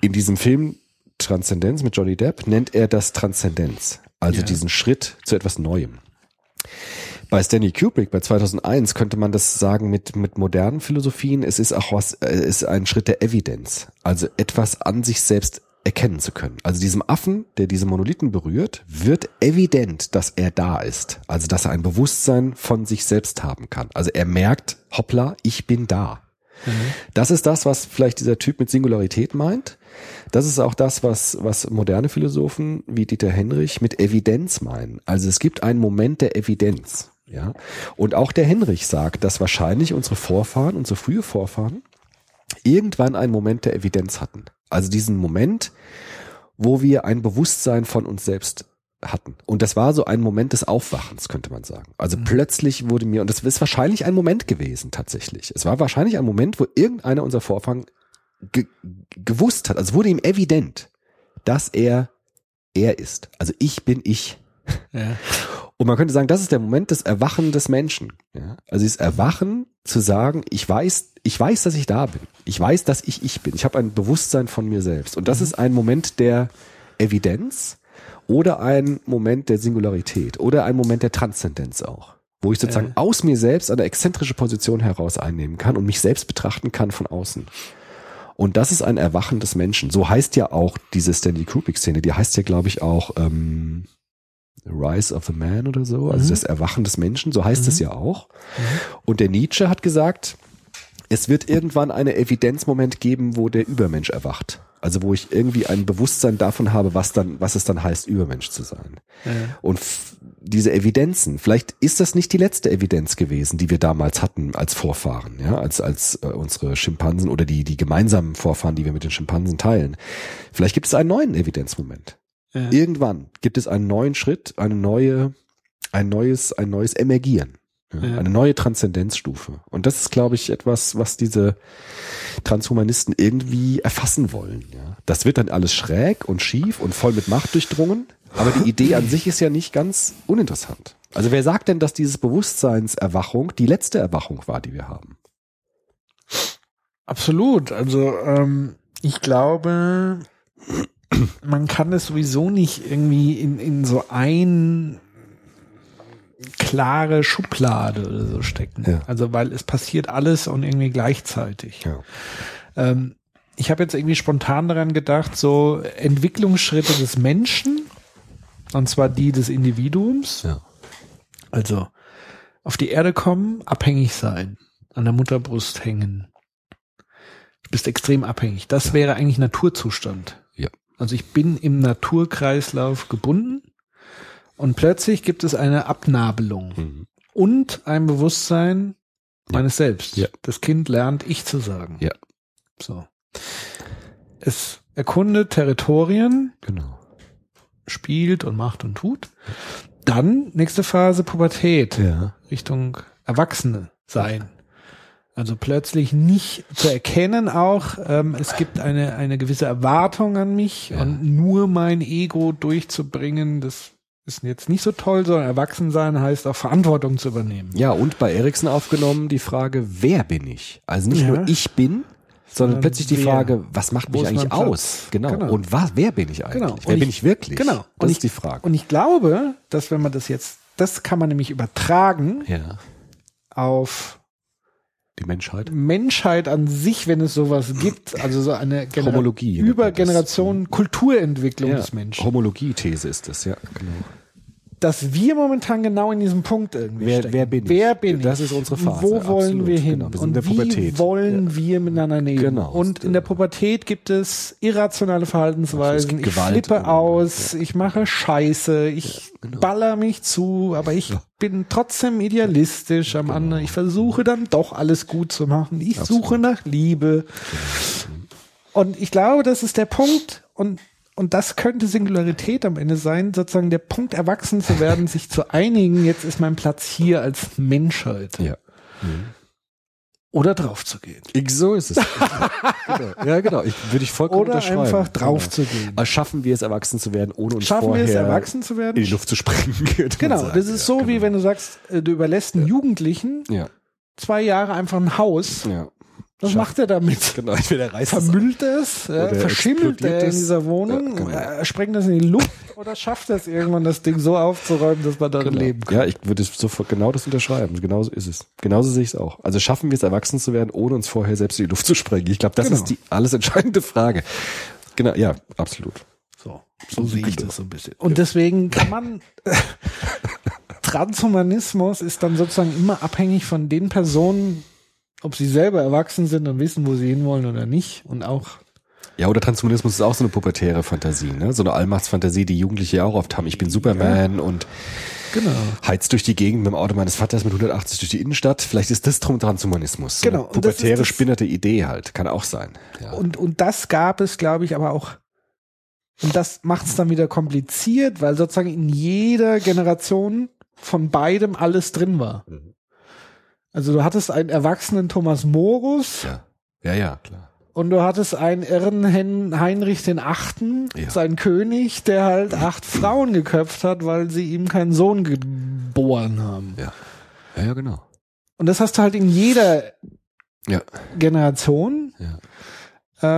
In diesem Film Transzendenz mit Johnny Depp nennt er das Transzendenz, also Ja. diesen Schritt zu etwas Neuem. Bei Stanley Kubrick bei 2001 könnte man das sagen mit mit modernen Philosophien. Es ist auch was, äh, es ist ein Schritt der Evidenz, also etwas an sich selbst erkennen zu können. Also diesem Affen, der diese Monolithen berührt, wird evident, dass er da ist. Also dass er ein Bewusstsein von sich selbst haben kann. Also er merkt, hoppla, ich bin da. Das ist das, was vielleicht dieser Typ mit Singularität meint. Das ist auch das, was, was moderne Philosophen wie Dieter Henrich mit Evidenz meinen. Also es gibt einen Moment der Evidenz. Ja. Und auch der Henrich sagt, dass wahrscheinlich unsere Vorfahren, unsere frühe Vorfahren, irgendwann einen Moment der Evidenz hatten. Also diesen Moment, wo wir ein Bewusstsein von uns selbst hatten. Und das war so ein Moment des Aufwachens, könnte man sagen. Also plötzlich wurde mir, und das ist wahrscheinlich ein Moment gewesen tatsächlich. Es war wahrscheinlich ein Moment, wo irgendeiner unserer Vorfahren ge gewusst hat, also wurde ihm evident, dass er er ist. Also ich bin ich. Ja. Und man könnte sagen, das ist der Moment des Erwachen des Menschen. Ja? Also dieses Erwachen zu sagen, ich weiß, ich weiß, dass ich da bin. Ich weiß, dass ich ich bin. Ich habe ein Bewusstsein von mir selbst. Und das ist ein Moment der Evidenz oder ein Moment der Singularität oder ein Moment der Transzendenz auch. Wo ich sozusagen Ja. aus mir selbst eine exzentrische Position heraus einnehmen kann und mich selbst betrachten kann von außen. Und das ist ein Erwachen des Menschen. So heißt ja auch diese Stanley Kubrick-Szene. Die heißt ja, glaube ich, auch ähm, Rise of the Man oder so. Also Mhm. das Erwachen des Menschen. So heißt es ja auch. Und der Nietzsche hat gesagt, es wird irgendwann einen Evidenzmoment geben, wo der Übermensch erwacht. Also wo ich irgendwie ein Bewusstsein davon habe, was dann, was es dann heißt, Übermensch zu sein. Und f- diese Evidenzen, vielleicht ist das nicht die letzte Evidenz gewesen, die wir damals hatten als Vorfahren, ja, als als äh, unsere Schimpansen oder die die gemeinsamen Vorfahren, die wir mit den Schimpansen teilen. Vielleicht gibt es einen neuen Evidenzmoment. Ja. Irgendwann gibt es einen neuen Schritt, eine neue, ein neues, ein neues Emergieren. Ja, Ja. Eine neue Transzendenzstufe. Und das ist, glaube ich, etwas, was diese Transhumanisten irgendwie erfassen wollen. Ja. Das wird dann alles schräg und schief und voll mit Macht durchdrungen. Aber die Idee an sich ist ja nicht ganz uninteressant. Also wer sagt denn, dass dieses Bewusstseinserwachung die letzte Erwachung war, die wir haben? Absolut. Also ähm, ich glaube, man kann es sowieso nicht irgendwie in, in so ein klare Schublade oder so stecken. Ja. Also weil es passiert alles und irgendwie gleichzeitig. Ja. Ähm, ich habe jetzt irgendwie spontan daran gedacht, so Entwicklungsschritte des Menschen, und zwar die des Individuums. Ja. Also auf die Erde kommen, abhängig sein, an der Mutterbrust hängen. Du bist extrem abhängig. Das wäre eigentlich Naturzustand. Also ich bin im Naturkreislauf gebunden und plötzlich gibt es eine Abnabelung Mhm. und ein Bewusstsein Ja. meines Selbst. Ja. Das Kind lernt, ich zu sagen. Ja. So. Es erkundet Territorien, Genau. spielt und macht und tut. Dann, nächste Phase, Pubertät. Ja. Richtung Erwachsene sein. Also plötzlich nicht zu erkennen auch, ähm, es gibt eine, eine gewisse Erwartung an mich Ja. und nur mein Ego durchzubringen, das ist jetzt nicht so toll, sondern erwachsen sein heißt auch Verantwortung zu übernehmen. Ja, und bei Ericsson aufgenommen die Frage, wer bin ich? Also nicht Ja. nur ich bin, sondern Sondern plötzlich die? Frage, was macht mich eigentlich aus? Genau. Genau. Und was, wer bin ich eigentlich? Genau. Wer Und bin ich- ich wirklich? Genau. Das Und ist ich- die Frage. Und ich glaube, dass wenn man das jetzt, das kann man nämlich übertragen ja. auf Die Menschheit. Menschheit an sich, wenn es sowas gibt, also so eine Genera Homologie über. Generationen Kulturentwicklung Ja. des Menschen. Homologie-These ist das, ja, genau. Dass wir momentan genau in diesem Punkt irgendwie Wer- stecken. wer bin ich? Wer bin Das ich? ist unsere Phase, Wo wollen absolut, wir hin? genau. Wir Und in der wie wollen wir miteinander leben? Genau. Und in der Pubertät gibt es irrationale Verhaltensweisen. gibt Ich Gewalt flippe aus, ich mache Scheiße, ich genau. baller mich zu, aber ich bin trotzdem idealistisch am anderen. Ich versuche dann doch alles gut zu machen. Ich suche nach Liebe. Und ich glaube, das ist der Punkt und und das könnte Singularität am Ende sein, sozusagen der Punkt, erwachsen zu werden, sich zu einigen, jetzt ist mein Platz hier als Menschheit. Ja. Oder drauf zu gehen. Ich, so ist es. [LAUGHS] genau. Ja, genau. Ich, würde ich vollkommen Oder unterschreiben. einfach drauf Genau. zu gehen. Aber schaffen wir es, erwachsen zu werden, ohne uns Schaffen wir es, erwachsen zu in werden? die Luft zu springen? [LAUGHS] Genau, sagen. das ist so, ja, wie genau. wenn du sagst, äh, du überlässt einen Jugendlichen Ja, zwei Jahre einfach ein Haus. ja. Was Schaff- macht er damit? Genau, entweder reißt es Vermüllt es, ja, verschimmelt er in es. dieser Wohnung, Ja, genau. äh, sprengt das in die Luft [LAUGHS] oder schafft es irgendwann, das Ding so aufzuräumen, dass man darin Genau. leben kann? Ja, ich würde es sofort genau das unterschreiben. Genauso ist es. Genauso sehe ich es auch. Also schaffen wir es, erwachsen zu werden, ohne uns vorher selbst in die Luft zu sprengen? Ich glaube, das Genau. ist die alles entscheidende Frage. Genau, ja, absolut. So, so sehe ich das so ein bisschen. Und deswegen kann man, [LAUGHS] Transhumanismus ist dann sozusagen immer abhängig von den Personen, ob sie selber erwachsen sind und wissen, wo sie hinwollen oder nicht. Und auch, Ja, oder Transhumanismus ist auch so eine pubertäre Fantasie, ne? So eine Allmachtsfantasie, die Jugendliche ja auch oft haben. Ich bin Superman und genau. heiz durch die Gegend mit dem Auto meines Vaters mit 180 durch die Innenstadt. Vielleicht ist das drum Transhumanismus. So Genau, Eine und das pubertäre, das- spinnerte Idee halt. Kann auch sein. Ja. Und, und das gab es, glaube ich, aber auch, und das macht es dann wieder kompliziert, weil sozusagen in jeder Generation von beidem alles drin war. Mhm. Also du hattest einen erwachsenen Thomas Morus, ja. ja, ja, klar. Und du hattest einen irren Heinrich den Achten, Ja. sein König, der halt acht Frauen geköpft hat, weil sie ihm keinen Sohn geboren haben. Ja. Ja, ja, genau. Und das hast du halt in jeder Ja. Generation. Ja.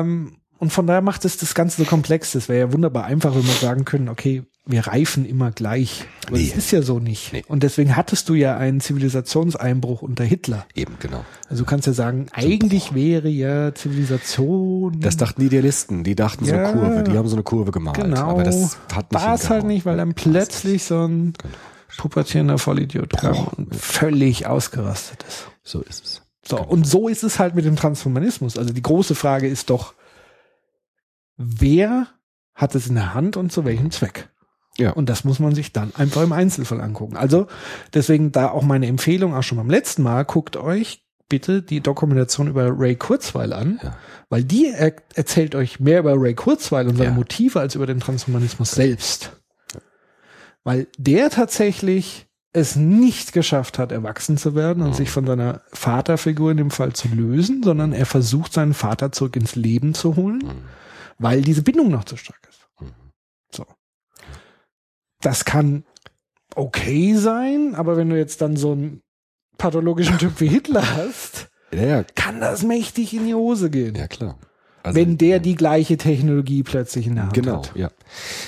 Ähm, und von daher macht es das Ganze so komplex. Das wäre ja wunderbar einfach, wenn wir sagen können, okay, wir reifen immer gleich. Aber Nee. das ist ja so nicht. Nee. Und deswegen hattest du ja einen Zivilisationseinbruch unter Hitler. Eben, genau. Also du kannst ja sagen, eigentlich wäre ja Zivilisation Das dachten die Idealisten, die dachten so Ja. eine Kurve, die haben so eine Kurve gemalt. Genau. Aber das hat nicht war es halt nicht, weil dann plötzlich so ein pubertierender Vollidiot kam und völlig ausgerastet ist. So ist es. So, und so ist es halt mit dem Transhumanismus. Also die große Frage ist doch, wer hat es in der Hand und zu welchem Zweck? Ja. Und das muss man sich dann einfach im Einzelfall angucken. Also deswegen da auch meine Empfehlung auch schon beim letzten Mal, guckt euch bitte die Dokumentation über Ray Kurzweil an, Ja. weil die er erzählt euch mehr über Ray Kurzweil und seine Ja. Motive als über den Transhumanismus selbst. Weil der tatsächlich es nicht geschafft hat, erwachsen zu werden und sich von seiner Vaterfigur in dem Fall zu lösen, sondern er versucht, seinen Vater zurück ins Leben zu holen, weil diese Bindung noch zu stark ist. So. Das kann okay sein, aber wenn du jetzt dann so einen pathologischen Typ wie Hitler [LAUGHS] hast, Ja, ja, kann das mächtig in die Hose gehen. ja klar. Also, wenn der die gleiche Technologie plötzlich in der Hand Genau, hat. ja.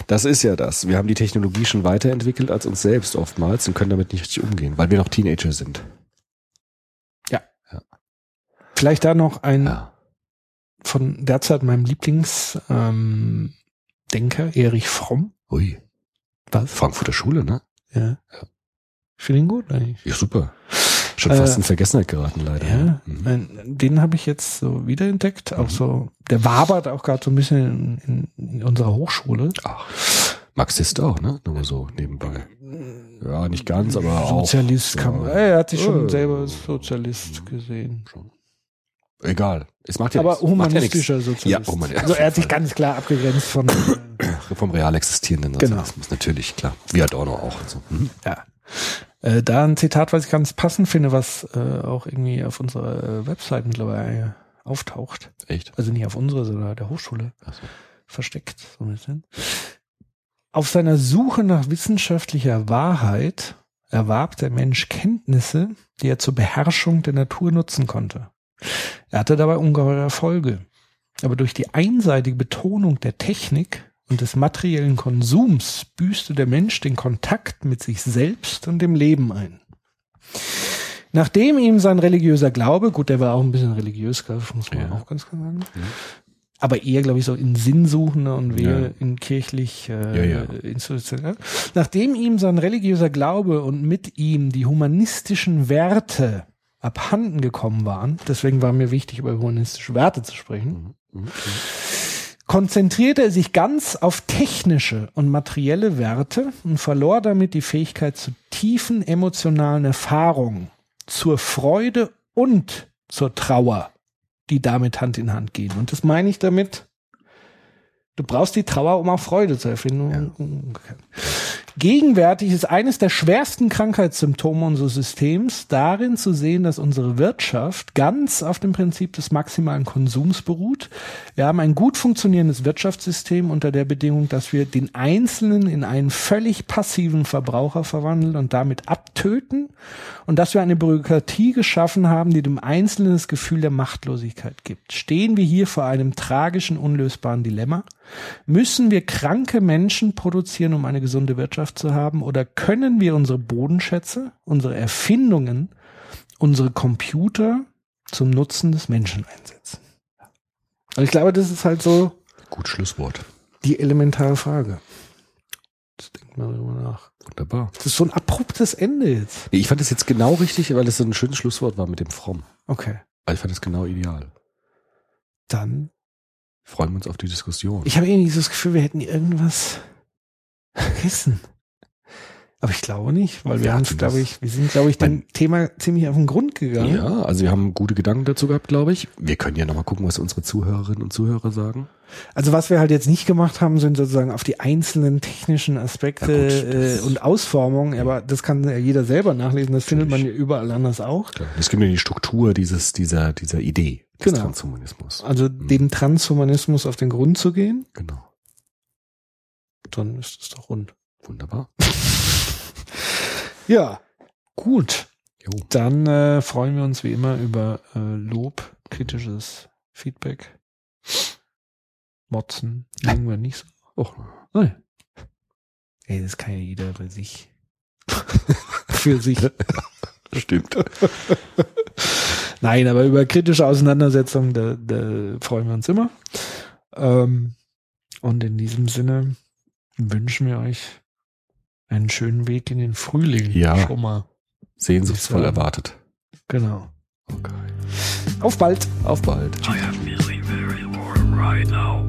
Das ist ja das. Wir haben die Technologie schon weiterentwickelt als uns selbst oftmals und können damit nicht richtig umgehen, weil wir noch Teenager sind. Vielleicht da noch ein Ja. von derzeit meinem Lieblingsdenker, ähm, Erich Fromm. Ui. Was? Frankfurter Schule, ne? Ja. Ich finde ihn gut eigentlich. Ja, super. Schon Äh, fast in Vergessenheit geraten, leider. Ja, Mhm. den habe ich jetzt so wiederentdeckt. Auch so, der wabert auch gerade so ein bisschen in, in, unserer Hochschule. Ach, Marxist auch, ne? Nur so nebenbei. Ja, nicht ganz, aber auch. Sozialist kann man. Er hat sich schon Äh, selber als Sozialist gesehen. Schon. Egal. Es macht ja Aber nichts. Humanistischer ja. Sozialist. Ja, human- also er hat sich ganz klar abgegrenzt von [COUGHS] Vom real existierenden Genau. Sozialismus, natürlich, klar. Wie Adorno auch. und So. Mhm. Ja. Äh, da ein Zitat, was ich ganz passend finde, was äh, auch irgendwie auf unserer äh, Website mittlerweile auftaucht. Echt? Also nicht auf unserer, sondern der Hochschule. Ach so. Versteckt, so ein bisschen. Auf seiner Suche nach wissenschaftlicher Wahrheit erwarb der Mensch Kenntnisse, die er zur Beherrschung der Natur nutzen konnte. Er hatte dabei ungeheure Erfolge. Aber durch die einseitige Betonung der Technik und des materiellen Konsums büßte der Mensch den Kontakt mit sich selbst und dem Leben ein. Nachdem ihm sein religiöser Glaube, gut, der war auch ein bisschen religiös, muss man Ja. auch ganz klar sagen, aber eher, glaube ich, so in sinnsuchender und wehe Ja. in kirchlich äh, Ja, ja. institutionell. Nachdem ihm sein religiöser Glaube und mit ihm die humanistischen Werte abhanden gekommen waren, deswegen war mir wichtig, über humanistische Werte zu sprechen, Mhm. konzentrierte er sich ganz auf technische und materielle Werte und verlor damit die Fähigkeit zu tiefen emotionalen Erfahrungen, zur Freude und zur Trauer, die damit Hand in Hand gehen. Und das meine ich damit, du brauchst die Trauer, um auch Freude zu erfinden. Gegenwärtig ist eines der schwersten Krankheitssymptome unseres Systems darin zu sehen, dass unsere Wirtschaft ganz auf dem Prinzip des maximalen Konsums beruht. Wir haben ein gut funktionierendes Wirtschaftssystem unter der Bedingung, dass wir den Einzelnen in einen völlig passiven Verbraucher verwandeln und damit abtöten und dass wir eine Bürokratie geschaffen haben, die dem Einzelnen das Gefühl der Machtlosigkeit gibt. Stehen wir hier vor einem tragischen, unlösbaren Dilemma? Müssen wir kranke Menschen produzieren, um eine gesunde Wirtschaft zu haben? Oder können wir unsere Bodenschätze, unsere Erfindungen, unsere Computer zum Nutzen des Menschen einsetzen? Und ich glaube, das ist halt so Gut Schlusswort. die elementare Frage. Das denkt man darüber nach. Wunderbar. Das ist so ein abruptes Ende jetzt. Nee, Ich fand das jetzt genau richtig, weil es so ein schönes Schlusswort war mit dem Fromm. Okay. Also ich fand das genau ideal. Dann. Freuen wir uns auf die Diskussion. Ich habe irgendwie so das Gefühl, wir hätten irgendwas vergessen. [LAUGHS] Aber ich glaube nicht, weil wir Ja, haben, das- glaube ich, wir sind, glaube ich, dem Thema ziemlich auf den Grund gegangen. ja, also wir haben gute Gedanken dazu gehabt, glaube ich. Wir können ja nochmal gucken, was unsere Zuhörerinnen und Zuhörer sagen. Also was wir halt jetzt nicht gemacht haben, sind sozusagen auf die einzelnen technischen Aspekte Ja, gut, das- äh, und Ausformungen, aber das kann ja jeder selber nachlesen, das findet man ja überall anders auch. Klar. Es gibt ja die Struktur dieses, dieser, dieser Idee des Genau. Transhumanismus. Also dem Transhumanismus auf den Grund zu gehen, Genau. dann ist es doch rund. Wunderbar. [LAUGHS] Ja, gut. Jo. Dann äh, freuen wir uns wie immer über äh, Lob, kritisches Feedback. Motzen, mögen wir nicht so. Oh, nein. Ey, das kann ja jeder bei sich. Für sich. [LAUGHS] [LAUGHS] Stimmt. [LAUGHS] Nein, aber über kritische Auseinandersetzungen, da, da freuen wir uns immer. Ähm, und in diesem Sinne wünschen wir euch einen schönen Weg in den Frühling. Ja. Schon mal. Sehnsuchtsvoll erwartet. Genau. Okay. Auf bald. Auf bald. I am feeling very warm right now.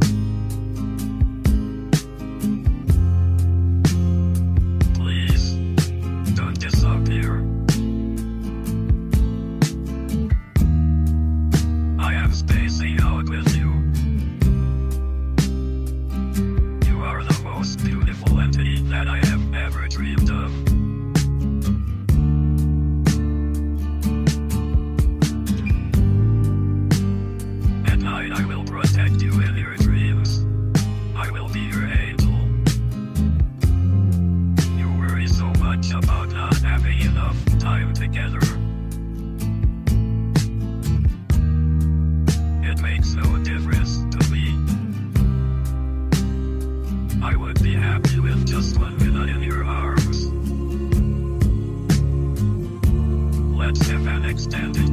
Please, don't disappear. I am spacing standing.